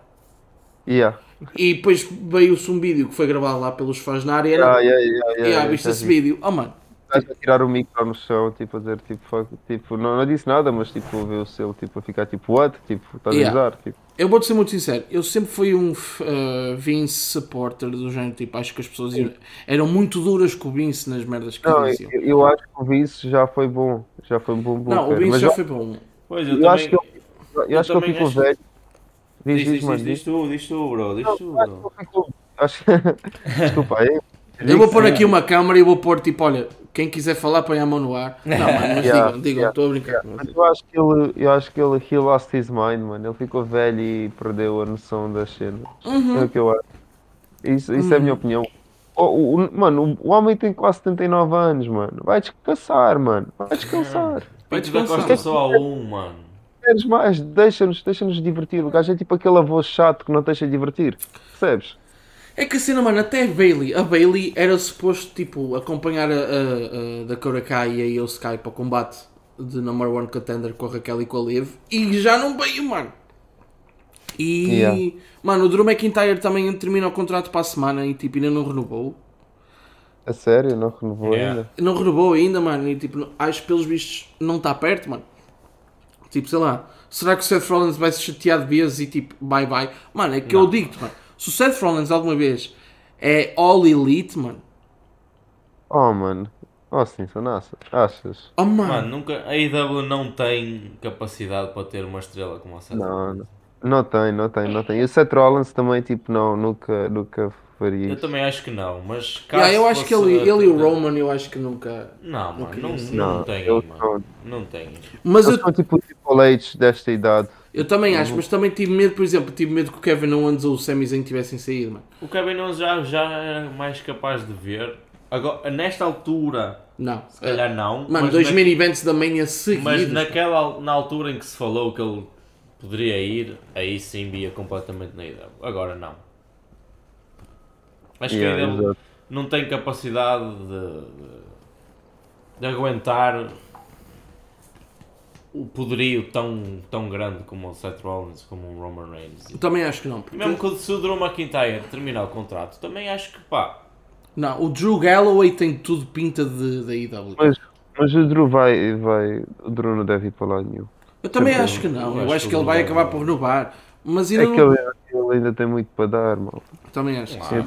Yeah. E depois veio-se um vídeo que foi gravado lá pelos fãs na arena. Yeah, yeah, yeah, yeah, e ah, yeah, viste esse vídeo? Oh, mano. Estás a tirar o micro no chão, tipo, a dizer, tipo, fuck, tipo não, não disse nada, mas tipo, ver o selo, tipo, a ficar tipo, what? Tipo, estás Yeah. a usar, tipo. Eu vou-te ser muito sincero, eu sempre fui um uh, Vince supporter do género, tipo, acho que as pessoas iam- eram muito duras com o Vince nas merdas que Não, eles eu, diziam. eu acho que o Vince já foi bom, já foi um bom bom. Não, o. Vince mas já eu, foi bom. Pois, eu, eu também... acho que ele, eu acho que ele também ficou acho- velho. Diz, Diz, diz, diz, diz, diz. diz tu, diz tu, bro, diz tu, Acho que bro. ele ficou. Acho... Desculpa aí. Eu vou pôr aqui uma câmera e vou pôr tipo, olha, quem quiser falar põe a mão no ar. Não, mano, mas Yeah, digam, digam, yeah, estou a brincar. Mas eu acho que ele, eu acho que ele he lost his mind, mano. Ele ficou velho e perdeu a noção das cenas. Uhum. É o que eu acho. Isso, isso é a minha opinião. O, mano, o, homem tem quase 79 anos, mano. Vai descansar, mano. Vai descansar. Vai descansar. Costa só a um, mano. Queres mais? Deixa-nos deixa divertir. O gajo é tipo aquele avô chato que não deixa divertir. Percebes? É que a cena, mano, até a Bailey, a Bailey era suposto, tipo, acompanhar a, a, a Dakota Kai e a Io Sky para o combate de number one contender com a Raquel e com a Liv e já não veio, mano. E, Yeah. mano, o Drew McIntyre também termina o contrato para a semana e, tipo, ainda não renovou. A sério? Não renovou Yeah. ainda? Não renovou ainda, mano, e, tipo, acho que pelos vistos não está perto, mano. Tipo, sei lá, será que o Seth Rollins vai se chatear de vezes e, tipo, bye bye? Mano, é que eu digo-te, mano, se o Seth Rollins alguma vez é All Elite, mano, Oh, mano. Oh, sim, Sonassa. Achas? oh, mano. Mano, nunca, a IW não tem capacidade para ter uma estrela como a Seth Não, Rollins. não. Não tem, não tem, não tem. E o Seth Rollins também, tipo, não, nunca, nunca faria Eu isso. também acho que não, mas Yeah, eu caso acho que ele, ele e o Roman, eu acho que nunca. Não, mano, queria não, não, Não, tem, mano. Não tem. Mas eu, Eles são tipo o Triple H desta idade. Eu também acho, mas também tive medo, por exemplo, tive medo que o Kevin Owens ou o Sami Zayn tivessem saído, mano. O Kevin Owens já, já era mais capaz de ver. Agora, nesta altura, Não. se calhar não. Mano, mas dois na- main events da Mania seguidos. Mas naquela, na altura em que se falou que ele poderia ir, aí sim via completamente na IW. Agora não. Acho Yeah, que a IW não tem capacidade de, de, de aguentar o poderio tão, tão grande como o Seth Rollins, como o Roman Reigns. Eu também acho que não. Porque... mesmo que se o Drew McIntyre terminar o contrato, também acho que pá, Não, o Drew Galloway tem tudo pinta de, da IW. Mas, mas o Drew vai, vai. O Drew não deve ir para lá nenhum. Eu também Sempre- acho que não. eu Eu acho acho que que ele vai acabar por renovar. Mas É ainda que não... ele, ele ainda tem muito para dar, mal. Também acho. que sim.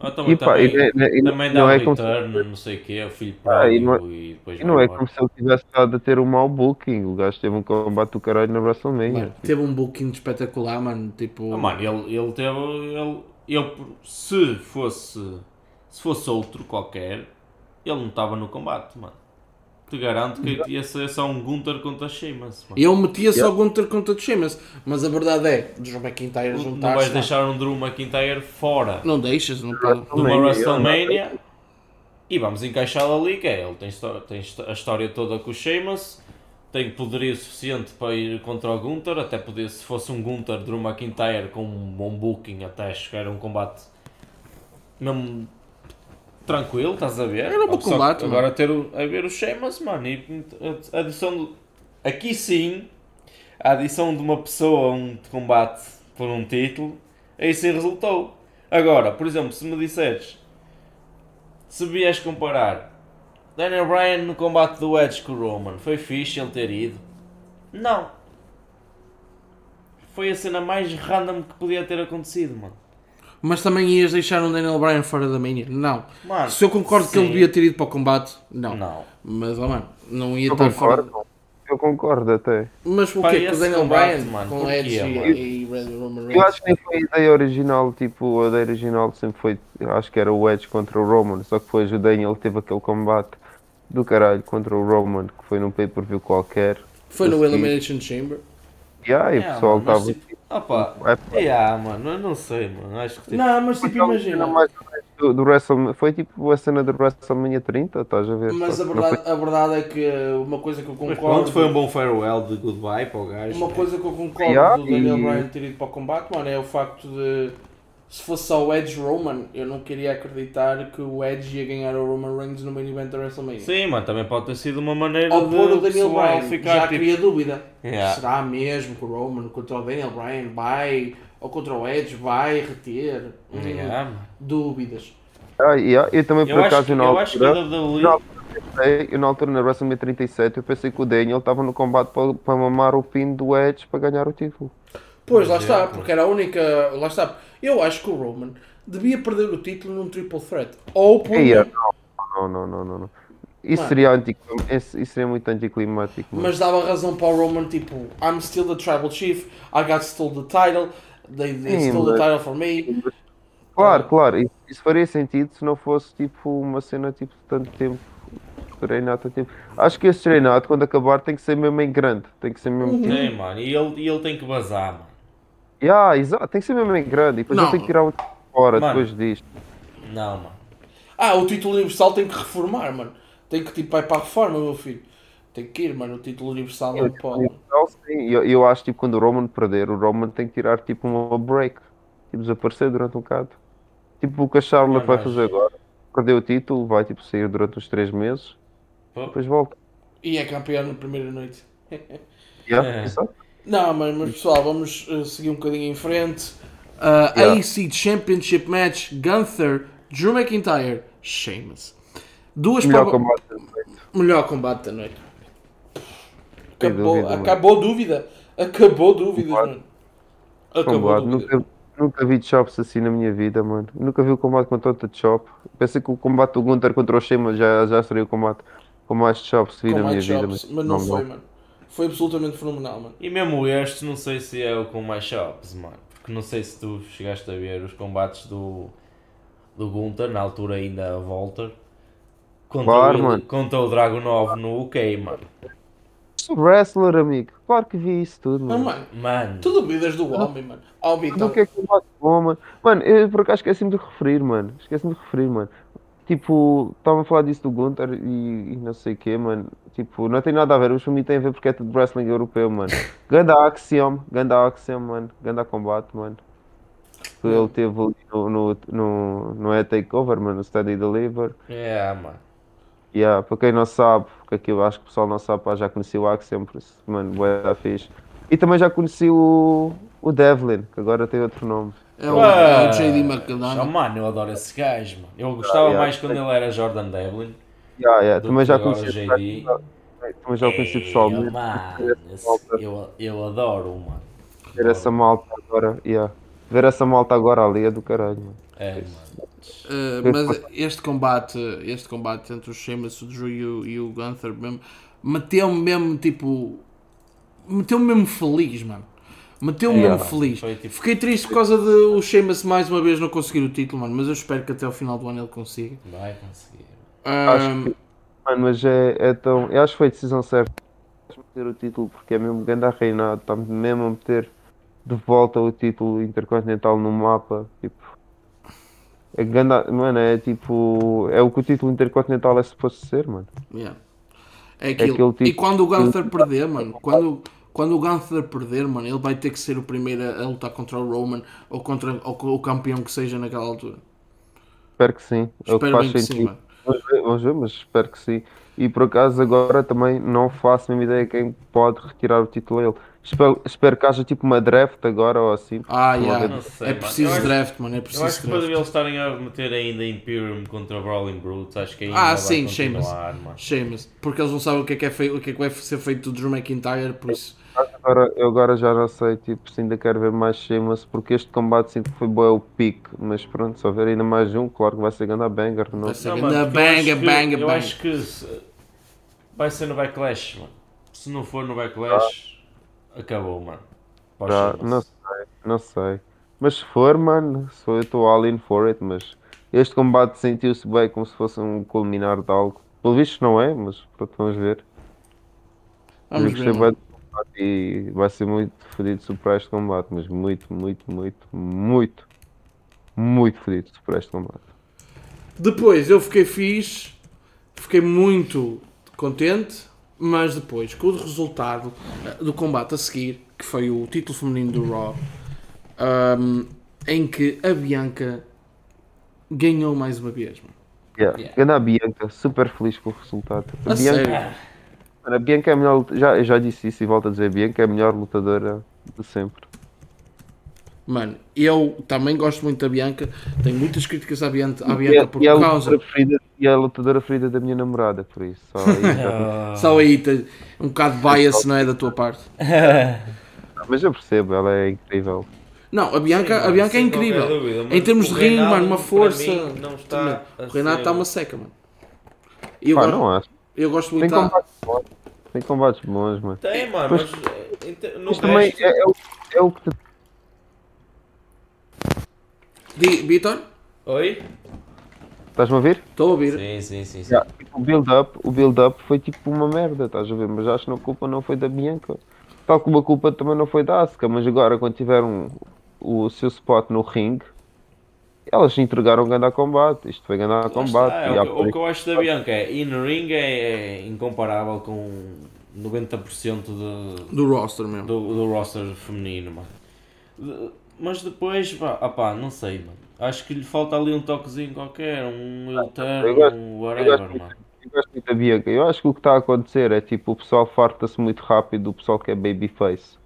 Ah, também, E pá, e, também, ne- e também não dá é o como se- return, não sei o quê, o filho Ah, e pródigo não é- e depois E não vai é embora. como se ele tivesse estado a ter um mau booking. O gajo teve um combate do caralho na WrestleMania. Mano, teve um booking espetacular, mano. Tipo. Ah, mano, ele, ele teve. Ele, ele, se fosse. Se fosse outro qualquer, ele não estava no combate, mano. Te garanto que ia ser só um Gunter contra Sheamus, mano. Eu metia só Gunter contra o Sheamus. Mas a verdade é, Drew McIntyre Não juntar-se. vais não. deixar um Drew McIntyre fora Não deixas, não pode. de uma WrestleMania, e vamos encaixá-lo ali, que é, ele tem, tem a história toda com o Sheamus, tem poderio suficiente para ir contra o Gunter, até poder, se fosse um Gunter Drew McIntyre com um bom booking até chegar a um combate mesmo tranquilo, estás a ver? Era um bom combate, Agora ter o, a ver o Sheamus, mano, e a adição aqui sim, a adição de uma pessoa a um combate por um título, aí sim resultou. Agora, por exemplo, se me disseres, se vieres comparar Daniel Bryan no combate do Edge com o Roman, foi fixe ele ter ido? Não. Foi a cena mais random que podia ter acontecido, mano. Mas também ias deixar um Daniel Bryan fora da Mania? Não. Mano, Se eu concordo que ele sim. devia ter ido para o combate, não. Não. Mas, ó, mano, não ia Eu estar fora. concordo. Eu concordo até. Mas o Pá, quê? Com o Daniel Bryan? mano, com Edge e, e Red Roman Eu Reigns? acho que nem foi a ideia original, tipo, a ideia original sempre foi, eu acho que era o Edge contra o Roman, só que depois o Daniel teve aquele combate do caralho contra o Roman, que foi num pay-per-view qualquer. Foi no Sim. Elimination Chamber. E aí o É, pessoal mano, mas estava... tipo, Opa, É, pá. yeah, mano, eu não sei, mano. Acho que tipo, Não, mas tipo, cena imagina. mais do, do WrestleMania, foi tipo a cena do WrestleMania 30, estás a ver? Mas a verdade, a verdade é que uma coisa que eu mas concordo. pronto, foi um bom farewell de goodbye para o gajo. Uma né? coisa que eu concordo Yeah, do Daniel e- Bryan ter ido para o combate, mano, é o facto de se fosse só o Edge Roman, eu não queria acreditar que o Edge ia ganhar o Roman Reigns no main event da WrestleMania. Sim, mano, também pode ter sido uma maneira Ao de pôr o Daniel Bryan, ficar já tipo. cria dúvida. Yeah. Será mesmo que o Roman contra o Daniel Bryan vai, ou contra o Edge vai reter? Hum, Yeah, mano. Dúvidas. Ah, yeah, eu também por Eu acho, acaso que, na eu acho que a altura, na altura pensei- eu na altura na WrestleMania 37 eu pensei que o Daniel estava no combate para, para mamar o pin do Edge para ganhar o título. Pois, lá é, está, pô. porque era a única. Lá está. Eu acho que o Roman devia perder o título num triple threat. Ou por. Não, não, não, não, não. Isso seria, anticlim... isso, seria muito anticlimático. mano. Mas dava razão para o Roman, tipo, I'm still the tribal chief, I got stole the title, they, they Sim, stole the title for me. Claro, claro, isso, isso faria sentido se não fosse tipo uma cena tipo de tanto tempo. Treinar tanto tempo. Acho que esse treinado, quando acabar, tem que ser mesmo em grande. Tem que ser mesmo tipo. Mano. E ele, e ele tem que vazar, mano. Yeah, exato, tem que ser mesmo em grande. E depois Não. ele tem que tirar o fora Mano. depois disto. Não, mano. Ah, o título universal tem que reformar, mano. Tem que tipo, vai para a reforma, meu filho. Tem que ir, mano. O título universal não pode. Eu, eu acho tipo quando o Roman perder, o Roman tem que tirar tipo uma break. Tipo, desaparecer durante um bocado. Tipo o que a Charlotte vai fazer agora. Perdeu o título, vai tipo sair durante uns 3 meses, Pô, depois volta. E é campeão na primeira noite. Yeah, É. exato. Não, mas, mas pessoal, vamos uh, seguir um bocadinho em frente. Uh, Yeah. AC Championship Match, Gunther, Drew McIntyre, Sheamus. Duas Melhor combate da noite. Melhor combate da noite. Acabou, dúvida, mano. acabou dúvida. Acabou dúvidas, Combate. mano. Acabou Combate. dúvida. Nunca, nunca vi chops assim na minha vida, mano. Nunca vi o combate com tanta chop. Pensei que o combate do Gunther contra o Sheamus já, já seria o combate com mais chops vi na minha mais vida. chops, mas não, foi, mano. Foi absolutamente fenomenal, mano. E mesmo este, não sei se é o com mais chops, mano. Porque não sei se tu chegaste a ver os combates do, do Gunther, na altura ainda a Volter, contra, Claro, o, contra o Dragunov no UK, mano. Wrestler, amigo. Claro que vi isso tudo, Mas, mano. mano, Mano, tu duvidas do homem, mano. Ó, Do Vitor. que é que eu mano? Mano, eu por acaso esqueci-me de referir, mano. Esqueci-me de referir, mano. Tipo, estavam a falar disso do Gunther e, e não sei o quê, mano. Tipo, não tem nada a ver. Os para mim tem a ver porque é tudo wrestling europeu, mano. Ganda Axiom, Ganda Axiom, mano. Ganda combate, mano. Que Ele teve ali no, no, no, não é Takeover, mano. No Steady Deliver. é, mano. Yeah, para quem não sabe, porque aqui eu acho que o pessoal não sabe, pá, já conheci o Axiom, por isso, mano, da fixe. E também já conheci o, o Devlin, que agora tem outro nome. É o, é o JD McDonough. mano, eu adoro esse gajo, mano. Eu gostava yeah. mais quando ele era Jordan Devlin. Yeah, yeah, também já conheci, JD. também já o conheci pessoalmente. eu, eu adoro, mano. Ver essa malta agora, yeah. Ver essa malta agora ali é do caralho, mano. É, mano. Uh, mas este combate, este combate entre o Sheamus, o Drew e o, e o Gunther mesmo, meteu-me mesmo tipo. Meteu-me mesmo feliz, mano. Meteu-me É, mesmo feliz. Foi tipo- Fiquei triste por causa de o Sheamus mais uma vez não conseguir o título, mano. Mas eu espero que até ao final do ano ele consiga. Vai conseguir. Acho Um, que- Mano, mas é, é tão. Eu acho que foi a decisão certa de meter o título, porque é mesmo grande a reinado, está mesmo a meter de volta o título intercontinental no mapa. Tipo, é ganda, mano, é tipo. É o que o título intercontinental é suposto ser, mano. yeah. É aquilo. aquele tipo- E quando o Gunther perder, mano, quando, quando o Gunther perder, mano, ele vai ter que ser o primeiro a, a lutar contra o Roman ou contra ou, o campeão que seja naquela altura. Espero que sim. É o que Espero faz bem que sim, sentido. mano. Vamos ver, vamos ver, mas espero que sim. E por acaso agora também não faço a mesma ideia quem pode retirar o título a ele. Espero, espero que haja tipo uma draft agora ou assim. Ah, yeah. sei, é mano. preciso Eu acho- draft, mano. É Eu acho preciso que depois de draft. eles estarem a meter ainda Imperium contra o Brawling Brutes, acho que ainda Ah, vai sim, continuar, mano. Sheamus. Porque eles não sabem o que é que, é feito, o que, é que vai ser feito do Drew McIntyre, por isso. Agora, eu agora já não sei tipo, se ainda quero ver mais Sheamus, porque este combate sinto que foi bom o pique. Mas pronto, se houver ainda mais um, claro que vai ser ganda banger. Não? Vai ser Não, ganda mano, acho que- banga, Eu acho que se- vai ser no Backlash, mano. Se não for no Backlash, acabou, mano. Já, não sei, não sei. Mas se for, mano, se for, eu estou all in for it. Mas este combate sentiu-se bem como se fosse um culminar de algo. Pelo visto não é, mas pronto, vamos ver. Vamos eu ver. E vai ser muito fodido superar este combate, mas muito, muito, muito, muito, muito fodido superar este combate. Depois eu fiquei fixe, fiquei muito contente, mas depois, com o resultado eh, do combate a seguir, que foi o título feminino do Raw, ahm, em que a Bianca ganhou mais uma vez. Mano. Yeah. Yeah. Bianca, super feliz com o resultado. A Bianca, sério. Mano, a Bianca é a melhor, já, eu já disse isso e volto a dizer, a Bianca é a melhor lutadora de sempre. Mano, eu também gosto muito da Bianca, tenho muitas críticas à Bianca, à E Bianca é- por e é causa. preferida, e é a lutadora preferida da minha namorada, por isso. Só aí, já- Ah, Só aí um bocado de bias, não é? Da tua parte. Mas eu percebo, ela é incrível. Não, a Bianca, Sim, a Bianca é incrível. dúvida, mas em termos de Reinaldo, mano, uma força. mim, não está o Renato está uma seca, mano. E gosto, não acho. Eu gosto Tem muito da. combates bons. Tem combates bons, mano. Tem, mano, Mas- mas eh, no Mas também resto- é, é o, é o que te Di-? Oi? Estás-me a ouvir? Estou a ouvir. Sim, sim, sim. sim. Yeah, tipo, O build-up o build-up foi tipo uma merda, estás a ver? Mas acho que a culpa não foi da Bianca. Tal como a culpa também não foi da Asuka, mas agora quando tiveram o seu spot no ringue, elas entregaram grande a combate. Isto foi grande a combate. está, e é há o, que- o que eu acho da Bianca é in-ring é, é incomparável com 90% de, Do roster mesmo. do, do roster feminino, mano. De- Mas depois, pá, ah pá, não sei, mano. Acho que lhe falta ali um toquezinho qualquer, um Elter, um eu whatever, gosto mano. Eu gosto muito da Bianca. Eu acho que o que está a acontecer é tipo o pessoal farta-se muito rápido do pessoal que é babyface.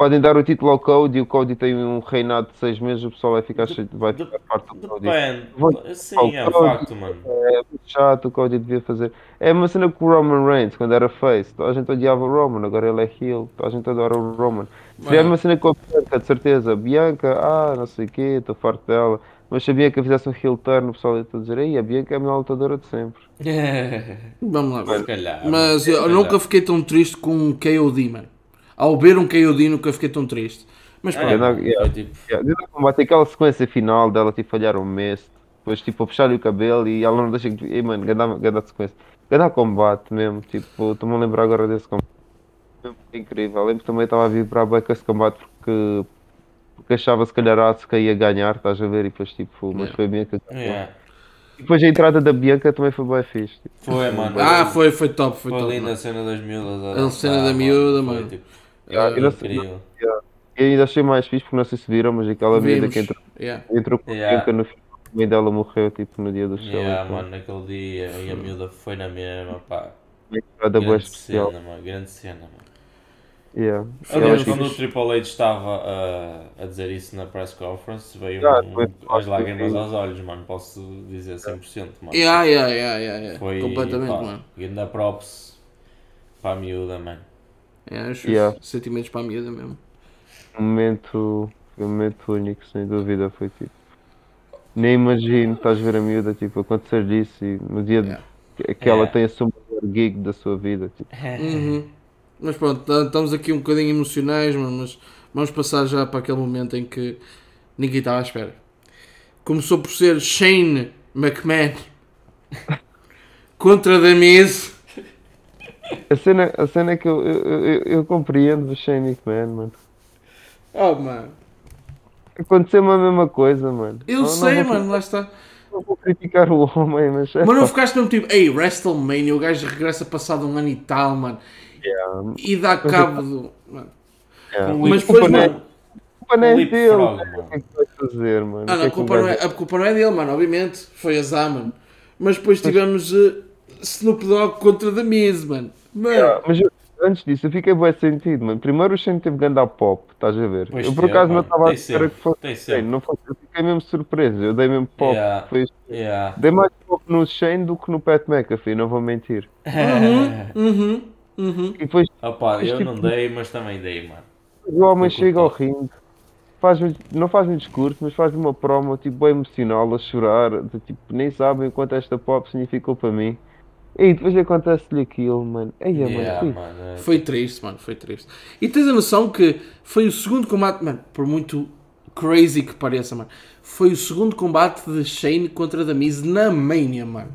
Podem dar o título ao Cody e o Cody tem um reinado de 6 meses, o pessoal vai ficar, cheio- vai de- ficar farto do Cody. Depende. Sim, é um facto, mano. É muito chato, o Cody devia fazer. É uma cena com o Roman Reigns, quando era face. Toda a gente odiava o Roman, agora ele é heel. Toda a gente adora o Roman. Mano. uma cena com a Bianca, de certeza. Bianca, ah, não sei o quê, estou farto dela. mas se a Bianca fizesse um heel turn, o pessoal ia dizer, ei, a Bianca é a melhor lutadora de sempre. Vamos lá calhar. Mas se eu nunca fiquei tão triste com um KOD, mano. Ao ver um KOD nunca fiquei tão triste. Mas É, pronto. yeah. foi tipo. Yeah, desde o combate, aquela sequência final dela tipo falhar um mês, depois tipo a puxar-lhe o cabelo e ela não deixa que. Ei mano, ganda, ganda sequência. Ganda combate mesmo, tipo, estou-me a lembrar agora desse combate. Mesmo, Incrível. Lembro também estava a vibrar bem com esse combate porque, porque achava se calhar a Asuka ia ganhar, estás a ver? E depois tipo, mas foi a Bianca que. E depois a entrada da Bianca também foi bem fixe. Tipo, Foi, mano. Ah, foi, foi top, foi, Foi top. ali mano. na cena das miúdas. A cena da miúda, foi, mano. tipo, Yeah, e não- incrível. E ainda achei mais fixe porque não sei se viram, mas aquela miúda que entrou, Yeah. entrou com a Yeah. Bianca no final, a mãe dela morreu tipo no dia do show. Yeah, então, mano, naquele dia e a miúda foi na mesma, pá. a entrada boa Grande especial. cena, mano. Grande cena, mano. Yeah. Eu Aliás, quando o Triple H estava a, a dizer isso na press conference, veio Ah, um- foi- as lágrimas aos olhos, mano. Posso dizer 100%, mano. Yeah, yeah, yeah, yeah, yeah. Foi Completamente, pá, mano. Ainda props para a miúda, mano. Yeah, os Yeah. sentimentos para a miúda mesmo. um momento, foi um momento único, sem dúvida, foi tipo. Nem imagino, estás a ver a miúda, tipo, acontecer disso e no dia Yeah. de, que- ela Yeah. tem a sua maior gig da sua vida, tipo. Uhum. Mas pronto, estamos aqui um bocadinho emocionais, mas vamos passar já para aquele momento em que ninguém estava à espera. Começou por ser Shane McMahon contra The Miz. A cena, a cena é que eu, eu, eu, eu compreendo o Shane McMahon, mano. Oh, mano. Aconteceu-me a mesma coisa, mano. Eu Não- sei, não mano, lá está. Não vou criticar o homem, mas. é Mas não ficaste mesmo tipo, ei, WrestleMania, o gajo regressa passado um ano e tal, mano. yeah, E dá cabo do. Mano. yeah. Mas depois, não é- mano. A culpa não é dele, mano. O que é que vai fazer, mano? Ah, não, a é culpa, não é, a culpa não é dele, mano, obviamente. Foi azar, mano. Mas depois tivemos uh, Snoop Dogg contra The Miz, mano. Mano. Yeah, mas eu- antes disso, eu fiquei bem sentido, mano. Primeiro o Shane teve ganda pop, estás a ver? Pois eu por teve, acaso não mano. estava a Tem espera sempre, que fosse não fosse, eu fiquei mesmo surpreso, eu dei mesmo pop. Yeah. Foi, Yeah. dei mais pop no Shane do que no Pat McAfee, não vou mentir. Uhum, uhum. E depois Opa, eu tipo- não dei, mas também dei, mano. o homem Foi chega ao ringue, faz, não faz um discurso, mas faz uma promo tipo, bem emocional, a chorar, de, tipo, nem sabem o quanto esta pop significou para mim. E depois acontece-lhe aquilo, mano. Ei, Yeah, mano, mano. é- Foi triste, mano, foi triste. E tens a noção que foi o segundo combate, mano, por muito crazy que pareça, mano, foi o segundo combate de Shane contra The Miz na Mania, mano.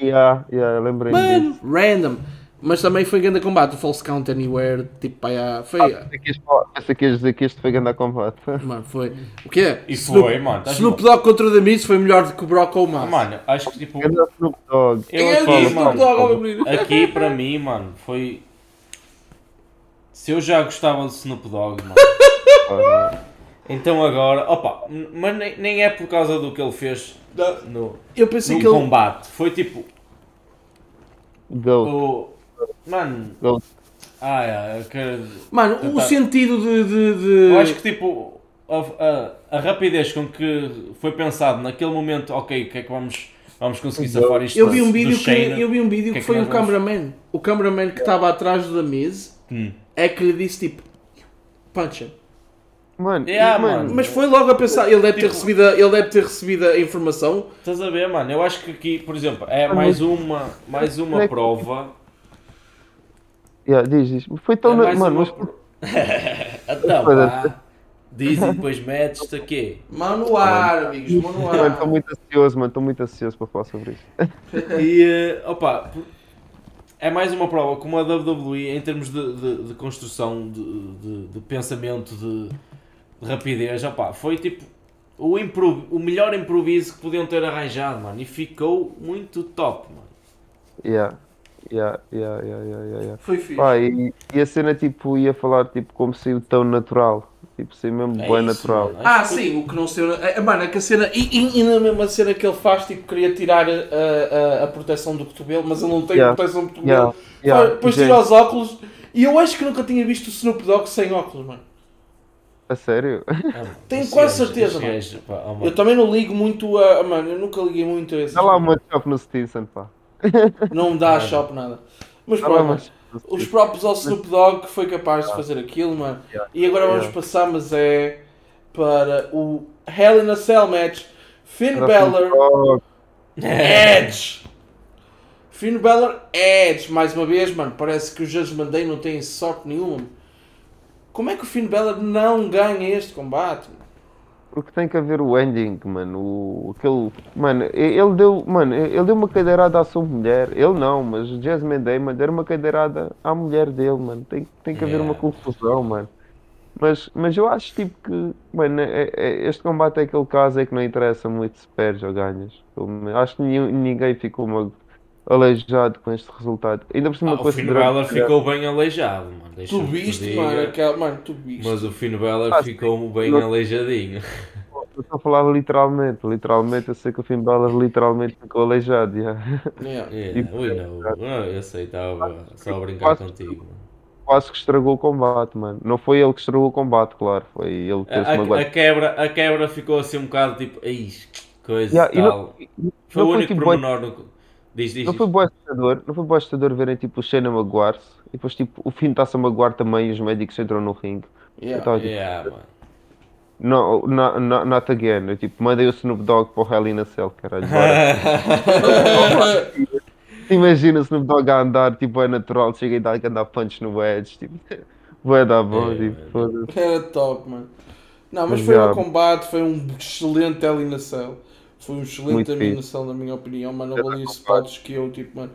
yeah, yeah, eu lembrei-me disso. Mano, random. Mas também foi grande combate, o False Count Anywhere, tipo, pá, já, foi, Pensei que ias falar- pensei que ias dizer que este foi grande combate. mano, foi. O quê? E Snoop- foi, mano. Snoop? Dogg contra The Miz foi melhor do que o Brock ou o Ah, Mas. Mano, acho que tipo. Grande Snoop Dogg. Eu É aqui, isso, Snoop Dogg, mano, menino. aqui para mim, mano, foi. Se eu já gostava de Snoop Dogg, mano, então agora, opa, mas nem, nem é por causa do que ele fez no, Eu pensei no que ele. combate, foi tipo, Goat. o. Mano, ah, é, eu quero. Mano, o Tentar- sentido de. de, de- Eu acho que tipo, a, a, a rapidez com que foi pensado naquele momento, ok, o que é que vamos, vamos conseguir safar isto Eu vi um vídeo que, Shane? eu vi um vídeo que que, é que foi o vamos- cameraman. O cameraman que estava atrás The Miz Hum. é que lhe disse tipo. Punch him. Mano, Yeah, mano, mano. Mas foi logo a pensar, ele deve ter Tipo- recebido a, ele deve ter recebido a informação. Estás a ver, mano? Eu acho que aqui, por exemplo, é mais uma, mais uma prova. Yeah, diz, diz. Foi tão. É na- Mano, uma mas Então, pá, diz e depois metes-te aqui. Mão no ar, amigos, mão no Mano, estou ar. muito ansioso, mano. Estou muito ansioso para falar sobre isso. E, eh, opa, é mais uma prova como a WWE, em termos de, de, de construção, de, de, de pensamento, de, de rapidez, opa, foi tipo o, impro, o melhor improviso que podiam ter arranjado, mano. E ficou muito top, mano. Yeah. Yeah, yeah, yeah, yeah, yeah, yeah. Foi fixe. Pá, e, e a cena tipo ia falar tipo como saiu tão natural. Tipo, saiu mesmo É bem isso, natural. mano. Ah, que foi- sim, o que não sei. é- Mano, é que a cena. E, e, e na mesma cena que ele faz, tipo, queria tirar a, a, a proteção do cotovelo, mas ele não tem Yeah. proteção do cotovelo. Yeah, yeah, Depois tira os óculos. E eu acho que nunca tinha visto o Snoop Dogg sem óculos, mano. A sério? Ah, mano, Tenho quase certeza, mano. pá, oh, mano. Eu também não ligo muito a. Mano, eu nunca liguei muito a esse. Dá lá uma chop no Stinson, pá. Não me dá a shop nada. Mas pronto, no os próprios ao Snoop Dogg que foi capaz de fazer aquilo, mano. E agora vamos passar, mas é para o Hell in a Cell match Finn Balor, Edge. Finn Balor, Edge. Mais uma vez, mano, parece que o Judgment Day não tem sorte nenhuma. Como é que o Finn Balor não ganha este combate? Porque tem que haver o ending, mano. O, aquele, mano, ele deu, mano, ele deu uma cadeirada à sua mulher. Ele não, mas o Jasmine Day, mano, uma cadeirada à mulher dele, mano. Tem, tem que haver Yeah. uma confusão, mano. Mas, mas eu acho tipo que, mano, é- é- este combate é aquele caso é que não interessa muito se perdes ou ganhas. Acho que nenhum- ninguém ficou uma- aleijado com este resultado. Ainda por cima Ah, o Finn Balor que- ficou bem aleijado, mano. Tu que te viste, mano, aquela, mano, tu viste. Mas o Finn Balor Ah, ficou bem Não- aleijadinho. Eu estou a falar literalmente, literalmente, eu sei que o Finn Balor literalmente ficou aleijado. yeah. Yeah. Yeah, we know. Ah, eu sei, estava só a brincar Quase- contigo. Quase que estragou o combate, mano. Não foi ele que estragou o combate, claro. Foi ele que A, fez a- uma a quebra, a quebra ficou assim um bocado tipo, "Ei, coisa Yeah, e e não- tal. e Foi não o único tipo pormenor no. Diz, diz, Não foi bom assustador, não foi bom assustador verem tipo o Shayna magoar-se e depois tipo o Finn está-se a magoar também e os médicos entram no ringue. Yeah. Tava, tipo, Yeah, mano. no, no, no, not again. Eu tipo, mandei o Snoop Dogg para o Hell in a Cell, caralho. Imagina o Snoop Dogg a andar, tipo, é natural, chega e dá a andar punch no Edge, tipo, vai dar bom, É, tipo. Era top, mano. Não, mas Mas foi já. um combate, foi um excelente eliminação. Foi um excelente Muito eliminação, na minha opinião, mano. Houve ali spots que eu, tipo, mano,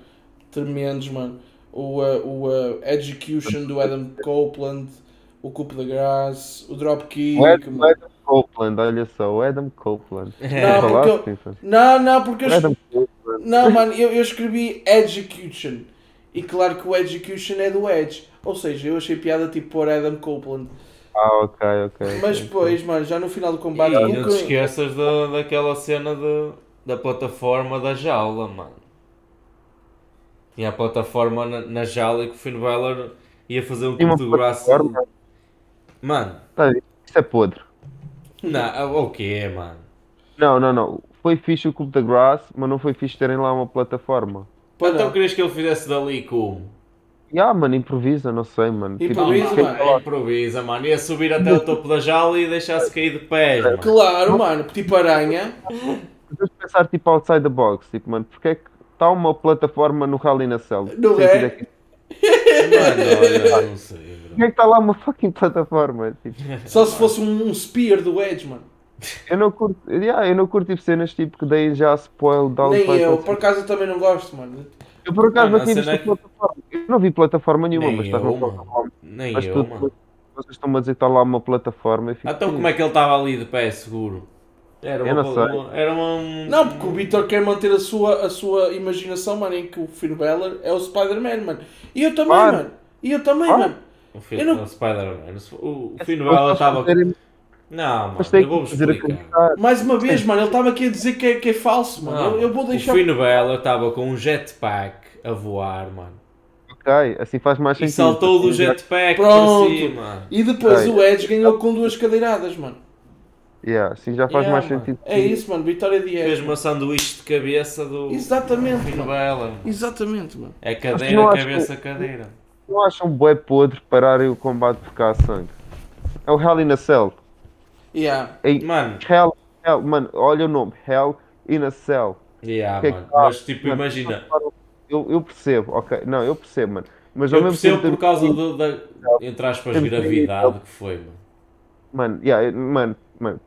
tremendos, mano. O, uh, o uh, Execution do Adam Copeland, o Cup da Graça, o Dropkick. O Adam, mano. Adam Copeland, olha só, o Adam Copeland. Não, porque eu- Simpson? Não, não, porque eu, Adam. Não, mano, eu, eu escrevi Execution. E claro que o Execution é do Edge. Ou seja, eu achei piada tipo pôr Adam Copeland. Ah, ok, ok. Mas depois, mano, já no final do E combate. não te que- esqueças da, daquela cena de, da plataforma da jaula, mano. Tinha a plataforma na, na jaula e que o Finn Balor ia fazer um cubo de braço. Mano, Tá, Isso é podre. não, o que mano? Não, não, não. Foi fixe o Cubo da Grass, mas não foi fixe terem lá uma plataforma. Então querias que ele fizesse dali como? Ya, mano, improvisa, não sei, mano. Tipo, Improvisa, fiquei- mano. Improvisa, mano. Ia subir até o topo da jaula e deixar-se cair de pés, mano. Claro, mano, tipo aranha. Tens de pensar tipo outside the box, tipo, mano, porque é que está uma plataforma no Hell in a Cell? Não é? Mano, olha, não sei, bro. Porquê é que está lá uma fucking plataforma? Tipo, Só se fosse um, um spear do Edge, mano. eu não curto, yeah, eu não curto tipo, cenas tipo que daí já spoil Nem eu, por acaso eu também não gosto, mano. Eu por acaso visto é plataforma. Eu não vi plataforma nenhuma, Nem mas eu, estás uma mano. plataforma. Nem Mas eu, tu-. Vocês estão a dizer que está lá uma plataforma e fico, Então como é que ele estava ali de pé seguro? Era uma, Eu não sei. uma- era uma... Não, porque o Victor quer manter a sua, a sua imaginação, mano, em que o Finn Balor é o Spider-Man, mano. E eu também, Claro. mano. E eu também, Claro. mano. O, Finn- Eu não- o Spider-Man. O, o Balor eles estava... fazerem- Não, mano, eu vou-vos que fazer explicar. Mais uma vez, mano, ele estava aqui a dizer que é, que é falso, mano. Não, eu, eu vou deixar. O Finn Balor estava com um jetpack a voar, mano. Ok, assim faz mais E sentido. saltou do jetpack Pronto. para cima. E depois Ok. o Edge ganhou com duas cadeiradas, mano. Yeah, assim já faz Yeah, mais mano. sentido. É isso, mano. Vitória de Fez Edge. uma sanduíche de cabeça do Exatamente, mano. Balor. Exatamente, mano. É cadeira, cabeça, cadeira. Não acham bué podre pararem o combate por cá a sangue? É o Hell in a Cell. Yeah. Ei, Mano, Hell, Hell, mano, olha o nome, Hell in a Cell. yeah, Que é que mano. tá- mas tipo, Mano, imagina. Eu, eu percebo, ok, não, eu percebo, mano. Mas Eu percebo por causa do, da, entre aspas, gravidade que foi, mano. Mano, yeah, mano, mano,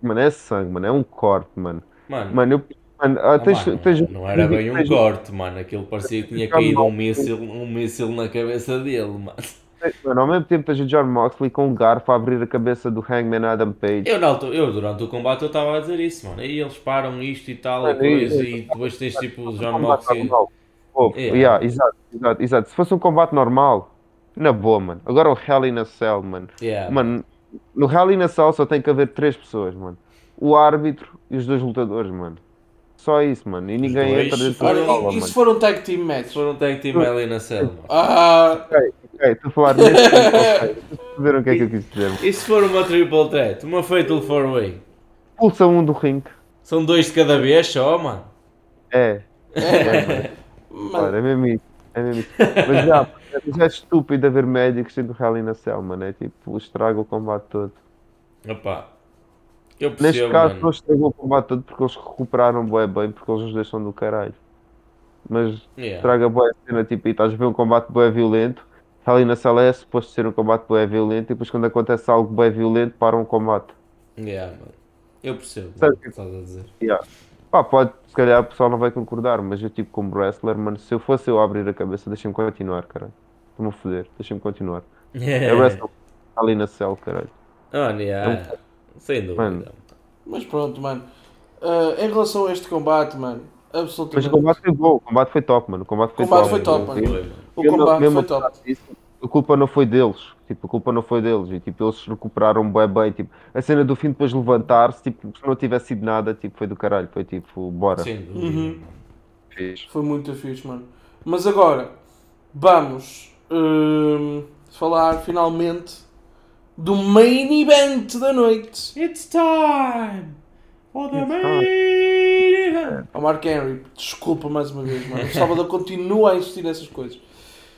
mano, é sangue, mano, é um corte, mano. Mano, Mano, eu. Mano, ah, ah, tens, mano, tens- não era bem um corte, mano. Aquilo parecia que tinha caído um míssil, um míssil na cabeça dele, mano. Mano, ao mesmo tempo tens o John Moxley com um garfo a abrir a cabeça do Hangman Adam Page. Eu, altura, eu durante o combate eu estava a dizer isso, mano. Aí eles param isto e tal e Mano, coisa e- e depois tens tipo o John Moxley. Oh, Yeah. yeah, exato, exato, exato. Se fosse um combate normal, na boa, mano. Agora o Hell in a Cell, mano. Yeah. Mano, no Hell in a Cell só tem que haver três pessoas, mano. O árbitro e os dois lutadores, mano. Só isso, mano. E ninguém dois, entra se dentro for- da sala, e, e mano. se for um tag team match? Foram tag team ali na cela, mano. Ah, Ok, estou a falar nesse ok. Vocês Perceberam o que é que eu quis dizer? E se for uma triple threat? Uma fatal four way? Pulsa um do ringue. São dois de cada vez só, mano. É, mano, claro, é mesmo isso. É mesmo isso. Mas já, mas é estúpido haver médicos dentro do Hell in a Cell, mano. É tipo, estraga o combate todo. Opa. Eu Neste percebo, caso, mano. não estragou o combate todo porque eles recuperaram bué bem, porque eles os deixam do caralho. Mas Yeah. traga boa cena, tipo, e estás a ver um combate bué violento, está ali na sala é suposto ser um combate bué violento, e depois quando acontece algo bué violento, para um combate. Yeah, mano. Eu percebo Sabe o que estás a dizer. Yeah. Pá, pode, se calhar o pessoal não vai concordar, mas eu tipo como wrestler, mano, se eu fosse eu abrir a cabeça, deixa-me continuar, caralho. Estou-me a foder, deixa-me continuar. É wrestler está ali na cell, caralho. Mano, yeah. Sem dúvida. Mano. Mas pronto, mano. Ah, em relação a este combate, mano, Mas absolutamente. o combate foi bom, o combate foi top, mano. O combate foi O combate top. foi top, mano. mano. O combate foi top. disso, A culpa não foi deles, tipo, a culpa não foi deles, e tipo, eles recuperaram bem bem, tipo, a cena do fim depois de levantar-se, tipo, se não tivesse sido nada, tipo, foi do caralho, foi tipo, bora. Dúvida. Uhum. Foi muito fixe, mano. Mas agora, vamos hum, falar finalmente do main event da noite. It's time for the It's main event. Ao Mark Henry, desculpa mais uma vez, mano. O Salvador continua a insistir nessas coisas.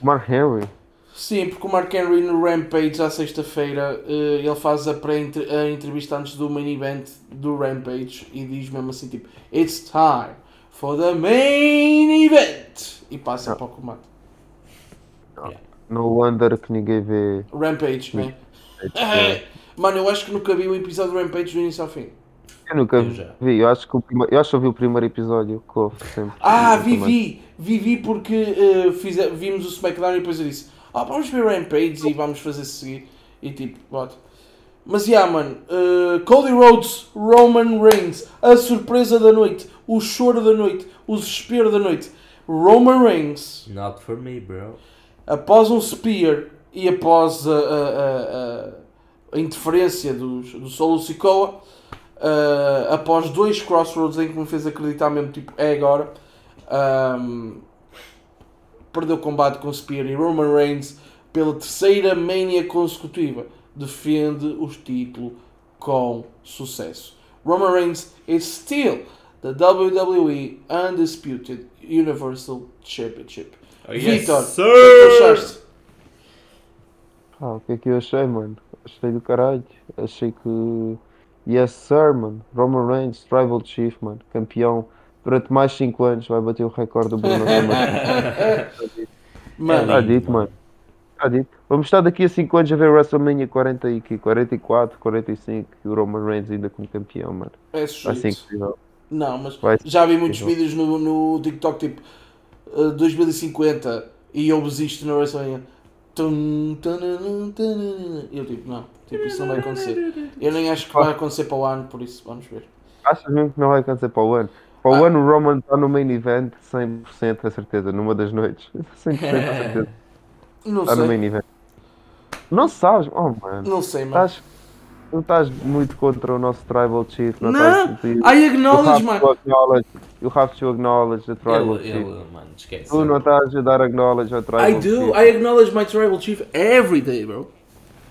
Mark Henry, Sim, porque o Mark Henry no Rampage à sexta-feira eh, ele faz a, a entrevista antes do main event do Rampage e diz mesmo assim tipo It's time for the main event e passa para o combate. no wonder que ninguém vê. Rampage, né? É, Mano, eu acho que nunca vi o episódio do Rampage do início ao fim. Eu nunca Eu já. vi, eu acho que o prima- eu acho que eu vi o primeiro episódio que houve sempre. Ah, Eu vi, também. vi, vi, vi porque eh, fize- vimos o SmackDown e depois eu disse Ah, vamos ver Rampage e vamos fazer seguir. E tipo, bota. Mas yeah, mano, eh, Cody Rhodes, Roman Reigns, a surpresa da noite, o choro da noite, o desespero da noite. Roman Reigns, Not for me, bro. após um spear e após a, a- a- a- interferência dos, do Solo Sikoa, eh, após dois crossroads em que me fez acreditar mesmo, tipo, é agora, ahm, perdeu o combate com Spear e Roman Reigns pela terceira mania consecutiva defende o título com sucesso. Roman Reigns is still the WWE Undisputed Universal Championship. Oh, yes, Vitor, o que achaste? Ah, o que é que eu achei, mano? Achei do caralho. Achei que. Yes, sir, mano. Roman Reigns, Tribal Chief, mano. Campeão. Durante mais 5 anos vai bater o recorde do Bruno Roman. Mano, Está dito, mano. Está dito. Vamos estar daqui a 5 anos a ver WrestleMania 40 e 44, 45 e o Roman Reigns ainda como campeão, mano. é sujeito. incrível. Não, mas Vai já vi muitos incrível. vídeos no, no TikTok tipo uh, 2050 e eu isto na WrestleMania. Eu tipo, não, tipo, isso não vai acontecer. Eu nem acho que vai acontecer para o ano, por isso vamos ver. Achas mesmo que não vai acontecer para o ano? Para o Ah. ano o Roman está no main event 100% a certeza, numa das noites. 100% a certeza. Não Está no sei, main event. Não sabes? Oh, mano. não sei, mano. Estás, não estás muito contra o nosso Tribal Chief. Não, Não, estás, I acknowledge, mano. acknowledge, you have to acknowledge the Tribal Ele, Chief. ele, mano, esquece. Tu não estás a dar acknowledge ao Tribal I do, Chief. I acknowledge my tribal chief every day, bro.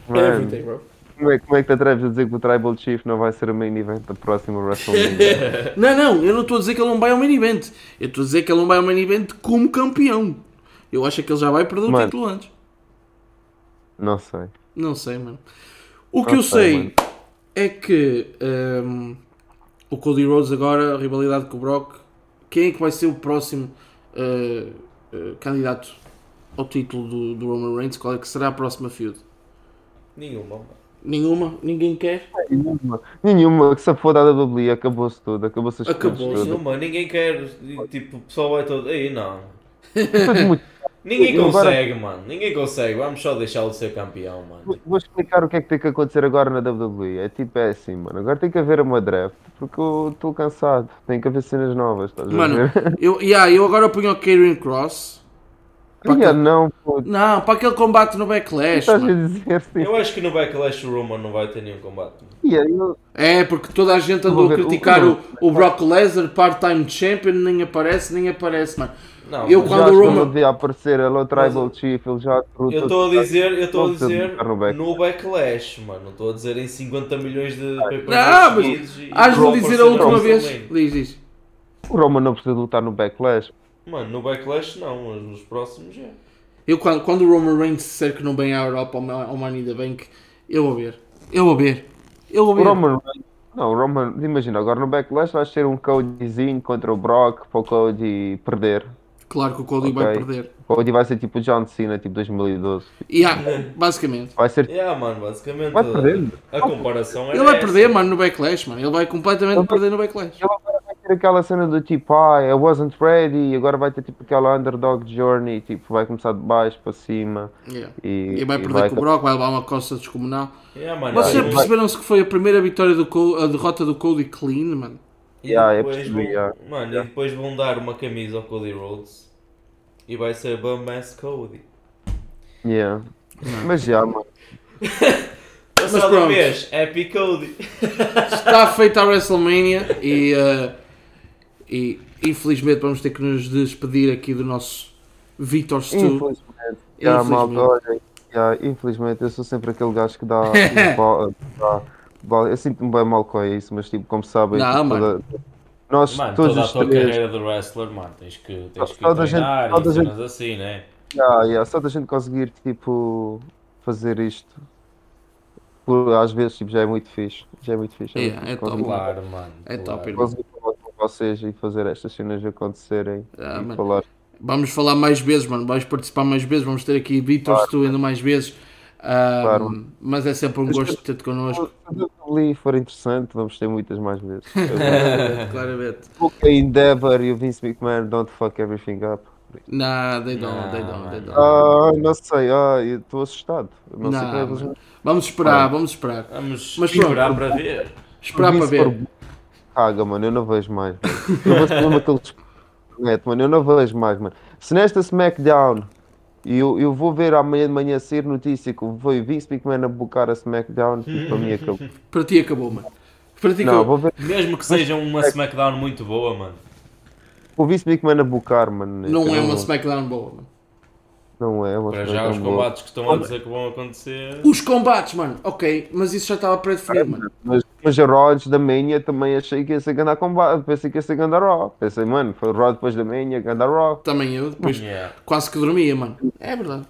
Mano, Every day, bro. como, é, como é que te atreves a dizer que o Tribal Chief não vai ser o main event da próxima WrestleMania? Não, não, eu não estou a dizer que ele não vai ao main event. Eu estou a dizer que ele não vai ao main event como campeão. Eu acho que ele já vai perder o Mano. título antes. não sei. Não sei, mano. O que eu sei, é que hum, o Cody Rhodes agora, a rivalidade com o Brock, quem é que vai ser o próximo uh, uh, candidato ao título do, do Roman Reigns? Qual é que será a próxima feud? Nenhuma. Nenhuma? Ninguém quer? Nenhuma. Nenhuma. Que se foda a WWE, acabou-se tudo. Acabou-se as Acabou-se. coisas todas. Nenhuma, ninguém quer. e, Tipo, o pessoal vai todo. Aí não. Ninguém Eu agora- consegue, mano. Ninguém consegue. Vamos só deixá-lo ser campeão, mano. Vou- explicar o que é que tem que acontecer agora na WWE. É tipo, é assim, mano. Agora tem que haver uma draft. Porque eu estou cansado. Tem que haver cenas novas. Estás a Mano, ver? eu, yeah, eu agora ponho o Karrion Cross. Para Ia, aquele- não, pô. Não, para aquele combate no Backlash. Estás a mano. dizer sim. Eu acho que no Backlash o Roman não vai ter nenhum combate. Ia, eu- É, porque toda a gente andou a o- criticar não. o, o Brock Lesnar, part-time champion, nem aparece, nem aparece, mano. Não, Eu mas quando já o Roman- devia aparecer. Ele é o Tribal Chief. Ele já eu estou a dizer, eu estou a dizer no Backlash. no Backlash, mano. Não estou a dizer em 50 milhões de Não, pay-per-views mas e- Has de dizer a última vez. Diz, diz. O Roman não precisa lutar no Backlash. Mano, no Backlash não, mas nos próximos já. Eu, quando, quando o Roman Reigns disser que não vem à Europa ao, Money in the Bank, eu vou ver. Eu vou ver. Eu vou O ver. Roman Reigns Não, o Roman, imagina, agora no Backlash vais ter um Codyzinho contra o Brock para o Cody perder. Claro que o Cody vai Ok. perder. O Cody vai ser tipo o John Cena, tipo 2012. E há, basicamente. Vai ser. Yeah, mano, basicamente. Vai perder. A comparação é. Ele vai essa. perder, mano, no Backlash, mano. Ele vai completamente Ele vai- perder no Backlash. Ele agora vai ter aquela cena do tipo, ah, I wasn't ready, e agora vai ter tipo aquela underdog journey, tipo, vai começar de baixo para cima Yeah. e, E vai e perder com o Brock, vai levar uma costa descomunal. Yeah, mano, Vocês já perceberam-se que foi a primeira vitória do Cody, a derrota do Cody clean, mano? E Yeah, depois percebi, vão, yeah. Mano, e depois vão dar uma camisa ao Cody Rhodes e vai ser Bum Ass Cody. Yeah. Mas já, mano. Passada pronto. vez, Happy Cody. Está feita a WrestleMania e, eh, e infelizmente vamos ter que nos despedir aqui do nosso Victor Stu. Infelizmente. Já, Infelizmente. malta, olha, já, infelizmente eu sou sempre aquele gajo que dá. dá bola. eu sinto-me bem mal com isso, mas tipo, como sabem, Não, tipo, toda- nós Mano, todos toda a tua três. carreira de wrestler, mano, tens que, tens que Toda a gente- treinar toda a e gente- cenas assim, né? Yeah, yeah, só da gente conseguir tipo fazer isto por- às vezes tipo, já é muito fixe. Já é muito fixe. é Yeah, muito é fixe top. Claro, mano. É claro. top, irmão. Conseguir falar com vocês e fazer estas cenas acontecerem Ah, falar. Vamos falar mais vezes, mano. Vais participar mais vezes. Vamos ter aqui Victor Stu ainda mais vezes. Ah, Claro. Mas é sempre um Mas- gosto de ter-te connosco. Se o ali for interessante, vamos ter muitas mais vezes. Claramente. Porque a Endeavor e o Vince McMahon don't fuck everything up. Nah, they don't, Não, they don't, they don't. Ah, não sei, ah, estou assustado. Eu Não, sei Não, como é. Vamos esperar, vamos esperar. Vamos Mas pronto. esperar para ver. Esperar para ver. Caga, mano, eu não vejo mais. mano. Eu mesmo aqueles. Mano, eu não vejo mais, mano. Se nesta SmackDown e eu, eu vou ver amanhã de manhã sair notícia que foi o Vince McMahon a bucar a SmackDown, tipo, para mim acabou. Para ti acabou, mano. Para ti Não, acabou. vou ver Mesmo que seja uma SmackDown muito boa, mano. o Vince McMahon a bucar, mano. Não é uma SmackDown boa, mano. Não é uma Para já os boa. combates que estão a dizer que vão acontecer. Os combates, mano. Ok, mas isso já estava pré-definido, mano. Mas, mas a Raw antes da Mania também achei que ia ser ganda combate. Pensei que ia ser ganda Raw. Pensei, mano, foi o Raw depois da Mania, ganda Raw. Também eu, depois Yeah. quase que dormia, mano. É verdade.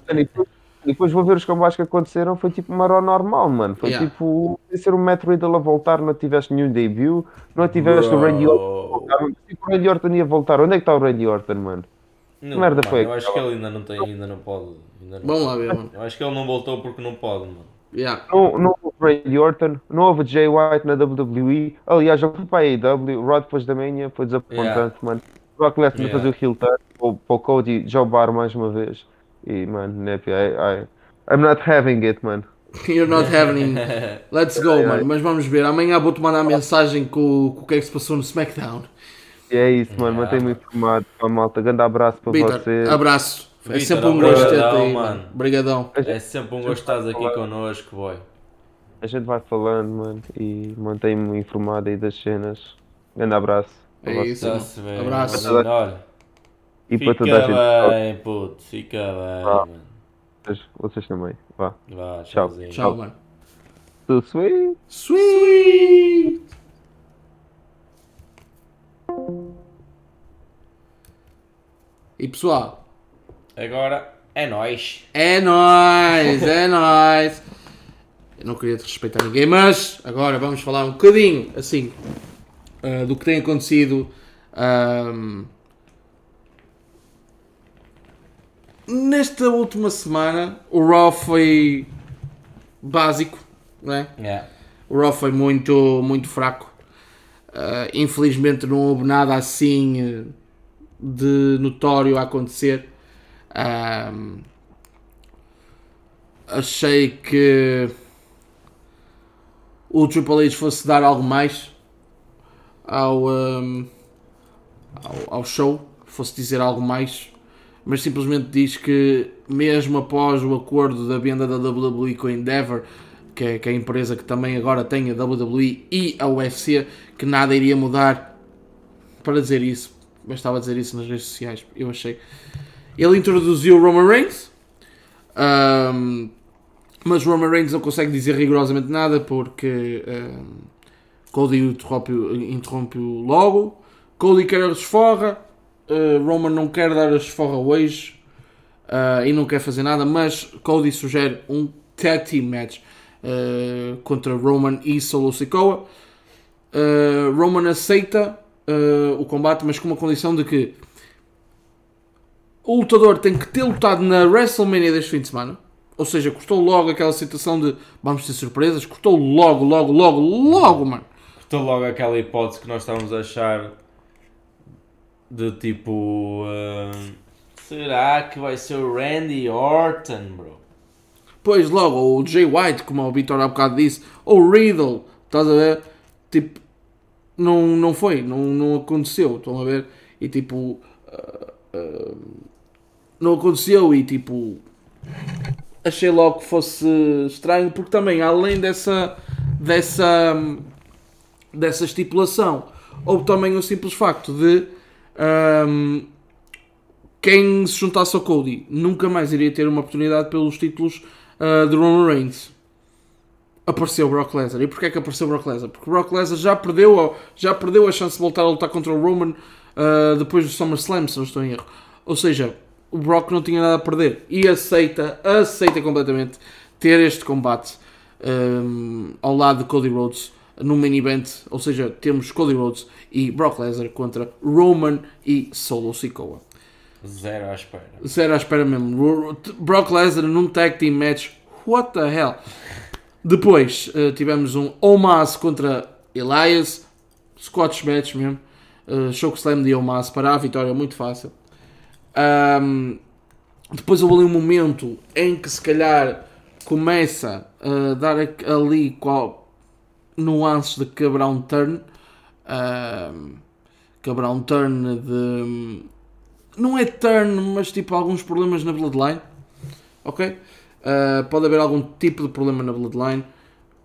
Depois, vou ver os combates que aconteceram, foi tipo uma Raw normal, mano. Foi Yeah. tipo, ser o Matt Riddle a voltar, não tiveste nenhum debut, não tiveste o Randy Orton. Tipo, o Randy Orton ia voltar. Onde é que está o Randy Orton, mano? Não, merda mano, foi Eu acho que ele ainda não tem, ainda não pode. Ainda não. Vamos lá ver, mano. Eu acho que ele não voltou porque não pode, mano. Yeah. Não, não houve Randy Orton, não houve Jay White na WWE. Aliás, já foi para a AEW, o Raw depois da Mania, foi desapontante, Yeah. mano. Brock Lesnar Yeah. fazer o heel turn, para o- para o Cody Jobar mais uma vez. E, mano, Nepi, I, I, I'm not having it, mano. You're not having. Let's go, mano. Mas vamos ver. Amanhã vou-te mandar mensagem com, com o que é que se passou no SmackDown. E é isso, mano, Yeah. mantém-me informado. Pá, malta, grande abraço para Vitor, você. abraço. É Vitor, sempre um gosto obrigadão, aí, mano. Obrigadão. É sempre um gosto estás aqui connosco, boy. A gente vai falando, mano, e mantém-me informado aí das cenas. Grande abraço. É isso. Bem. Abraço. Olha, E para fica toda a gente. bem, puto. Fica bem, Ah. mano. Vocês, vocês também. Vá. Vá, Tchau. tchauzinho. Tchau, mano. Tudo sweet. Sweet! E pessoal, Agora é nóis. é nóis, é nóis. Eu não queria desrespeitar ninguém, mas agora vamos falar um bocadinho, assim, ah, do que tem acontecido ahm, nesta última semana. O Raw foi básico, não é? Yeah. O Raw foi muito, muito fraco. Uh, infelizmente não houve nada assim uh, de notório a acontecer. Um, achei que o Triple H fosse dar algo mais ao, um, ao, ao show, fosse dizer algo mais, mas simplesmente diz que mesmo após o acordo da venda da WWE com a Endeavor, que é, que é a empresa que também agora tem a WWE e a UFC, que nada iria mudar para dizer isso. Mas estava a dizer isso nas redes sociais, eu achei. Ele introduziu o Roman Reigns, ahm, mas o Roman Reigns não consegue dizer rigorosamente nada porque ahm, Cody interrompe-o interrompe logo. Cody quer a desforra, ah, Roman não quer dar a desforra hoje ah, e não quer fazer nada, mas Cody sugere um tag team match uh, contra Roman e Solo Sikoa. Uh, Roman aceita uh, o combate, mas com uma condição de que o lutador tem que ter lutado na WrestleMania deste fim de semana. Ou seja, custou logo aquela situação de vamos ter surpresas. Custou logo, logo, logo, logo, mano. Custou logo aquela hipótese que nós estávamos a achar de tipo. Uh, será que vai ser o Randy Orton, bro? Pois logo, o Jay White, como o Vitor há bocado disse, ou o Riddle, estás a ver? Tipo, não, não foi, não, não aconteceu, estão a ver? E tipo, uh, uh, não aconteceu e tipo, achei logo que fosse estranho, porque também, além dessa, dessa, dessa estipulação, houve também o simples facto de um, quem se juntasse ao Cody nunca mais iria ter uma oportunidade pelos títulos uh, de Roman Reigns. Apareceu o Brock Lesnar. E porquê é que apareceu o Brock Lesnar? Porque o Brock Lesnar já perdeu, já perdeu a chance de voltar a lutar contra o Roman uh, depois do SummerSlam, se não estou em erro. Ou seja, o Brock não tinha nada a perder e aceita, aceita completamente ter este combate um, ao lado de Cody Rhodes no main event, ou seja, temos Cody Rhodes e Brock Lesnar contra Roman e Solo Sikoa. Zero à espera. Zero à espera mesmo. Brock Lesnar num tag team match. What the hell? Depois uh, tivemos um Omas contra Elias. Scotch match mesmo. Uh, Chokeslam de Omas para a vitória, muito fácil. Um, depois houve ali um momento em que se calhar começa a dar ali qual, nuances de quebrar um turn. Um, quebrar um turn de não é turn, mas tipo alguns problemas na Bloodline. Ok? Uh, pode haver algum tipo de problema na Bloodline.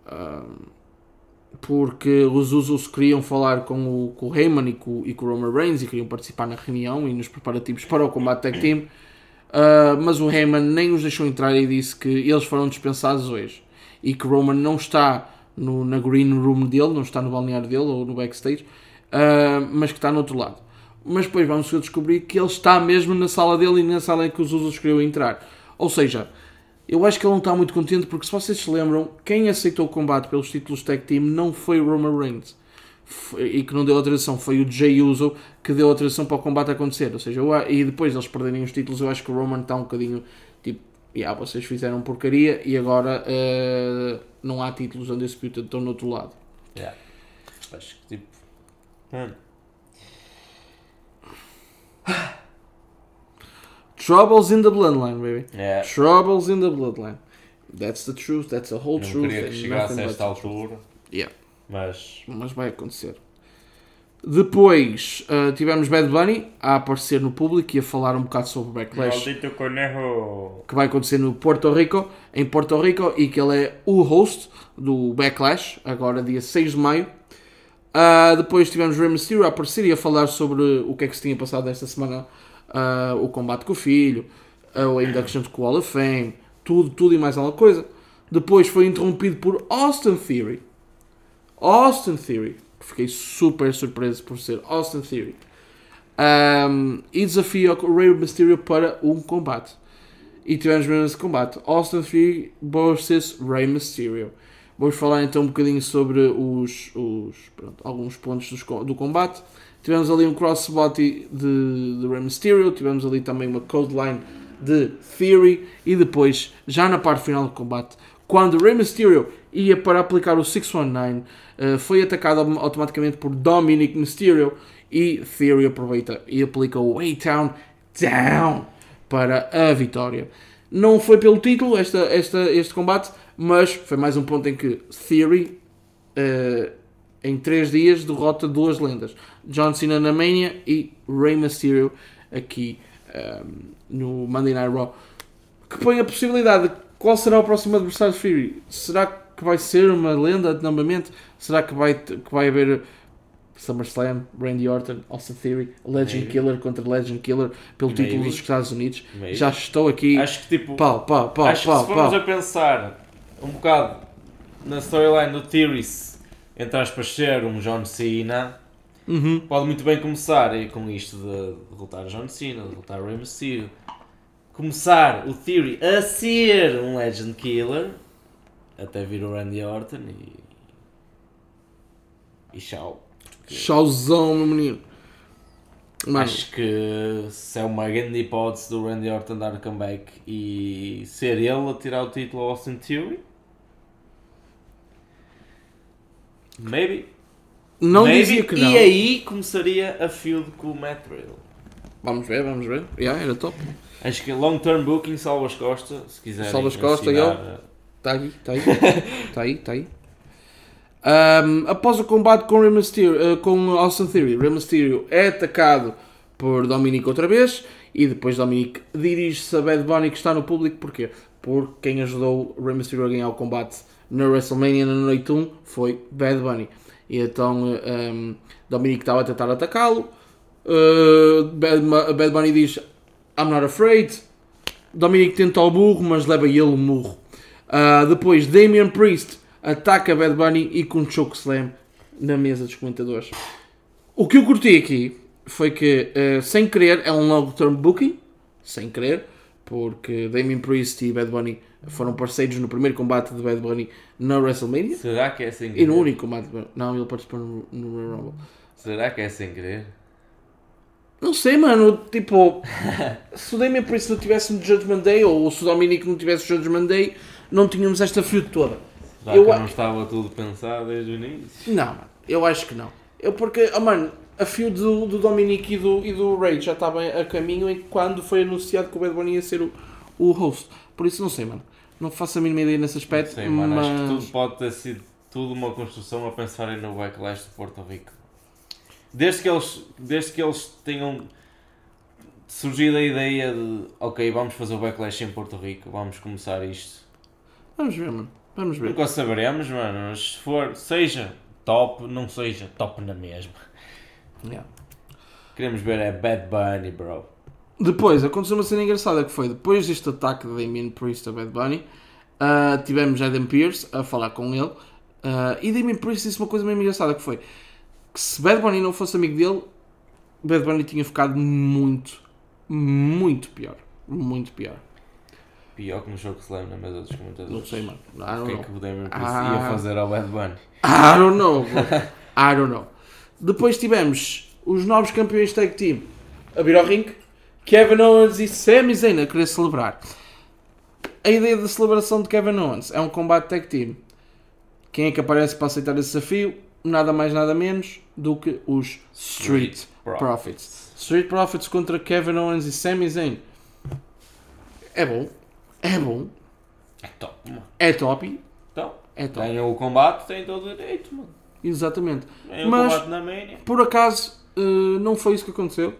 Uh, porque os Usos queriam falar com o, com o Heyman e com, e com o Roman Reigns e queriam participar na reunião e nos preparativos para o combate tag team. Uh, mas o Heyman nem os deixou entrar e disse que eles foram dispensados hoje e que Roman não está no, na green room dele, não está no balneário dele ou no backstage, uh, mas que está no outro lado mas depois vamos descobrir que ele está mesmo na sala dele e na sala em que os Usos queriam entrar. Ou seja, eu acho que ele não está muito contente porque se vocês se lembram, quem aceitou o combate pelos títulos tag team não foi o Roman Reigns. Foi, e que não deu autorização, foi o Jay Uso que deu autorização para o combate acontecer. Ou seja, eu, e depois eles perderem os títulos, eu acho que o Roman está um bocadinho tipo, yeah, vocês fizeram porcaria e agora uh, não há títulos undisputed, estão no outro lado. Yeah. Acho que tipo. Mano Troubles in the bloodline, baby. Yeah. Troubles in the bloodline. That's the truth, that's the whole Não truth. queria que chegasse a esta altura. Yeah. Mas. Mas vai acontecer. Depois uh, tivemos Bad Bunny a aparecer no público e a falar um bocado sobre o Backlash que vai acontecer no Porto Rico, em Porto Rico, e que ele é o host do Backlash, agora dia 6 de maio. Uh, depois tivemos Rey Mysterio a aparecer e a falar sobre o que é que se tinha passado esta semana, uh, o combate com o filho, uh, a induction to Wall of Fame, tudo, tudo e mais alguma coisa. Depois foi interrompido por Austin Theory. Austin Theory, que fiquei super surpreso por ser Austin Theory. Um, e desafia o Rey Mysterio para um combate. E tivemos mesmo esse combate. Austin Theory versus Rey Mysterio. Vamos falar então um bocadinho sobre os, os pronto, alguns pontos do combate. Tivemos ali um crossbody de, de Rey Mysterio, tivemos ali também uma codeline de Theory e depois, já na parte final do combate, quando Rey Mysterio ia para aplicar o 619, uh, foi atacado automaticamente por Dominic Mysterio e Theory aproveita e aplica o A-Town Down para a vitória. Não foi pelo título esta, esta, este combate, mas foi mais um ponto em que Theory, uh, em 3 dias, derrota duas lendas: John Cena na Mania e Rey Mysterio aqui um, ehm, no Monday Night Raw. Que põe a possibilidade de qual será o próximo adversário de Theory? Será que vai ser uma lenda novamente? Será que vai, que vai haver SummerSlam, Randy Orton, Austin Theory, Legend Maybe. Killer contra Legend Killer pelo Maybe. título dos Estados Unidos? Maybe. Já estou aqui. Acho que tipo. Pau, pau, pau, acho pau, que se formos pau. a pensar um bocado na storyline do Theories, entre aspas, ser um John Cena, uhum. pode muito bem começar com isto de derrotar John Cena, de derrotar Rey Mysterio. Começar o Theory a ser um Legend Killer, até vir o Randy Orton e. E tchau. Chauzão, meu menino. Mano, Acho que se é uma grande hipótese do Randy Orton dar comeback e ser ele a tirar o título ao Austin Theory. Maybe. não Maybe. dizia que não. E aí começaria a feud com o Matt Riddle. Vamos ver, vamos ver. Yeah, era top. Acho que long term booking, Salvas Costa, se quiserem. Salvas Costa, assinar, eu. Está aí, está aí. Está aí, está aí. Ahm, após o combate com, Rey Mysterio, eh, com Austin Theory, Rey Mysterio é atacado por Dominic outra vez e depois Dominic dirige-se a Bad Bunny que está no público. Porquê? Porque quem ajudou Rey Mysterio a ganhar o combate na WrestleMania na noite 1 foi Bad Bunny. E então eh, ahm, Dominic estava a tentar atacá-lo. Eh, Bad, Bad Bunny diz I'm not afraid. Dominic tenta o burro, mas leva ele o murro. Ah, depois, Damian Priest ataca Bad Bunny e com um chokeslam na mesa dos comentadores. O que eu curti aqui foi que, eh, sem querer, é um long term booking, sem querer, porque Damian Priest e Bad Bunny foram parceiros no primeiro combate de Bad Bunny na WrestleMania Será que é sem e querer? no único combate. Não, ele participou no, no Royal Rumble. Será que é sem querer? Não sei, mano. Tipo, se o Damian Priest não tivesse no Judgment Day ou se o Dominic não tivesse no Judgment Day, não tínhamos esta feud toda. Será Eu que não estava tudo pensado desde o início? Não, mano, eu acho que não. Eu porque, oh, mano, a fio do, do Dominic e do, e do Ray já estava a caminho em quando foi anunciado que o Bad Bunny ia ser o, o host. Por isso não sei, mano. Não faço a mínima ideia nesse aspecto. Sei, mano, mas... acho que tudo pode ter sido tudo uma construção a pensarem no backlash de Porto Rico. Desde que eles, desde que eles tenham surgido a ideia de ok, vamos fazer o backlash em Porto Rico, vamos começar isto. Vamos ver, mano. Vamos ver. Nunca saberemos, mano, mas se for, seja top, não seja top na mesma. Yeah. Queremos ver é Bad Bunny, bro. Depois, aconteceu uma cena engraçada que foi depois deste ataque de Damien Priest a Bad Bunny, ah, tivemos Adam Pearce a falar com ele ah, e Damien Priest disse uma coisa mesmo engraçada que foi que se Bad Bunny não fosse amigo dele, Bad Bunny tinha ficado muito, muito pior. Muito pior. Pior que no jogo que se lembra mesa dos comentadores. Não sei, mano. O que é know. que o Damien Priest Ah. ia fazer ao Bad Bunny? I don't know, bro. I don't know. Depois tivemos os novos campeões tag team a vir ao ringue, Kevin Owens e Sami Zayn a querer celebrar. A ideia da celebração de Kevin Owens é um combate tag team. Quem é que aparece para aceitar esse desafio? Nada mais, nada menos do que os Street Street Profits. Street Profits contra Kevin Owens e Sami Zayn. É bom. É bom. É top, mano. É top. Então, É top. ganham o combate, têm todo o direito, mano. Exatamente. Ganham Mas-. Por acaso, eh, não foi isso que aconteceu.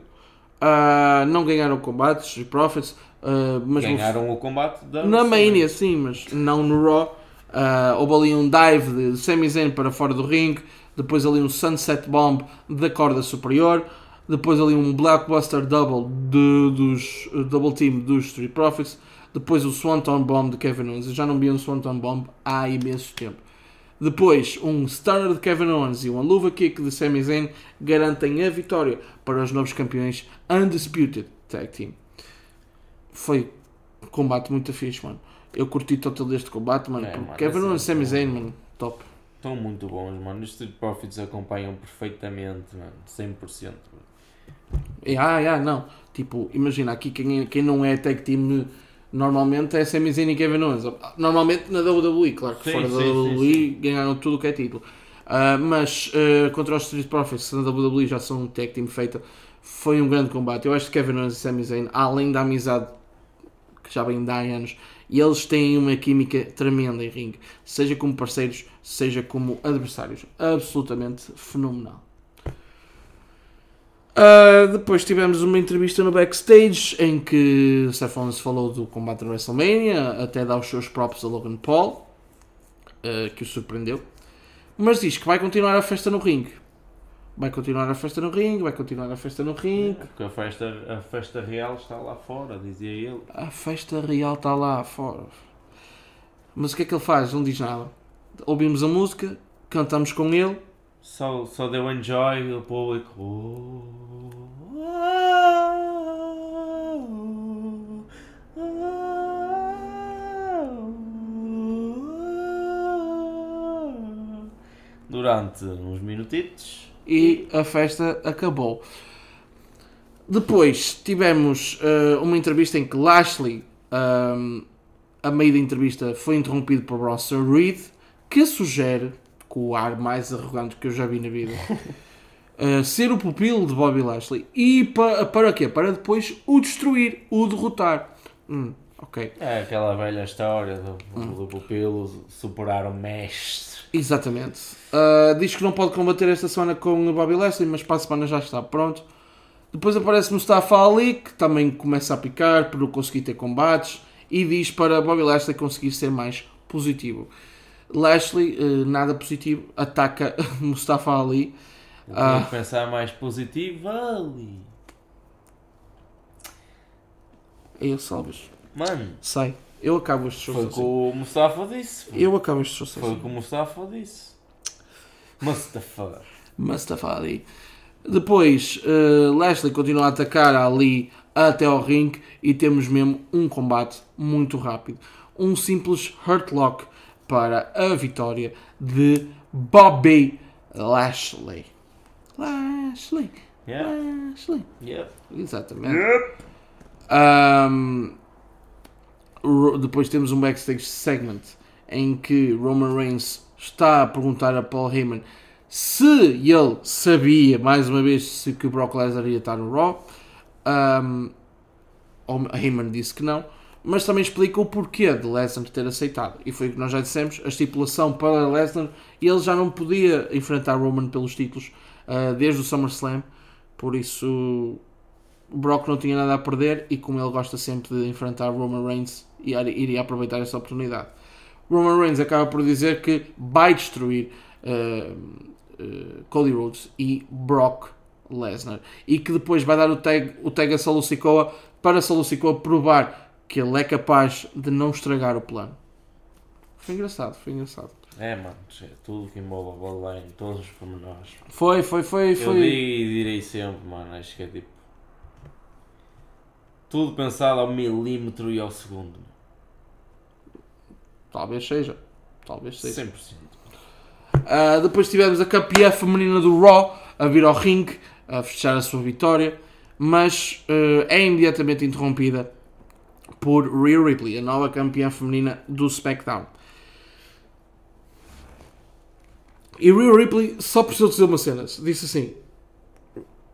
Ah, não ganharam o combate, os Street Profits, ah, mas no- Ganharam o combate da na Mania, sim, mas não no Raw. Ah, houve ali um dive de Sami Zayn para fora do ringue, depois ali um Sunset Bomb da corda superior, depois ali um Blockbuster Double de- dos eh, Double Team dos Street Profits, depois o Swanton Bomb de Kevin Owens. Eu já não vi um Swanton Bomb há imenso tempo. Depois, um Stunner de Kevin Owens e uma luva kick de Sami Zayn garantem a vitória para os novos campeões Undisputed Tag Team. Foi um combate muito fixe, mano. Eu curti total deste combate, mano. É, mano, Kevin Owens e é Sami. Zayn, mano, top. Estão muito bons, mano. Os Street Profits acompanham perfeitamente, mano. 100%. mano. Ah, ah, não. Tipo, imagina, aqui quem, é- quem não é tag team normalmente é Sami Zayn e Kevin Owens. Normalmente na WWE, claro que Sim, fora da sim, sim, WWE ganharam tudo o que é título. Ah, mas ah, contra os Street Profits na WWE já são um tag team feita. Foi um grande combate. Eu acho que Kevin Owens e Sami Zayn, além da amizade que já vem de há anos, e eles têm uma química tremenda em ringue, seja como parceiros, seja como adversários. Absolutamente fenomenal. Uh, depois tivemos uma entrevista no backstage em que Seth Rollins falou do combate da WrestleMania, até dá os seus props a Logan Paul, uh, que o surpreendeu. Mas diz que vai continuar a festa no ringue. Vai continuar a festa no ringue, vai continuar a festa no ringue. Porque a festa, a festa real está lá fora, dizia ele. A festa real está lá fora. Mas o que é que ele faz? Não diz nada. Ouvimos a música, cantamos com ele. Só, só deu enjoy o público. Durante uns minutitos. e a festa acabou. Depois tivemos eh, uma entrevista em que Lashley, ahm, a meio da entrevista, foi interrompido por Bronson Reed, que sugere, com o ar mais arrogante que eu já vi na vida, eh, ser o pupilo de Bobby Lashley. E pa, para quê? Para depois o destruir, o derrotar. Hum, ok. É aquela velha história do, do pupilo superar o mestre. Exatamente. Uh, diz que não pode combater esta semana com o Bobby Lashley, mas para a semana já está pronto. Depois aparece Mustafa Ali, que também começa a picar por não conseguir ter combates, e diz para Bobby Lashley conseguir ser mais positivo. Lashley, uh, nada positivo, ataca Mustafa Ali. Eu Ah. pensar mais positivo ali. Eu salvas. Mano, Sai. Eu acabo este show foi o assim. que o Mustafa disse. Foi, Eu acabo este show foi o assim. que o Mustafa disse. Mustafa. Mustafa Ali. Depois, uh, Lashley continua a atacar Ali até ao ringue e temos mesmo um combate muito rápido. Um simples Hurt Lock para a vitória de Bobby Lashley. Lashley. Yeah. Lashley. Yep. Exatamente. Um, Ro- depois temos um backstage segment em que Roman Reigns está a perguntar a Paul Heyman se ele sabia, mais uma vez, se que o Brock Lesnar ia estar no Raw. Um, Heyman disse que não, mas também explica o porquê de Lesnar ter aceitado. E foi o que nós já dissemos: a estipulação para Lesnar, e ele já não podia enfrentar Roman pelos títulos uh, desde o SummerSlam, por isso o Brock não tinha nada a perder e como ele gosta sempre de enfrentar Roman Reigns ia- iria aproveitar essa oportunidade. Roman Reigns acaba por dizer que vai destruir eh, eh, Cody Rhodes e Brock Lesnar e que depois vai dar o tag, o tag a Solo Sikoa para Solo Sikoa provar que ele é capaz de não estragar o plano. Foi engraçado, foi engraçado. É, mano, tudo que envolve a Bloodline, todos os pormenores. Foi, foi, foi, Eu foi. digo e direi sempre, mano, acho que é tipo. Tudo pensado ao milímetro e ao segundo. Talvez seja. Talvez seja. 100%. Uh, depois tivemos a campeã feminina do Raw a vir ao ringue a fechar a sua vitória, mas uh, é imediatamente interrompida por Rhea Ripley, a nova campeã feminina do SmackDown. E Rhea Ripley só precisou dizer uma cena. Disse assim: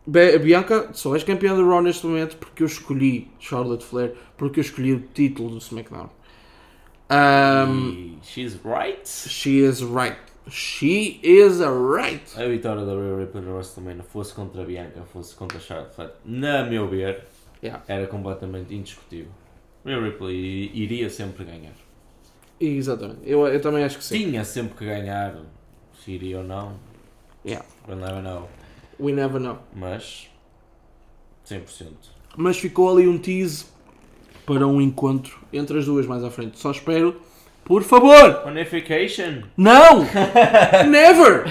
"Be- Bianca, só és campeã do Raw neste momento porque eu escolhi Charlotte Flair, porque eu escolhi o título do SmackDown. Um, she's right. She is right. She is right. A vitória da Rhea Ripley no WrestleMania fosse contra a Bianca, fosse contra a Charlotte Flair, na meu ver, Yeah. era completamente indiscutível. Rhea Ripley iria sempre ganhar. Exatamente. Eu, eu também acho que sim. Tinha sempre que ganhar, se iria ou não, Yeah. we'll never know. We never know. Mas 100%. Mas ficou ali um tease para um encontro entre as duas mais à frente. Só espero, por favor, Unification! não! never!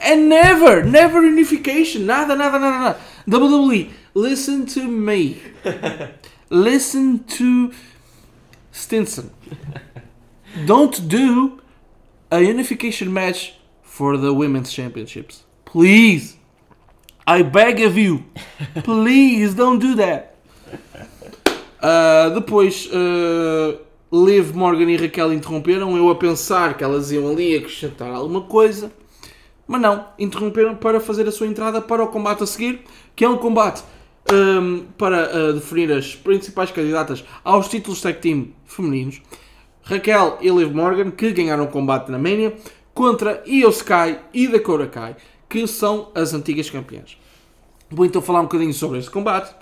And never! Never unification! Nada, nada, nada, nada. WWE, listen to me. Listen to Stinson. Don't do a unification match for the women's championships. Please. I beg of you. Please don't do that. Uh, depois, uh, Liv, Morgan e Raquel interromperam. Eu a pensar que elas iam ali acrescentar alguma coisa. Mas não, interromperam para fazer a sua entrada para o combate a seguir, que é um combate um, para uh, definir as principais candidatas aos títulos tag team femininos. Raquel e Liv Morgan, que ganharam o combate na Mania, contra Io Sky e Dakota Kai, que são as antigas campeãs. Vou então falar um bocadinho sobre este combate.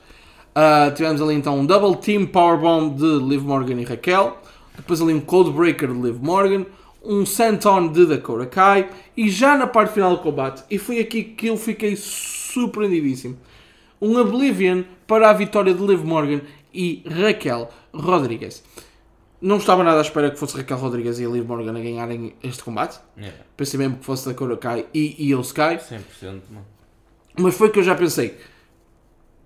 Uh, tivemos ali então um Double Team Powerbomb de Liv Morgan e Raquel. Depois ali um Code Breaker de Liv Morgan. Um Senton de Dakota Kai. E já na parte final do combate, e foi aqui que eu fiquei surpreendidíssimo. Um Oblivion para a vitória de Liv Morgan e Raquel Rodrigues. Não estava nada à espera que fosse Raquel Rodrigues e Liv Morgan a ganharem este combate. Yeah, Pensei mesmo que fosse Dakota Kai e Io Sky. 100%, mano. Mas foi que eu já pensei.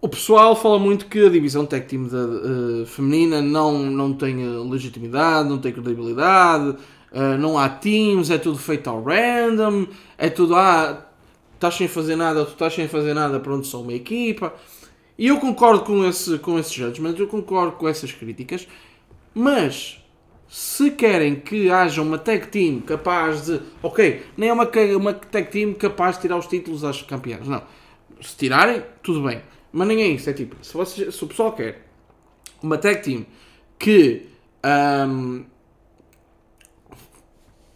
O pessoal fala muito que a divisão tag team da, eh, feminina não, não tem eh, legitimidade, não tem credibilidade, Uh, não há teams, é tudo feito ao random, é tudo, ah, estás sem fazer nada, tu estás sem fazer nada, pronto, sou uma equipa. E eu concordo com esse, com esses judgments, eu concordo com essas críticas, mas se querem que haja uma tag team capaz de, ok, nem é uma, uma tag team capaz de tirar os títulos às campeãs, não. Se tirarem, tudo bem. Mas nem é isso, é tipo, se, vocês, se o pessoal quer uma tag team que um,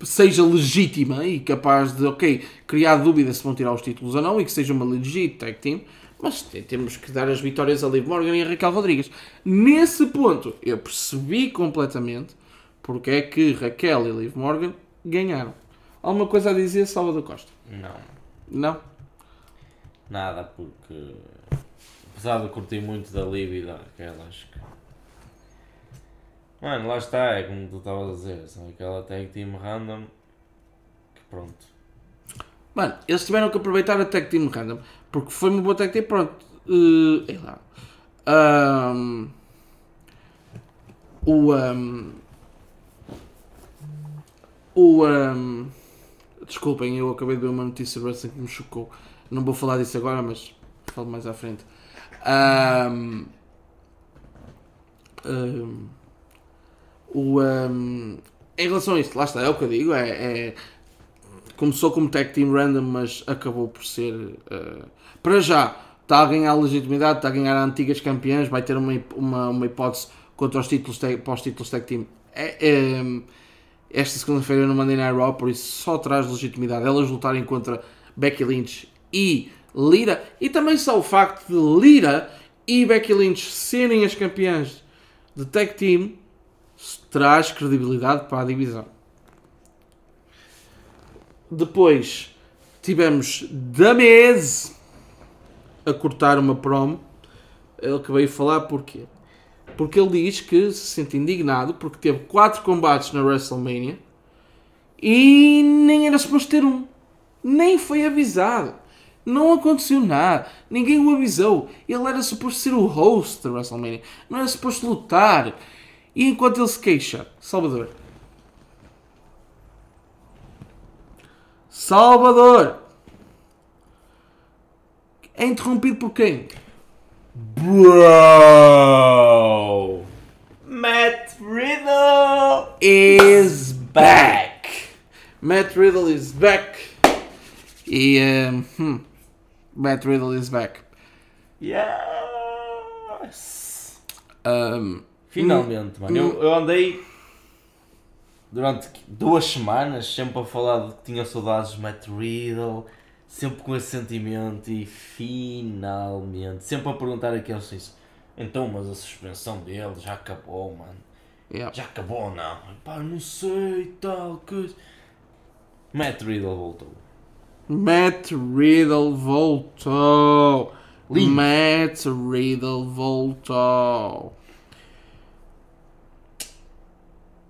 seja legítima e capaz de, ok, criar dúvida se vão tirar os títulos ou não e que seja uma legit tag team, mas temos que dar as vitórias a Liv Morgan e a Raquel Rodrigues. Nesse ponto, eu percebi completamente porque é que Raquel e Liv Morgan ganharam. Alguma coisa a dizer, Salvador Costa? Não. Não? Nada, porque apesar de curtir muito da Liv e da Raquel, acho Mano, lá está, é como tu estavas a dizer, são aquela tag team random que pronto. Mano, eles tiveram que aproveitar a tag team random porque foi uma boa tag team, pronto. Uh, é lá. Um, o. Um, o. Um, desculpem, eu acabei de ver uma notícia wrestling que me chocou. Não vou falar disso agora, mas falo mais à frente. Um, um, o, um, em relação a isto, lá está, é o que eu digo, é, é começou como tag team random, mas acabou por ser uh, para já está a ganhar legitimidade, está a ganhar antigas campeãs, vai ter uma, uma, uma hipótese contra os títulos os títulos tag team. É, é, esta segunda-feira no Monday Night Raw, por isso só traz legitimidade elas lutarem contra Becky Lynch e Lira, e também só o facto de Lira e Becky Lynch serem as campeãs de tag team traz credibilidade para a divisão. Depois tivemos Damez a cortar uma promo. Ele que veio falar porquê? Porque ele diz que se sente indignado porque teve 4 combates na WrestleMania e nem era suposto ter um. Nem foi avisado. Não aconteceu nada. Ninguém o avisou. Ele era suposto ser o host da WrestleMania. Não era suposto lutar. E enquanto ele se queixa, Salvador. Salvador! É interrompido por quem? Bro! Matt Riddle is back! Matt Riddle is back! E. Um, hmm, Matt Riddle is back. Yes! Um, Finalmente, mano. Eu, eu andei durante duas semanas sempre a falar de que tinha saudades de Matt Riddle, sempre com esse sentimento e finalmente, sempre a perguntar aqui ao Cis, então, mas a suspensão dele já acabou, mano. yeah. Já acabou ou não? Pá, não sei, tal, coisa. Matt Riddle voltou. Matt Riddle voltou! Lindo. Matt Riddle voltou!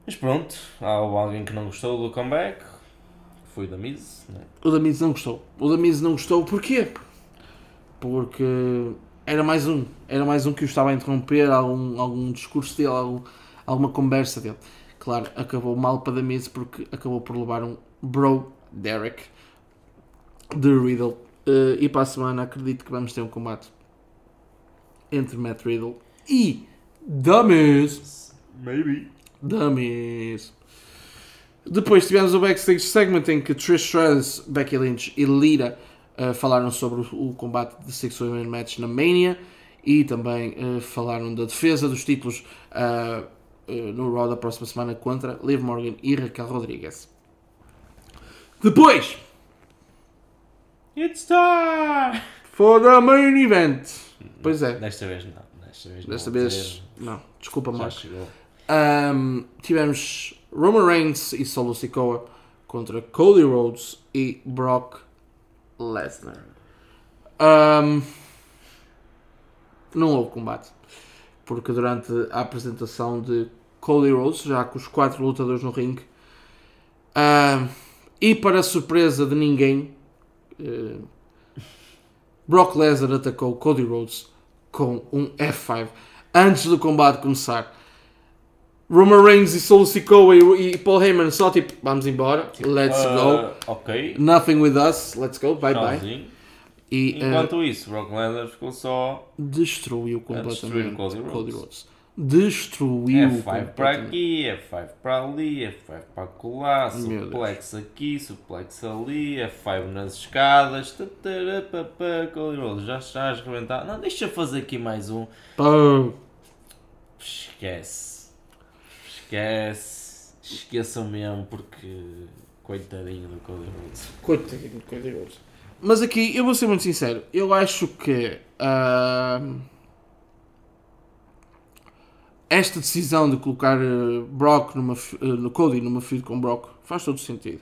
Mas pronto, há alguém que não gostou do comeback. Foi o da Miz, né? O da Miz não gostou. O da Miz não gostou porquê? Porque era mais um. Era mais um que o estava a interromper, algum, algum discurso dele, algum, alguma conversa dele. Claro, acabou mal para da Miz porque acabou por levar um Bro Derek de Riddle. Eh, e para a semana acredito que vamos ter um combate entre Matt Riddle e The Miz. Maybe. Dummies. Depois tivemos o backstage segment em que Trish Stratus, Becky Lynch e Lita uh, falaram sobre o, o combate de Six Women Match na Mania e também uh, falaram da defesa dos títulos uh, no Raw da próxima semana contra Liv Morgan e Raquel Rodrigues. Depois, It's time! for the main event. Pois é, Desta vez não. Desta vez não. desta vou vez não. Desculpa, Já Marco. chegou. Um, tivemos Roman Reigns e Solo Sikoa contra Cody Rhodes e Brock Lesnar. Um, não houve combate. Porque durante a apresentação de Cody Rhodes, já com os quatro lutadores no ringue, e para surpresa de ninguém, eh, Brock Lesnar atacou Cody Rhodes com um F5 antes do combate começar. Roman Reigns e Solo Sikoa e, e Paul Heyman só tipo, vamos embora, let's Ah, go. Ok. Nothing with us, let's go, bye bye. E eh, Enquanto isso, Brock Lesnar ficou só destruiu destruir completamente Cody Rhodes. Destruiu F5 para aqui, F5 para ali, F5 para colar, suplex aqui, suplex ali, F5 nas escadas, tatarapapá, Cody Rhodes, já estás a arrebentar. Não, deixa eu fazer aqui mais um. Pô, Esquece. Esquece. Esqueçam mesmo porque coitadinho do Cody Rhodes. Coitadinho de Cody Rhodes. Mas aqui, eu vou ser muito sincero, eu acho que ahm, esta decisão de colocar eh, Brock numa, eh, no Cody numa feud com Brock faz todo sentido.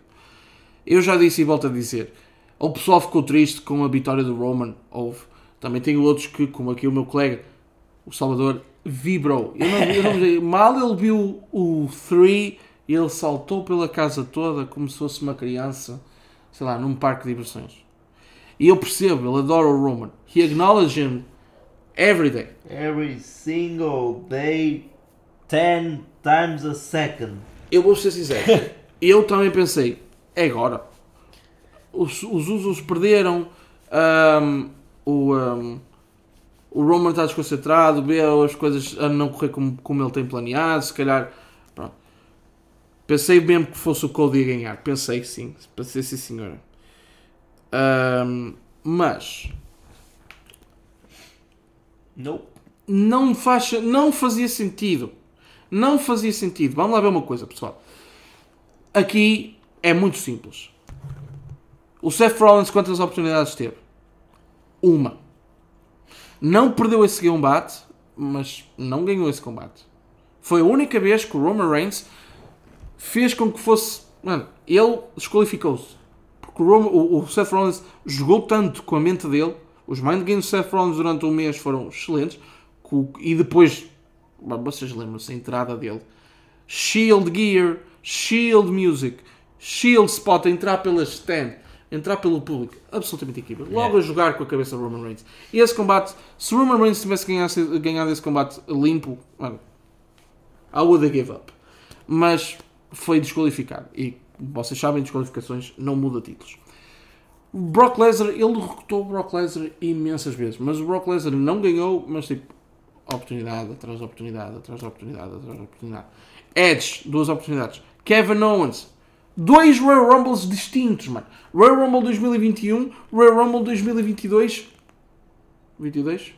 Eu já disse e volto a dizer, o pessoal ficou triste com a vitória do Roman, houve. Também tenho outros que, como aqui o meu colega, o Salvador, vibrou. Eu não, eu não mal ele viu o 3, ele saltou pela casa toda como se fosse uma criança, sei lá, num parque de diversões. E eu percebo, ele adora o Roman. He acknowledges him every day. Every single day, 10 times a second. Eu vou ser sincero, eu também pensei, é agora. Os, os Usos perderam, ahm, o, ahm, o Roman está desconcentrado, vê as coisas a não correr como, como ele tem planeado, se calhar. Pronto. Pensei mesmo que fosse o Cody a ganhar, pensei sim, pensei sim senhora. Ahm, mas Nope. não, faz, não fazia sentido. Não fazia sentido. Vamos lá ver uma coisa, pessoal. Aqui é muito simples. O Seth Rollins quantas oportunidades teve? Uma. Não perdeu esse combate, mas não ganhou esse combate. Foi a única vez que o Roman Reigns fez com que fosse. Mano, ele desqualificou-se. Porque o, Roman- o- o Seth Rollins jogou tanto com a mente dele. Os mind games do Seth Rollins durante um mês foram excelentes. E depois, vocês lembram-se, a entrada dele. Shield Gear, Shield Music, Shield Spot, entrar pela stand, entrar pelo público. Absolutamente incrível. Logo Yeah. a jogar com a cabeça do Roman Reigns. E esse combate, se o Roman Reigns tivesse ganhado, ganhado esse combate limpo, mano, I would have give up. Mas foi desqualificado. E vocês sabem, desqualificações não muda títulos. Brock Lesnar, ele derrotou o Brock Lesnar imensas vezes. Mas o Brock Lesnar não ganhou, mas tipo, oportunidade atrás de oportunidade, atrás de oportunidade, atrás de oportunidade. Edge, duas oportunidades. Kevin Owens, dois Royal Rumbles distintos, mano. Royal Rumble 2021, Royal Rumble 2022. 22?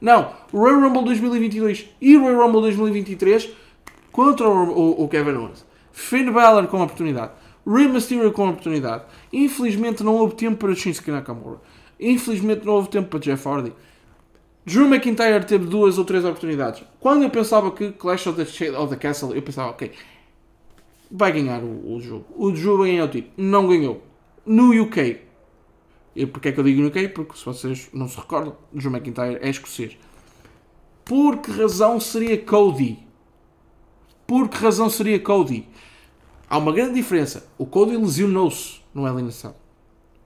Não, Royal Rumble 2022 e Royal Rumble 2023 contra o, o- o Kevin Owens. Finn Balor com oportunidade. Rey Mysterio com oportunidade. Infelizmente não houve tempo para Shinsuke Nakamura. Infelizmente não houve tempo para Jeff Hardy. Drew McIntyre teve duas ou três oportunidades. Quando eu pensava que Clash of the, Cha- of the Castle, eu pensava, ok, vai ganhar o, o jogo. O Drew vai ganhar o título. Não ganhou. No UK. E porquê é que eu digo no UK? Porque se vocês não se recordam, Drew McIntyre é escocês. Por que razão seria Cody? Por que razão seria Cody? Há uma grande diferença. O Cody lesionou-se no Cell.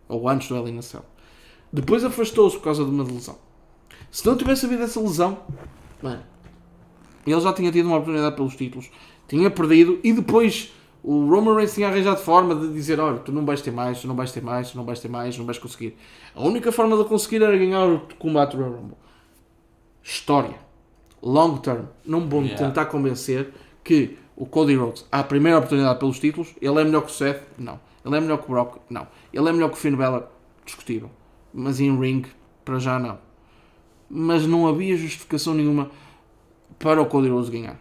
Ou antes do Cell. Depois afastou-se por causa de uma lesão. Se não tivesse havido essa lesão, mano, ele já tinha tido uma oportunidade pelos títulos, tinha perdido e depois o Roman Reigns tinha arranjado forma de dizer: Olha, tu não vais ter mais, tu não vais ter mais, tu não vais ter mais, não vais conseguir. A única forma de conseguir era ganhar o combate Royal Rumble. História. Long term. Não vão Yeah. tentar convencer que o Cody Rhodes, à primeira oportunidade pelos títulos, ele é melhor que o Seth? Não. Ele é melhor que o Brock? Não. Ele é melhor que o Finn Balor? Discutível. Mas em ring, para já não mas não havia justificação nenhuma para o Cody Rhodes ganhar.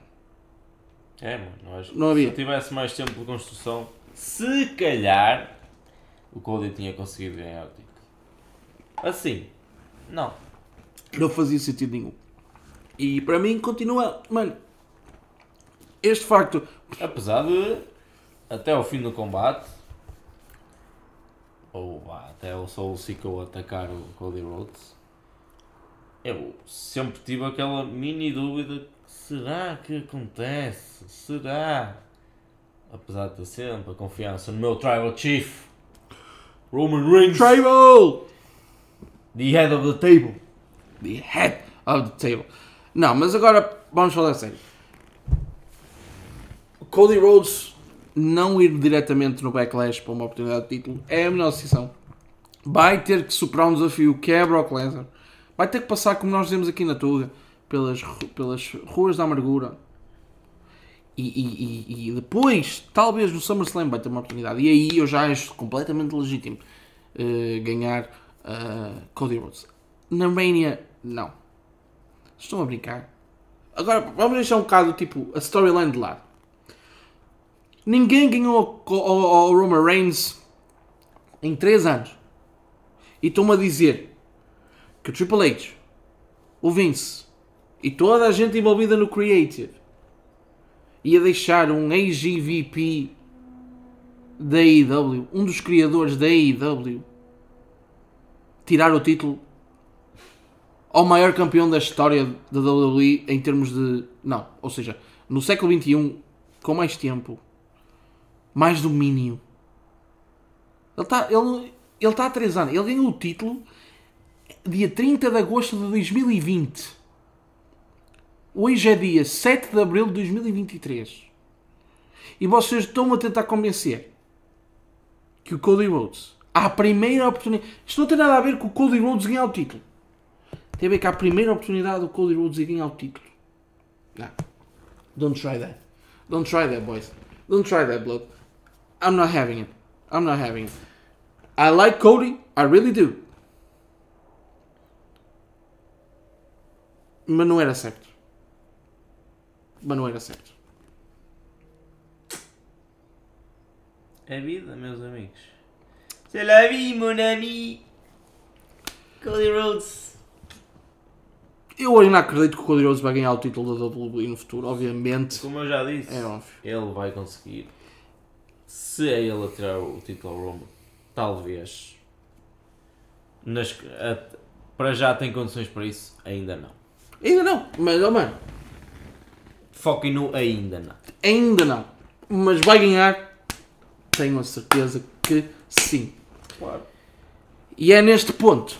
É, mano, acho que Não havia. se eu tivesse mais tempo de construção, se calhar o Cody tinha conseguido ganhar o título. Assim, não. Não fazia sentido nenhum. E para mim continua, mano, este facto, Apesar de, até ao fim do combate, ou vá, até o Soul Sicko atacar o Cody Rhodes, eu sempre tive aquela mini dúvida: será que acontece? Será? Apesar de ter sempre a confiança no meu Tribal Chief, Roman Reigns, Tribal! the head of the table. The head of the table. Não, mas agora vamos falar sério. Cody Rhodes não ir diretamente no backlash para uma oportunidade de título é a melhor decisão. Vai ter que superar um desafio que é Brock Lesnar. Vai ter que passar, como nós dizemos aqui na Tuga, pelas, pelas ruas da amargura. E, e- e- depois, talvez no SummerSlam vai ter uma oportunidade. E aí eu já acho completamente legítimo eh, ganhar eh, Cody Rhodes. Na Mania, não. Estão a brincar. Agora, vamos deixar um bocado tipo a storyline de lado. Ninguém ganhou ao, ao- ao Roman Reigns em 3 anos. E estão-me a dizer que o Triple H, o Vince e toda a gente envolvida no Creative ia deixar um AGVP da AEW, um dos criadores da AEW, tirar o título ao maior campeão da história da WWE em termos de. Não, ou seja, no século XXI, com mais tempo, mais domínio. Ele está ele, ele tá há 3 anos. Ele ganhou o título dia 30 de agosto de 2020. Hoje é dia 7 de abril de 2023. E vocês estão-me a tentar convencer que o Cody Rhodes, à primeira oportunidade. Isto não tem nada a ver com o Cody Rhodes ganhar o título. Tem a ver com a primeira oportunidade do Cody Rhodes de ganhar o título. Não. Don't try that. Don't try that, boys. Don't try that, blood. I'm not having it. I'm not having it. I like Cody. I really do. Mas não era certo. Mas não era certo. É vida, meus amigos. C'est la vie, mon ami. Cody Rhodes. Eu não acredito que o Cody Rhodes vai ganhar o título da WWE no futuro, obviamente. Como eu já disse, É óbvio. ele vai conseguir. Se é ele a tirar o título ao Rumble, talvez. Nas, a- para já tem condições para isso? Ainda não. Ainda não, mas, oh, mano, Foquem no ainda não. ainda não. Mas vai ganhar, tenho a certeza que sim. Claro. E é neste ponto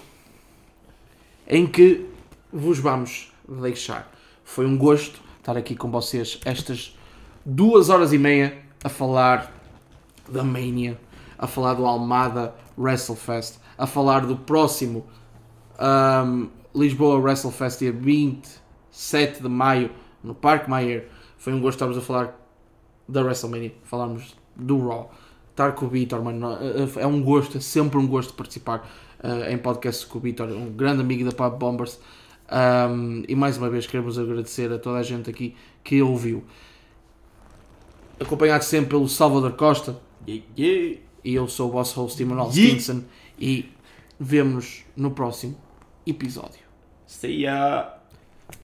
em que vos vamos deixar. Foi um gosto estar aqui com vocês estas duas horas e meia a falar da Mania, a falar do Almada WrestleFest, a falar do próximo ahm, Lisboa WrestleFest dia 27 de maio no Parque Mayer. Foi um gosto estarmos a falar da WrestleMania, falarmos do Raw, estar com o Vitor, mano, é um gosto, é sempre um gosto participar eh, em podcasts com o Vitor, um grande amigo da Pub Bombers. Um, e mais uma vez queremos agradecer a toda a gente aqui que ouviu. Acompanhado sempre pelo Salvador Costa, Yeah, yeah. e eu sou o vosso host Emanuel Yeah. Stinson, e vemo-nos no próximo episódio. See ya.